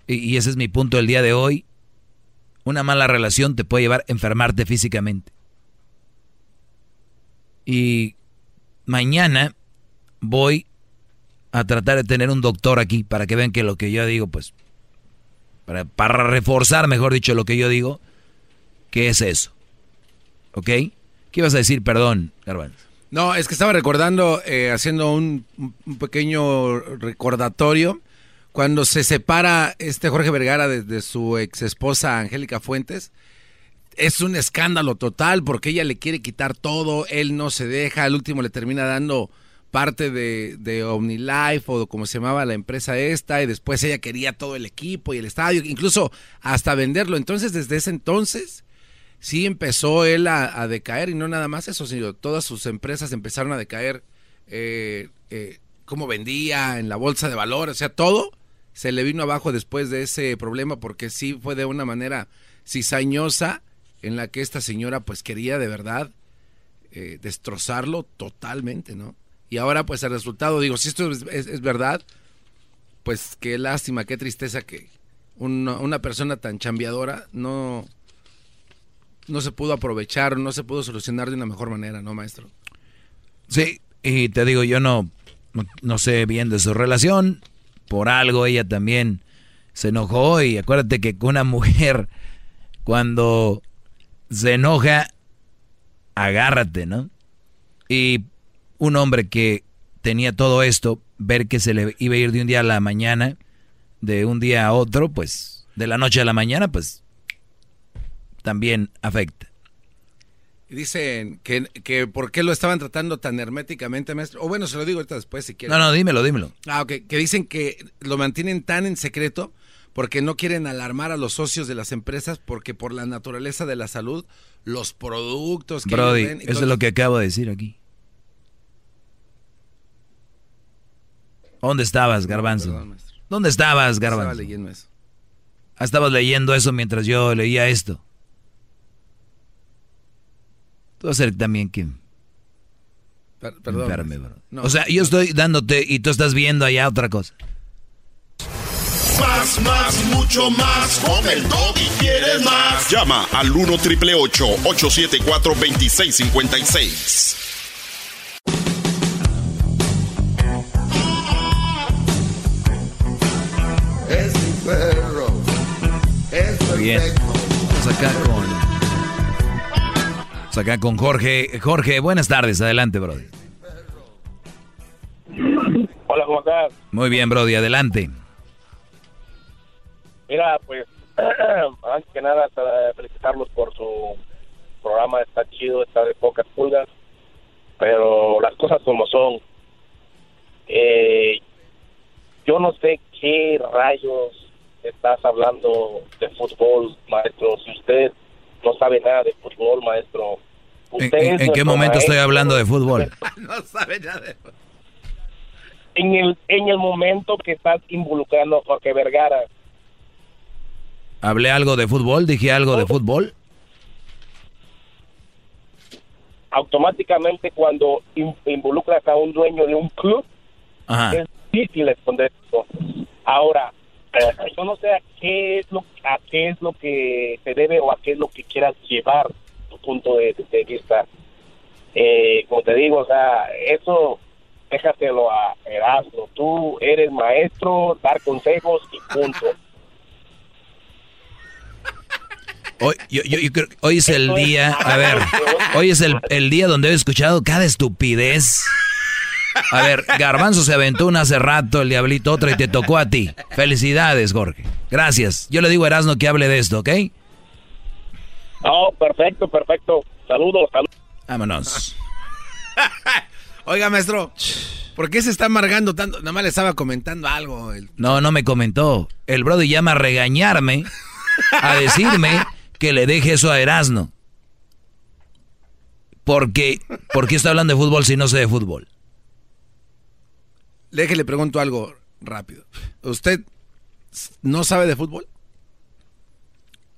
y, ese es mi punto del día de hoy. Una mala relación te puede llevar a enfermarte físicamente. Y mañana voy a tratar de tener un doctor aquí para que vean que lo que yo digo, pues, para reforzar, mejor dicho, lo que yo digo, ¿qué es eso? ¿Ok? ¿Qué ibas a decir? Perdón, Garbanzo. No, es que estaba recordando, eh, haciendo un, pequeño recordatorio, cuando se separa este Jorge Vergara de su ex esposa Angélica Fuentes, es un escándalo total porque ella le quiere quitar todo, él no se deja, al último le termina dando parte de, de OmniLife o como se llamaba la empresa esta y después ella quería todo el equipo y el estadio, incluso hasta venderlo. Entonces desde ese entonces sí empezó él a, a decaer y no nada más eso, sino todas sus empresas empezaron a decaer, eh, eh, como vendía en la bolsa de valores, o sea, todo se le vino abajo después de ese problema porque sí fue de una manera cizañosa en la que esta señora pues quería de verdad eh, destrozarlo totalmente, ¿no? Y ahora pues el resultado, digo, si esto es, es- es verdad, pues qué lástima, qué tristeza que una, una persona tan chambeadora no, no se pudo aprovechar, no se pudo solucionar de una mejor manera, ¿no, maestro? Sí, y te digo, yo no, no, sé bien de su relación. Por algo ella también se enojó y acuérdate que una mujer cuando se enoja, agárrate, ¿no? Y un hombre que tenía todo esto, ver que se le iba a ir de un día a la mañana, de un día a otro, pues de la noche a la mañana, pues también afecta. Dicen que, que por qué lo estaban tratando tan herméticamente, maestro. O bueno, se lo digo ahorita después si quieren. No, no, dímelo, dímelo. Ah, ok. Que dicen que lo mantienen tan en secreto porque no quieren alarmar a los socios de las empresas porque por la naturaleza de la salud, los productos que Brody, ven eso es lo que acabo de decir aquí. ¿Dónde estabas, Garbanzo? ¿Dónde estabas, Estaba Garbanzo? leyendo eso. Ah, Estabas leyendo eso mientras yo leía esto. Tú vas a ser también que Per- perdón. enferme, bro. No. O sea, yo estoy dándote y tú estás viendo allá otra cosa. Más, más, mucho más. Con el y quieres más. Llama al 1 triple 874 2656. Es mi perro. Es Bien. Vamos acá con. Acá con Jorge. Jorge, buenas tardes. Adelante, Brody. Hola, ¿cómo estás? Muy bien, Brody. Adelante. Mira, pues, antes que nada, felicitarlos por su programa. Está chido, está de pocas pulgas, pero las cosas como son. Eh, yo no sé qué rayos estás hablando de fútbol, maestro. Si usted no sabe nada de fútbol, maestro. ¿En, Usted en- es en qué momento estoy hablando de fútbol? no sabe nada de... En el, en el momento que estás involucrando a Jorge Vergara. ¿Hablé algo de fútbol? ¿Dije algo de fútbol? automáticamente cuando in- involucras a un dueño de un club, Ajá. es difícil responder esto. Ahora, yo no sé a qué es lo a qué es lo que se debe o a qué es lo que quieras llevar tu punto de, de vista. Eh, como te digo, o sea, eso déjatelo a Erasmo. Tú eres maestro, dar consejos y punto. Hoy, yo, yo- yo creo hoy es el día, a ver, hoy es el, el día donde he escuchado cada estupidez. A ver, Garbanzo se aventó una hace rato, el diablito otra y te tocó a ti. Felicidades, Jorge. Gracias. Yo le digo a Erasmo que hable de esto, ¿ok? Oh, perfecto, perfecto. Saludos, saludos. Vámonos. Oiga, maestro, ¿por qué se está amargando tanto? Nada más le estaba comentando algo. el- No, no me comentó. El Brody llama a regañarme, a decirme que le deje eso a Erasno. Porque, ¿por qué está hablando de fútbol si no sé de fútbol? Déjele pregunto algo rápido. ¿Usted no sabe de fútbol?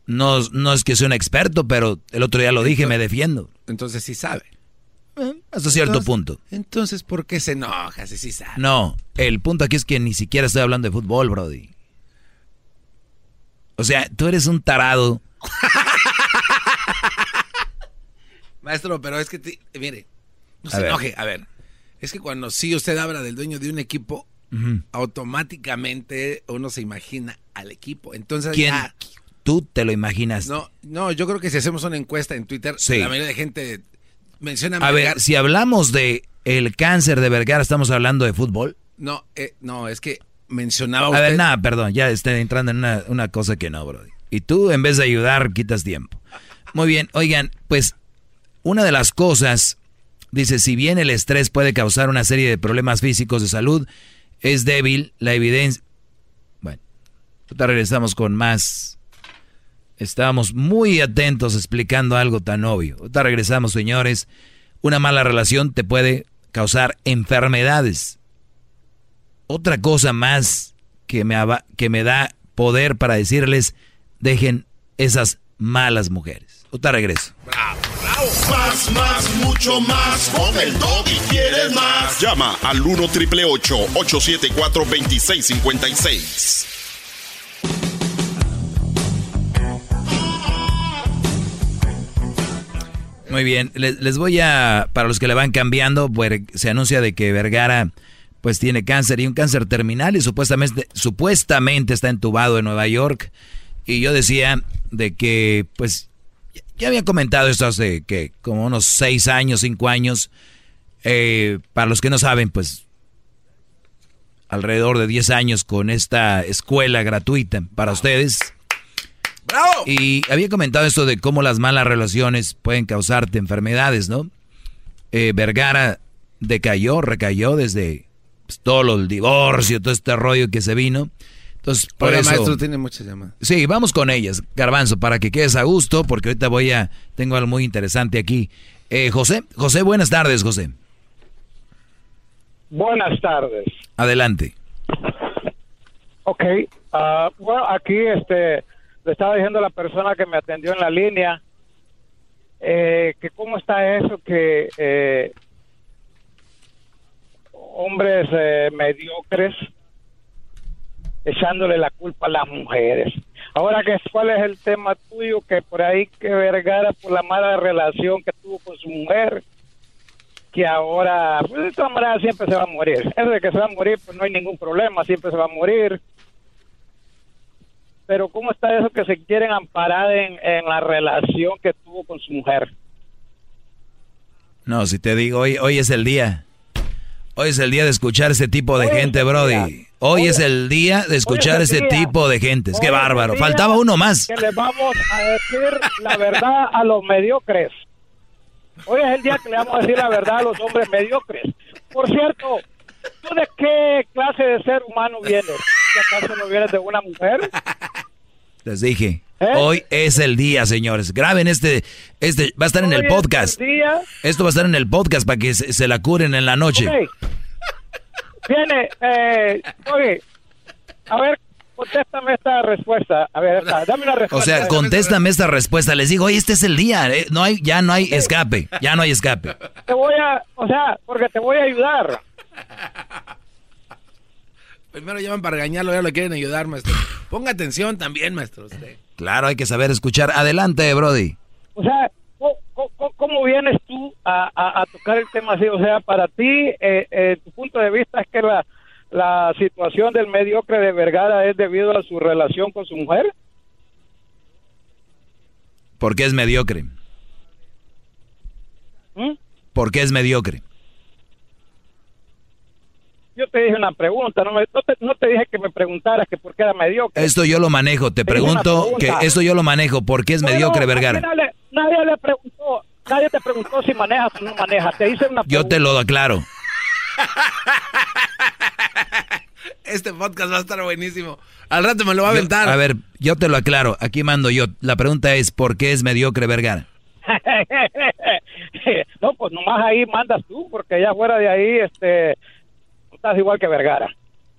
No, no es que sea un experto, pero el otro día lo dije, me defiendo. Entonces sí sabe. Hasta cierto punto. Entonces, ¿por qué se enoja si sí sabe? No, el punto aquí es que ni siquiera estoy hablando de fútbol, Brody. O sea, tú eres un tarado. Maestro, pero es que, te- mire, no A se ver. enoje. A ver, es que cuando sí usted habla del dueño de un equipo, automáticamente uno se imagina al equipo. Entonces, ¿Quién? Tú te lo imaginas. no, no, yo creo que si hacemos una encuesta en Twitter, Sí. la mayoría de gente menciona A ver, si hablamos de el cáncer de Vergara, ¿estamos hablando de fútbol? No, eh, no, es que mencionaba A usted. ver, nada, perdón, ya estoy entrando en una, una cosa que no, Brody. Y tú, en vez de ayudar, quitas tiempo. Muy bien, oigan, pues una de las cosas, dice, si bien el estrés puede causar una serie de problemas físicos de salud, es débil la evidencia. Bueno, regresamos con más. Estábamos muy atentos explicando algo tan obvio. Ahorita regresamos, señores. Una mala relación te puede causar enfermedades. Otra cosa más que me, que me da poder para decirles, dejen esas malas mujeres. Ahorita regreso. Más, más, mucho más. Con el y quieres más. Llama al 1 triple 874 2656. Muy bien, les, les voy a, para los que le van cambiando, pues, se anuncia de que Vergara pues tiene cáncer y un cáncer terminal y supuestamente, supuestamente está entubado en Nueva York. Y yo decía de que pues ya había comentado esto hace que como unos seis años, cinco años. Eh, para los que no saben, pues alrededor de 10 años con esta escuela gratuita para ustedes. Y había comentado esto de cómo las malas relaciones pueden causarte enfermedades, ¿no? Eh, Vergara decayó, recayó desde pues, todo el divorcio, todo este rollo que se vino. Entonces, por eso... maestro, tiene muchas llamadas. Sí, vamos con ellas, Garbanzo, para que quedes a gusto, porque ahorita voy a... Tengo algo muy interesante aquí. Eh, José, José, buenas tardes, José. Buenas tardes. Adelante. Ok, ah, bueno, aquí este, le estaba diciendo a la persona que me atendió en la línea eh, que cómo está eso que eh, hombres eh, mediocres echándole la culpa a las mujeres. Ahora, ¿cuál es el tema tuyo? Que por ahí que Vergara por la mala relación que tuvo con su mujer, que ahora, pues de todas maneras siempre se va a morir. Eso de que se va a morir, pues no hay ningún problema, siempre se va a morir. Pero ¿cómo está eso que se quieren amparar en, en la relación que tuvo con su mujer? No, si te digo, hoy, hoy es el día. Hoy es el día de escuchar ese tipo de Hoy gente, Brody. día. Hoy es el día de escuchar es día. tipo de gente. Es que bárbaro. Faltaba uno más. Que le vamos a decir la verdad a los mediocres. Hoy es el día que le vamos a decir la verdad a los hombres mediocres. Por cierto, ¿tú de qué clase de ser humano vienes? ¿Que acaso no vienes de una mujer? Les dije. ¿Eh? Hoy es el día, señores. Graben este. Este va a estar en el es podcast. el día Esto va a estar en el podcast para que se, se la curen en la noche. Viene, eh, oye, a ver, contéstame esta respuesta. A ver, esta, dame una O respuesta. sea, contéstame esta respuesta. Les digo, hoy este es el día. eh, No hay, ya no hay escape. Ya no hay escape. Te voy a, o sea, porque te voy a ayudar. Primero llaman para regañarlo, ya lo quieren ayudar, maestro. Ponga atención también, maestro. usted. Claro, hay que saber escuchar. Adelante, Brody. O sea, ¿cómo, vienes tú a, a- a tocar el tema así? O sea, para ti, eh, eh, tu punto de vista es que la, la situación del mediocre de Vergara es debido a su relación con su mujer. ¿Por qué es mediocre? ¿Mm? ¿Por qué es mediocre? Yo te dije una pregunta, no, me- no, te, no te dije que me preguntaras que por qué era mediocre. Esto yo lo manejo. Te pregunto que pregunta. esto yo lo manejo. ¿Por qué es mediocre, Vergara? Nadie, nadie le preguntó, nadie te preguntó si manejas o no manejas. Te hice una Yo te lo aclaro. Este podcast va a estar buenísimo. Al rato me lo va a Yo- aventar. a ver, yo te lo aclaro. Aquí mando yo. La pregunta es, ¿por qué es mediocre, Vergara? no, pues nomás ahí mandas tú, porque allá fuera de ahí, este, estás igual que Vergara.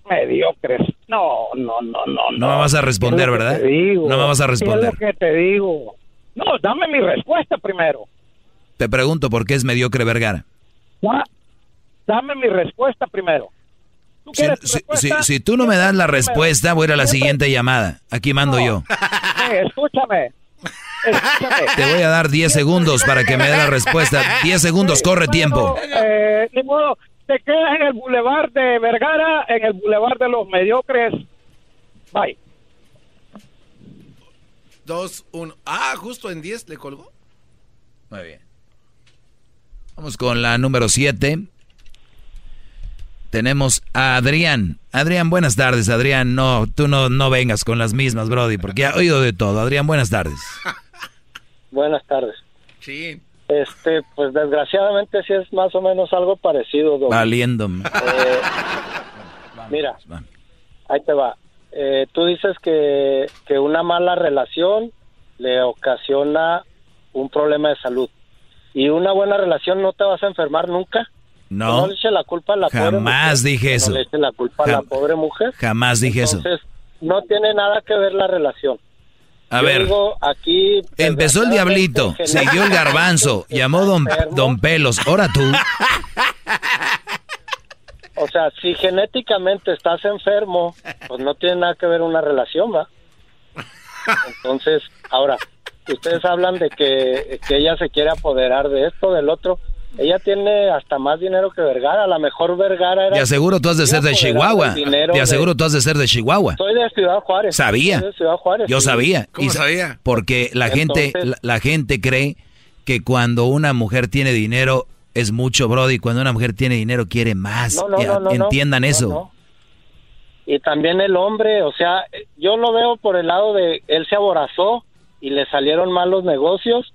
Mediocres. No, no, no, no. No me vas a responder, Es lo ¿verdad? digo. No me vas a Es responder. lo que te digo. No, dame mi respuesta primero. Te pregunto por qué es mediocre Vergara. Da- Dame mi respuesta primero. ¿Tú Si, si- respuesta? si- si tú no me das la respuesta, voy a ir a la siguiente llamada. Aquí mando yo. Eh, escúchame. Escúchame. Te voy a dar 10 segundos para que me dé la respuesta. 10 segundos, corre tiempo. Eh, ni modo, te quedas en el bulevar de Vergara, en el bulevar de los mediocres. Bye. Dos, uno. Ah, justo en 10 le colgó. Muy bien. Vamos con la número 7. Tenemos a Adrián. Adrián, buenas tardes, Adrián. No, tú no, no vengas con las mismas, Brody, porque he oído de todo. Adrián, buenas tardes. Buenas tardes. Sí. Este, pues desgraciadamente sí es más o menos algo parecido, don. Valiéndome. Eh, mira, ahí te va. Eh, tú dices que, que una mala relación le ocasiona un problema de salud. Y una buena relación no te vas a enfermar nunca. No, No le eche la culpa a la pobre jamás mujer, dije que eso. No le eche la culpa a la pobre mujer. Jamás dije eso. Entonces, no tiene nada que ver la relación. A Yo ver, digo, aquí empezó el diablito, siguió el garbanzo, llamó don, don Pelos. Ahora tú. O sea, si genéticamente estás enfermo, pues no tiene nada que ver una relación, ¿va? Entonces, ahora, ustedes hablan de que, que ella se quiere apoderar de esto, del otro. Ella tiene hasta más dinero que Vergara. A lo mejor Vergara era... De aseguro tú has de ser de Chihuahua. del dinero De aseguro tú has de ser de Chihuahua. Soy de Ciudad Juárez. Sabía. Soy de Ciudad Juárez, Yo sí. sabía. Y sa- Porque la gente, Entonces- la, la gente cree que cuando una mujer tiene dinero es mucho, Brody. Cuando una mujer tiene dinero quiere más. No, no, Eh, no, no, no. Entiendan No, eso. no. Y también el hombre, o sea, yo lo veo por el lado de él se aborazó y le salieron mal los negocios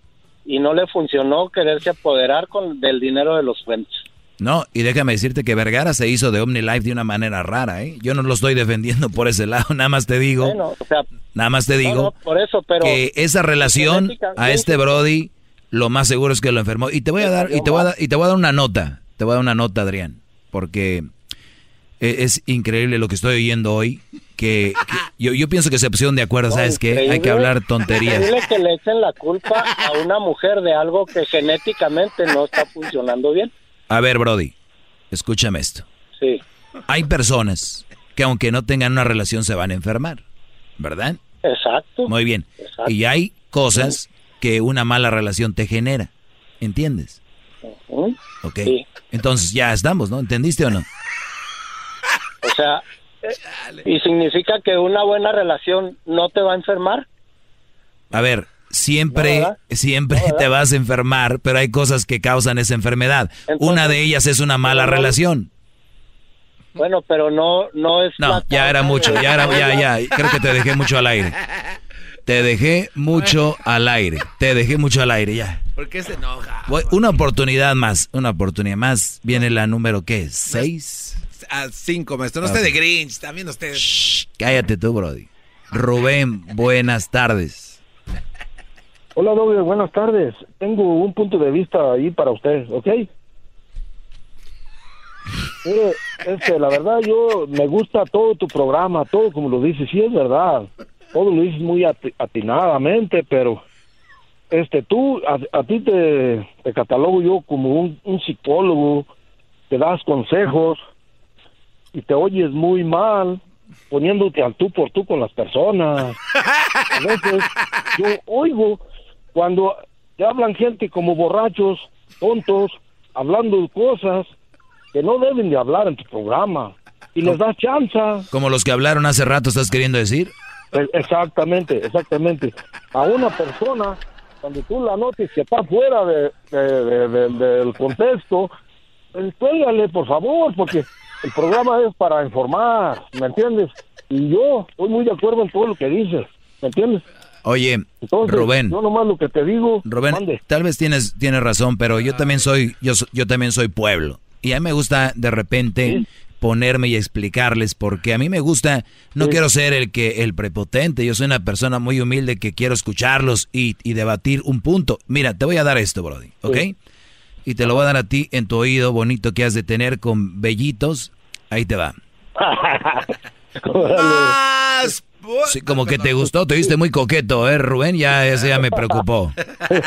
y no le funcionó quererse apoderar con del dinero de los fuentes. No, y déjame decirte que Vergara se hizo de OmniLife de una manera rara, ¿eh? Yo no lo estoy defendiendo por ese lado, nada más te digo, Bueno, o sea, nada más te digo no, por eso, pero que esa relación genética- a este Brody lo más seguro es que lo enfermó. Y te voy a dar, y te voy a y te voy a dar una nota, te voy a dar una nota, Adrián, porque es increíble lo que estoy oyendo hoy, que, que yo, yo pienso que se pusieron de acuerdo, ¿sabes qué? Hay que hablar tonterías. Increíble que le echen la culpa a una mujer de algo que genéticamente no está funcionando bien. A ver, Brody, escúchame esto. Sí, Hay personas que aunque no tengan una relación se van a enfermar, ¿verdad? exacto. Muy bien. Exacto. Y hay cosas que una mala relación te genera. ¿Entiendes? Ujú. Ok. Entonces ya estamos, ¿no? ¿Entendiste o no? O sea, ¿y significa que una buena relación no te va a enfermar? A ver, siempre, siempre te vas a enfermar, pero hay cosas que causan esa enfermedad. una de ellas es una mala relación. Bueno, pero no no es No, la ya era mucho, ya era, ya, ya. Creo que te dejé mucho al aire. Te dejé mucho al aire. Te dejé mucho al aire, ya. ¿Por qué se enoja? Voy- Una oportunidad más, una oportunidad más. Viene la número, ¿qué? ¿Seis? A cinco, maestro. No esté de. Grinch, también usted. Cállate tú, Brody. Rubén, buenas tardes. Hola, Doble, buenas tardes. Tengo un punto de vista ahí para usted, ¿ok? Mire, este, la verdad, yo me gusta todo tu programa, todo como lo dices, sí es verdad. Todo lo dices muy ati- atinadamente, pero este, tú, a, a ti te, te catalogo yo como un, un psicólogo, te das consejos y te oyes muy mal, poniéndote al tú por tú con las personas. A veces yo oigo cuando te hablan gente como borrachos, tontos, hablando cosas que no deben de hablar en tu programa y les das chanza. Como los que hablaron hace rato, ¿estás queriendo decir? E- Exactamente, exactamente. A una persona, cuando tú la notes que está fuera de, de- de- de- del contexto, pues, cuélgale, por favor, porque el programa es para informar, ¿me entiendes? Y yo estoy muy de acuerdo en todo lo que dices, ¿me entiendes? Oye, Entonces, Rubén. yo nomás lo que te digo, Rubén, tal vez tienes, tienes razón, pero yo también soy, yo, yo también soy pueblo. Y a mí me gusta de repente ponerme y explicarles porque a mí me gusta, no quiero ser el que, el prepotente, yo soy una persona muy humilde que quiero escucharlos y, y debatir un punto. Mira, te voy a dar esto, Brody, ¿ok? Y te lo voy a dar a ti en tu oído bonito que has de tener con vellitos Ahí te va. Sí, como que te gustó, te viste muy coqueto, ¿eh, Rubén? Ya, ese ya me preocupó.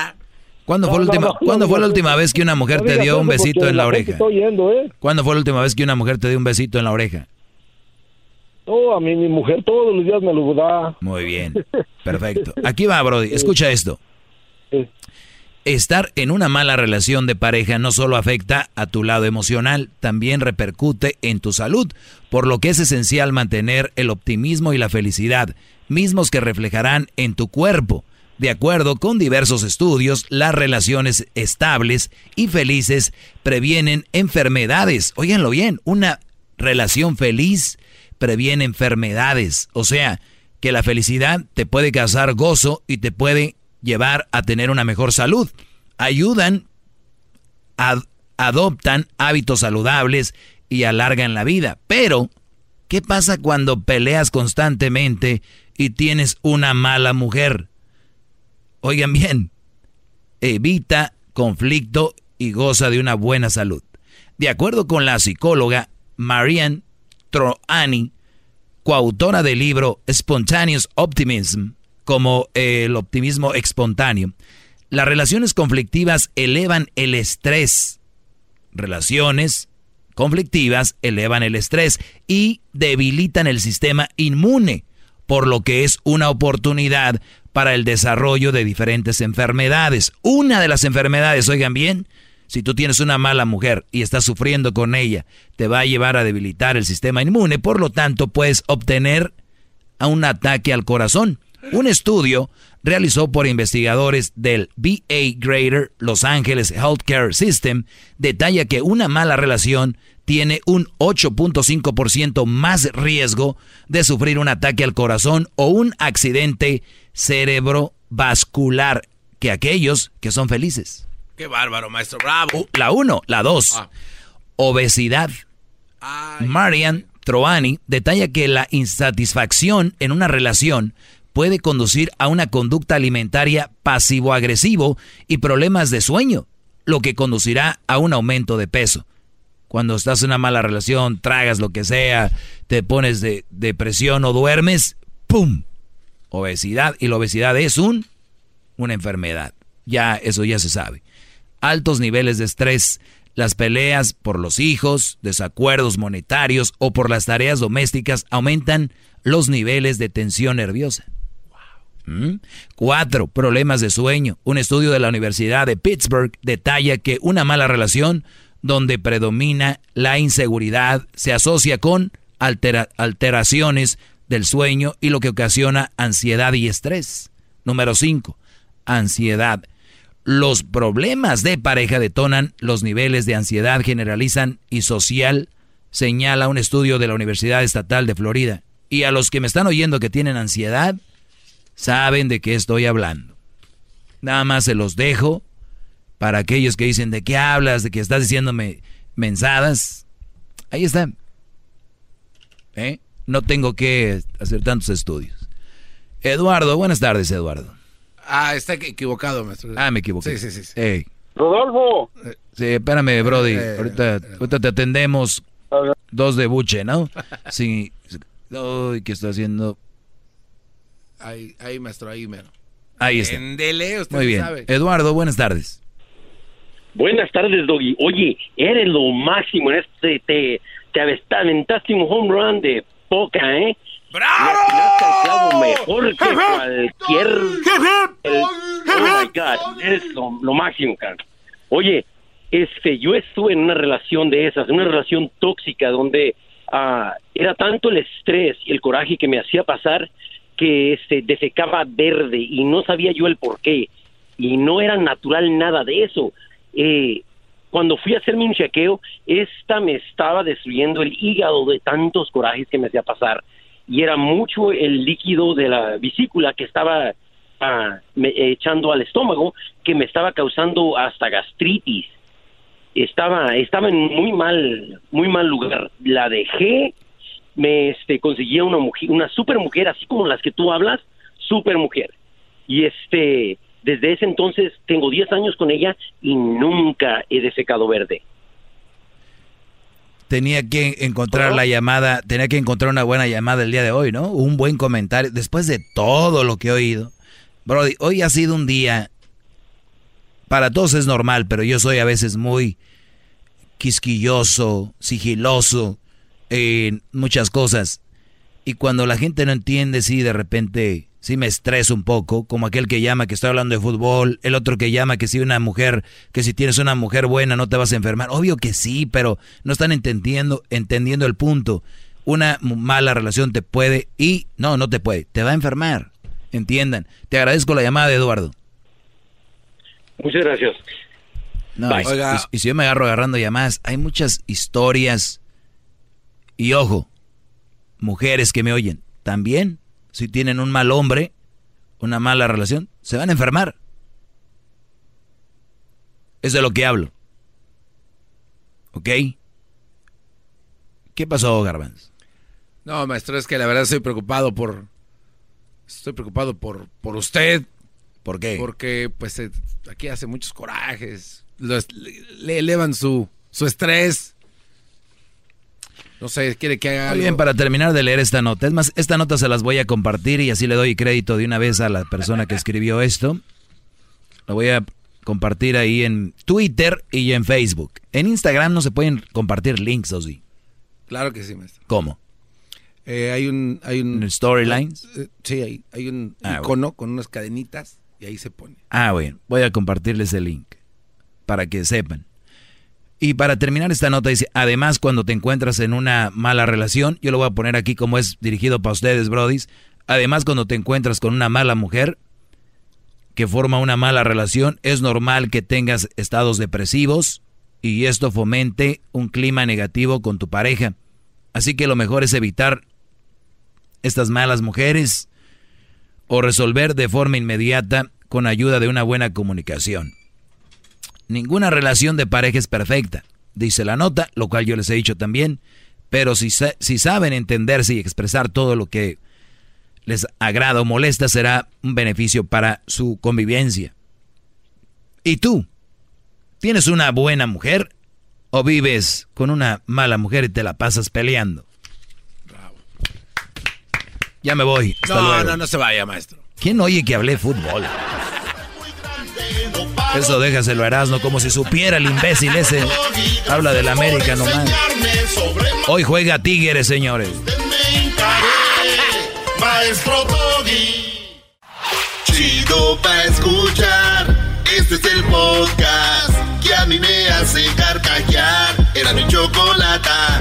¿Cuándo fue, la última, ¿cuándo fue la última vez que una mujer te dio un besito en la oreja? ¿eh? ¿Cuándo fue la última vez que una mujer te dio un besito en la oreja? No, a mí mi mujer todos los días me lo da. Muy bien, perfecto. Aquí va, Brody, escucha esto. Estar en una mala relación de pareja no solo afecta a tu lado emocional, también repercute en tu salud, por lo que es esencial mantener el optimismo y la felicidad, mismos que reflejarán en tu cuerpo. De acuerdo con diversos estudios, las relaciones estables y felices previenen enfermedades. Óiganlo bien, una relación feliz previene enfermedades. O sea, que la felicidad te puede causar gozo y te puede llevar a tener una mejor salud. Ayudan, adoptan hábitos saludables y alargan la vida. Pero, ¿qué pasa cuando peleas constantemente y tienes una mala mujer? Oigan bien, evita conflicto y goza de una buena salud. De acuerdo con la psicóloga Marianne Troani, coautora del libro Spontaneous Optimism, como el optimismo espontáneo. Las relaciones conflictivas elevan el estrés. Relaciones conflictivas elevan el estrés y debilitan el sistema inmune, por lo que es una oportunidad para el desarrollo de diferentes enfermedades. Una de las enfermedades, oigan bien, si tú tienes una mala mujer y estás sufriendo con ella, te va a llevar a debilitar el sistema inmune, por lo tanto puedes obtener a un ataque al corazón. Un estudio realizado por investigadores del BA Greater Los Angeles Healthcare System detalla que una mala relación tiene un 8.5% más riesgo de sufrir un ataque al corazón o un accidente cerebrovascular que aquellos que son felices. Qué bárbaro, maestro, bravo. Uh, la uno, la dos. Ah. Obesidad. Marian Troani detalla que la insatisfacción en una relación puede conducir a una conducta alimentaria pasivo-agresivo y problemas de sueño, lo que conducirá a un aumento de peso. Cuando estás en una mala relación, tragas lo que sea, te pones de depresión o duermes, ¡pum! Obesidad. Y la obesidad es un, una enfermedad. Ya, eso ya se sabe. Altos niveles de estrés, las peleas por los hijos, desacuerdos monetarios o por las tareas domésticas aumentan los niveles de tensión nerviosa. ¿Mm? Cuatro, problemas de sueño. Un estudio de la Universidad de Pittsburgh detalla que una mala relación donde predomina la inseguridad se asocia con alteraciones del sueño y lo que ocasiona ansiedad y estrés. Número cinco, ansiedad. Los problemas de pareja detonan los niveles de ansiedad generalizan y social, señala un estudio de la Universidad Estatal de Florida. Y a los que me están oyendo que tienen ansiedad, saben de qué estoy hablando. Nada más se los dejo para aquellos que dicen de qué hablas, de que estás diciéndome mensadas. Ahí están. ¿Eh? No tengo que hacer tantos estudios. Eduardo, buenas tardes, Eduardo. Ah, está equivocado, maestro. Ah, me equivoqué. Sí, sí, sí. Rodolfo. Sí, espérame, Brody. Eh, ahorita, ahorita, te atendemos. Dos de buche, ¿no? Sí. Uy, ¿qué está haciendo? Ahí, ahí, maestro, ahí mero. Ahí está. usted Muy bien. Eduardo, buenas tardes. Buenas tardes, Doggy. Oye, eres lo máximo en este. Te, te aventaste un home run de poca, ¿eh? ¡Bravo! mejor que cualquier. oh my God, eres lo, máximo, cara. Oye, este, yo estuve en una relación de esas, en una relación tóxica donde ah, era tanto el estrés y el coraje que me hacía pasar que se defecaba verde y no sabía yo el por qué y no era natural nada de eso. Eh, cuando fui a hacerme un chequeo, esta me estaba destruyendo el hígado de tantos corajes que me hacía pasar y era mucho el líquido de la vesícula que estaba ah, echando al estómago que me estaba causando hasta gastritis. Estaba estaba en muy mal muy mal lugar. La dejé me este, conseguía una mujer, una super mujer, así como las que tú hablas, super mujer. Y este, desde ese entonces tengo 10 años con ella y nunca he desecado verde. tenía que encontrar la llamada, tenía que encontrar una buena llamada el día de hoy, ¿no? Un buen comentario. Después de todo lo que he oído. Brody, hoy ha sido un día. Para todos es normal, pero yo soy a veces muy quisquilloso, sigiloso en muchas cosas. Y cuando la gente no entiende, sí, de repente sí me estreso un poco, como aquel que llama que estoy hablando de fútbol, el otro que llama que si una mujer, que si tienes una mujer buena no te vas a enfermar. Obvio que sí, pero no están entendiendo, entendiendo el punto. Una mala relación te puede y no, no te puede, te va a enfermar. Entiendan. Te agradezco la llamada de Eduardo. Muchas gracias. No, y, y si yo me agarro agarrando llamadas, hay muchas historias. Y ojo, mujeres que me oyen, también si tienen un mal hombre, una mala relación, se van a enfermar. Es de lo que hablo. ¿Ok? ¿Qué pasó, Garbanz? No, maestro, es que la verdad estoy preocupado por... Estoy preocupado por, por usted. ¿Por qué? Porque, pues, eh, aquí hace muchos corajes. le, elevan su, su estrés. No sé, quiere que haga Muy bien, para terminar de leer esta nota. Es más, esta nota se las voy a compartir y así le doy crédito de una vez a la persona que escribió esto. Lo voy a compartir ahí en Twitter y en Facebook. En Instagram no se pueden compartir links, ¿o sí? Claro que sí, maestro. ¿Cómo? Eh, hay un... Hay un ¿Storylines? Eh, sí, hay, hay un ah, icono con unas cadenitas y ahí se pone. Ah, bueno. Voy a compartirles el link para que sepan. Y para terminar esta nota dice, además cuando te encuentras en una mala relación, yo lo voy a poner aquí como es dirigido para ustedes, brodis, además cuando te encuentras con una mala mujer que forma una mala relación, es normal que tengas estados depresivos y esto fomente un clima negativo con tu pareja. Así que lo mejor es evitar estas malas mujeres o resolver de forma inmediata con ayuda de una buena comunicación. Ninguna relación de pareja es perfecta, dice la nota, lo cual yo les he dicho también, pero si, si saben entenderse y expresar todo lo que les agrada o molesta, será un beneficio para su convivencia. ¿Y tú? ¿Tienes una buena mujer o vives con una mala mujer y te la pasas peleando? Bravo. Ya me voy. no, no, no se vaya, maestro. ¿Quién oye que hablé fútbol? Eso déjaselo a Erasmo como si supiera el imbécil ese. Habla del América nomás. Hoy juega Tigres, señores. Maestro. Chido pa' escuchar. Este es el podcast que a mí me hace carcajear. Era mi chocolata.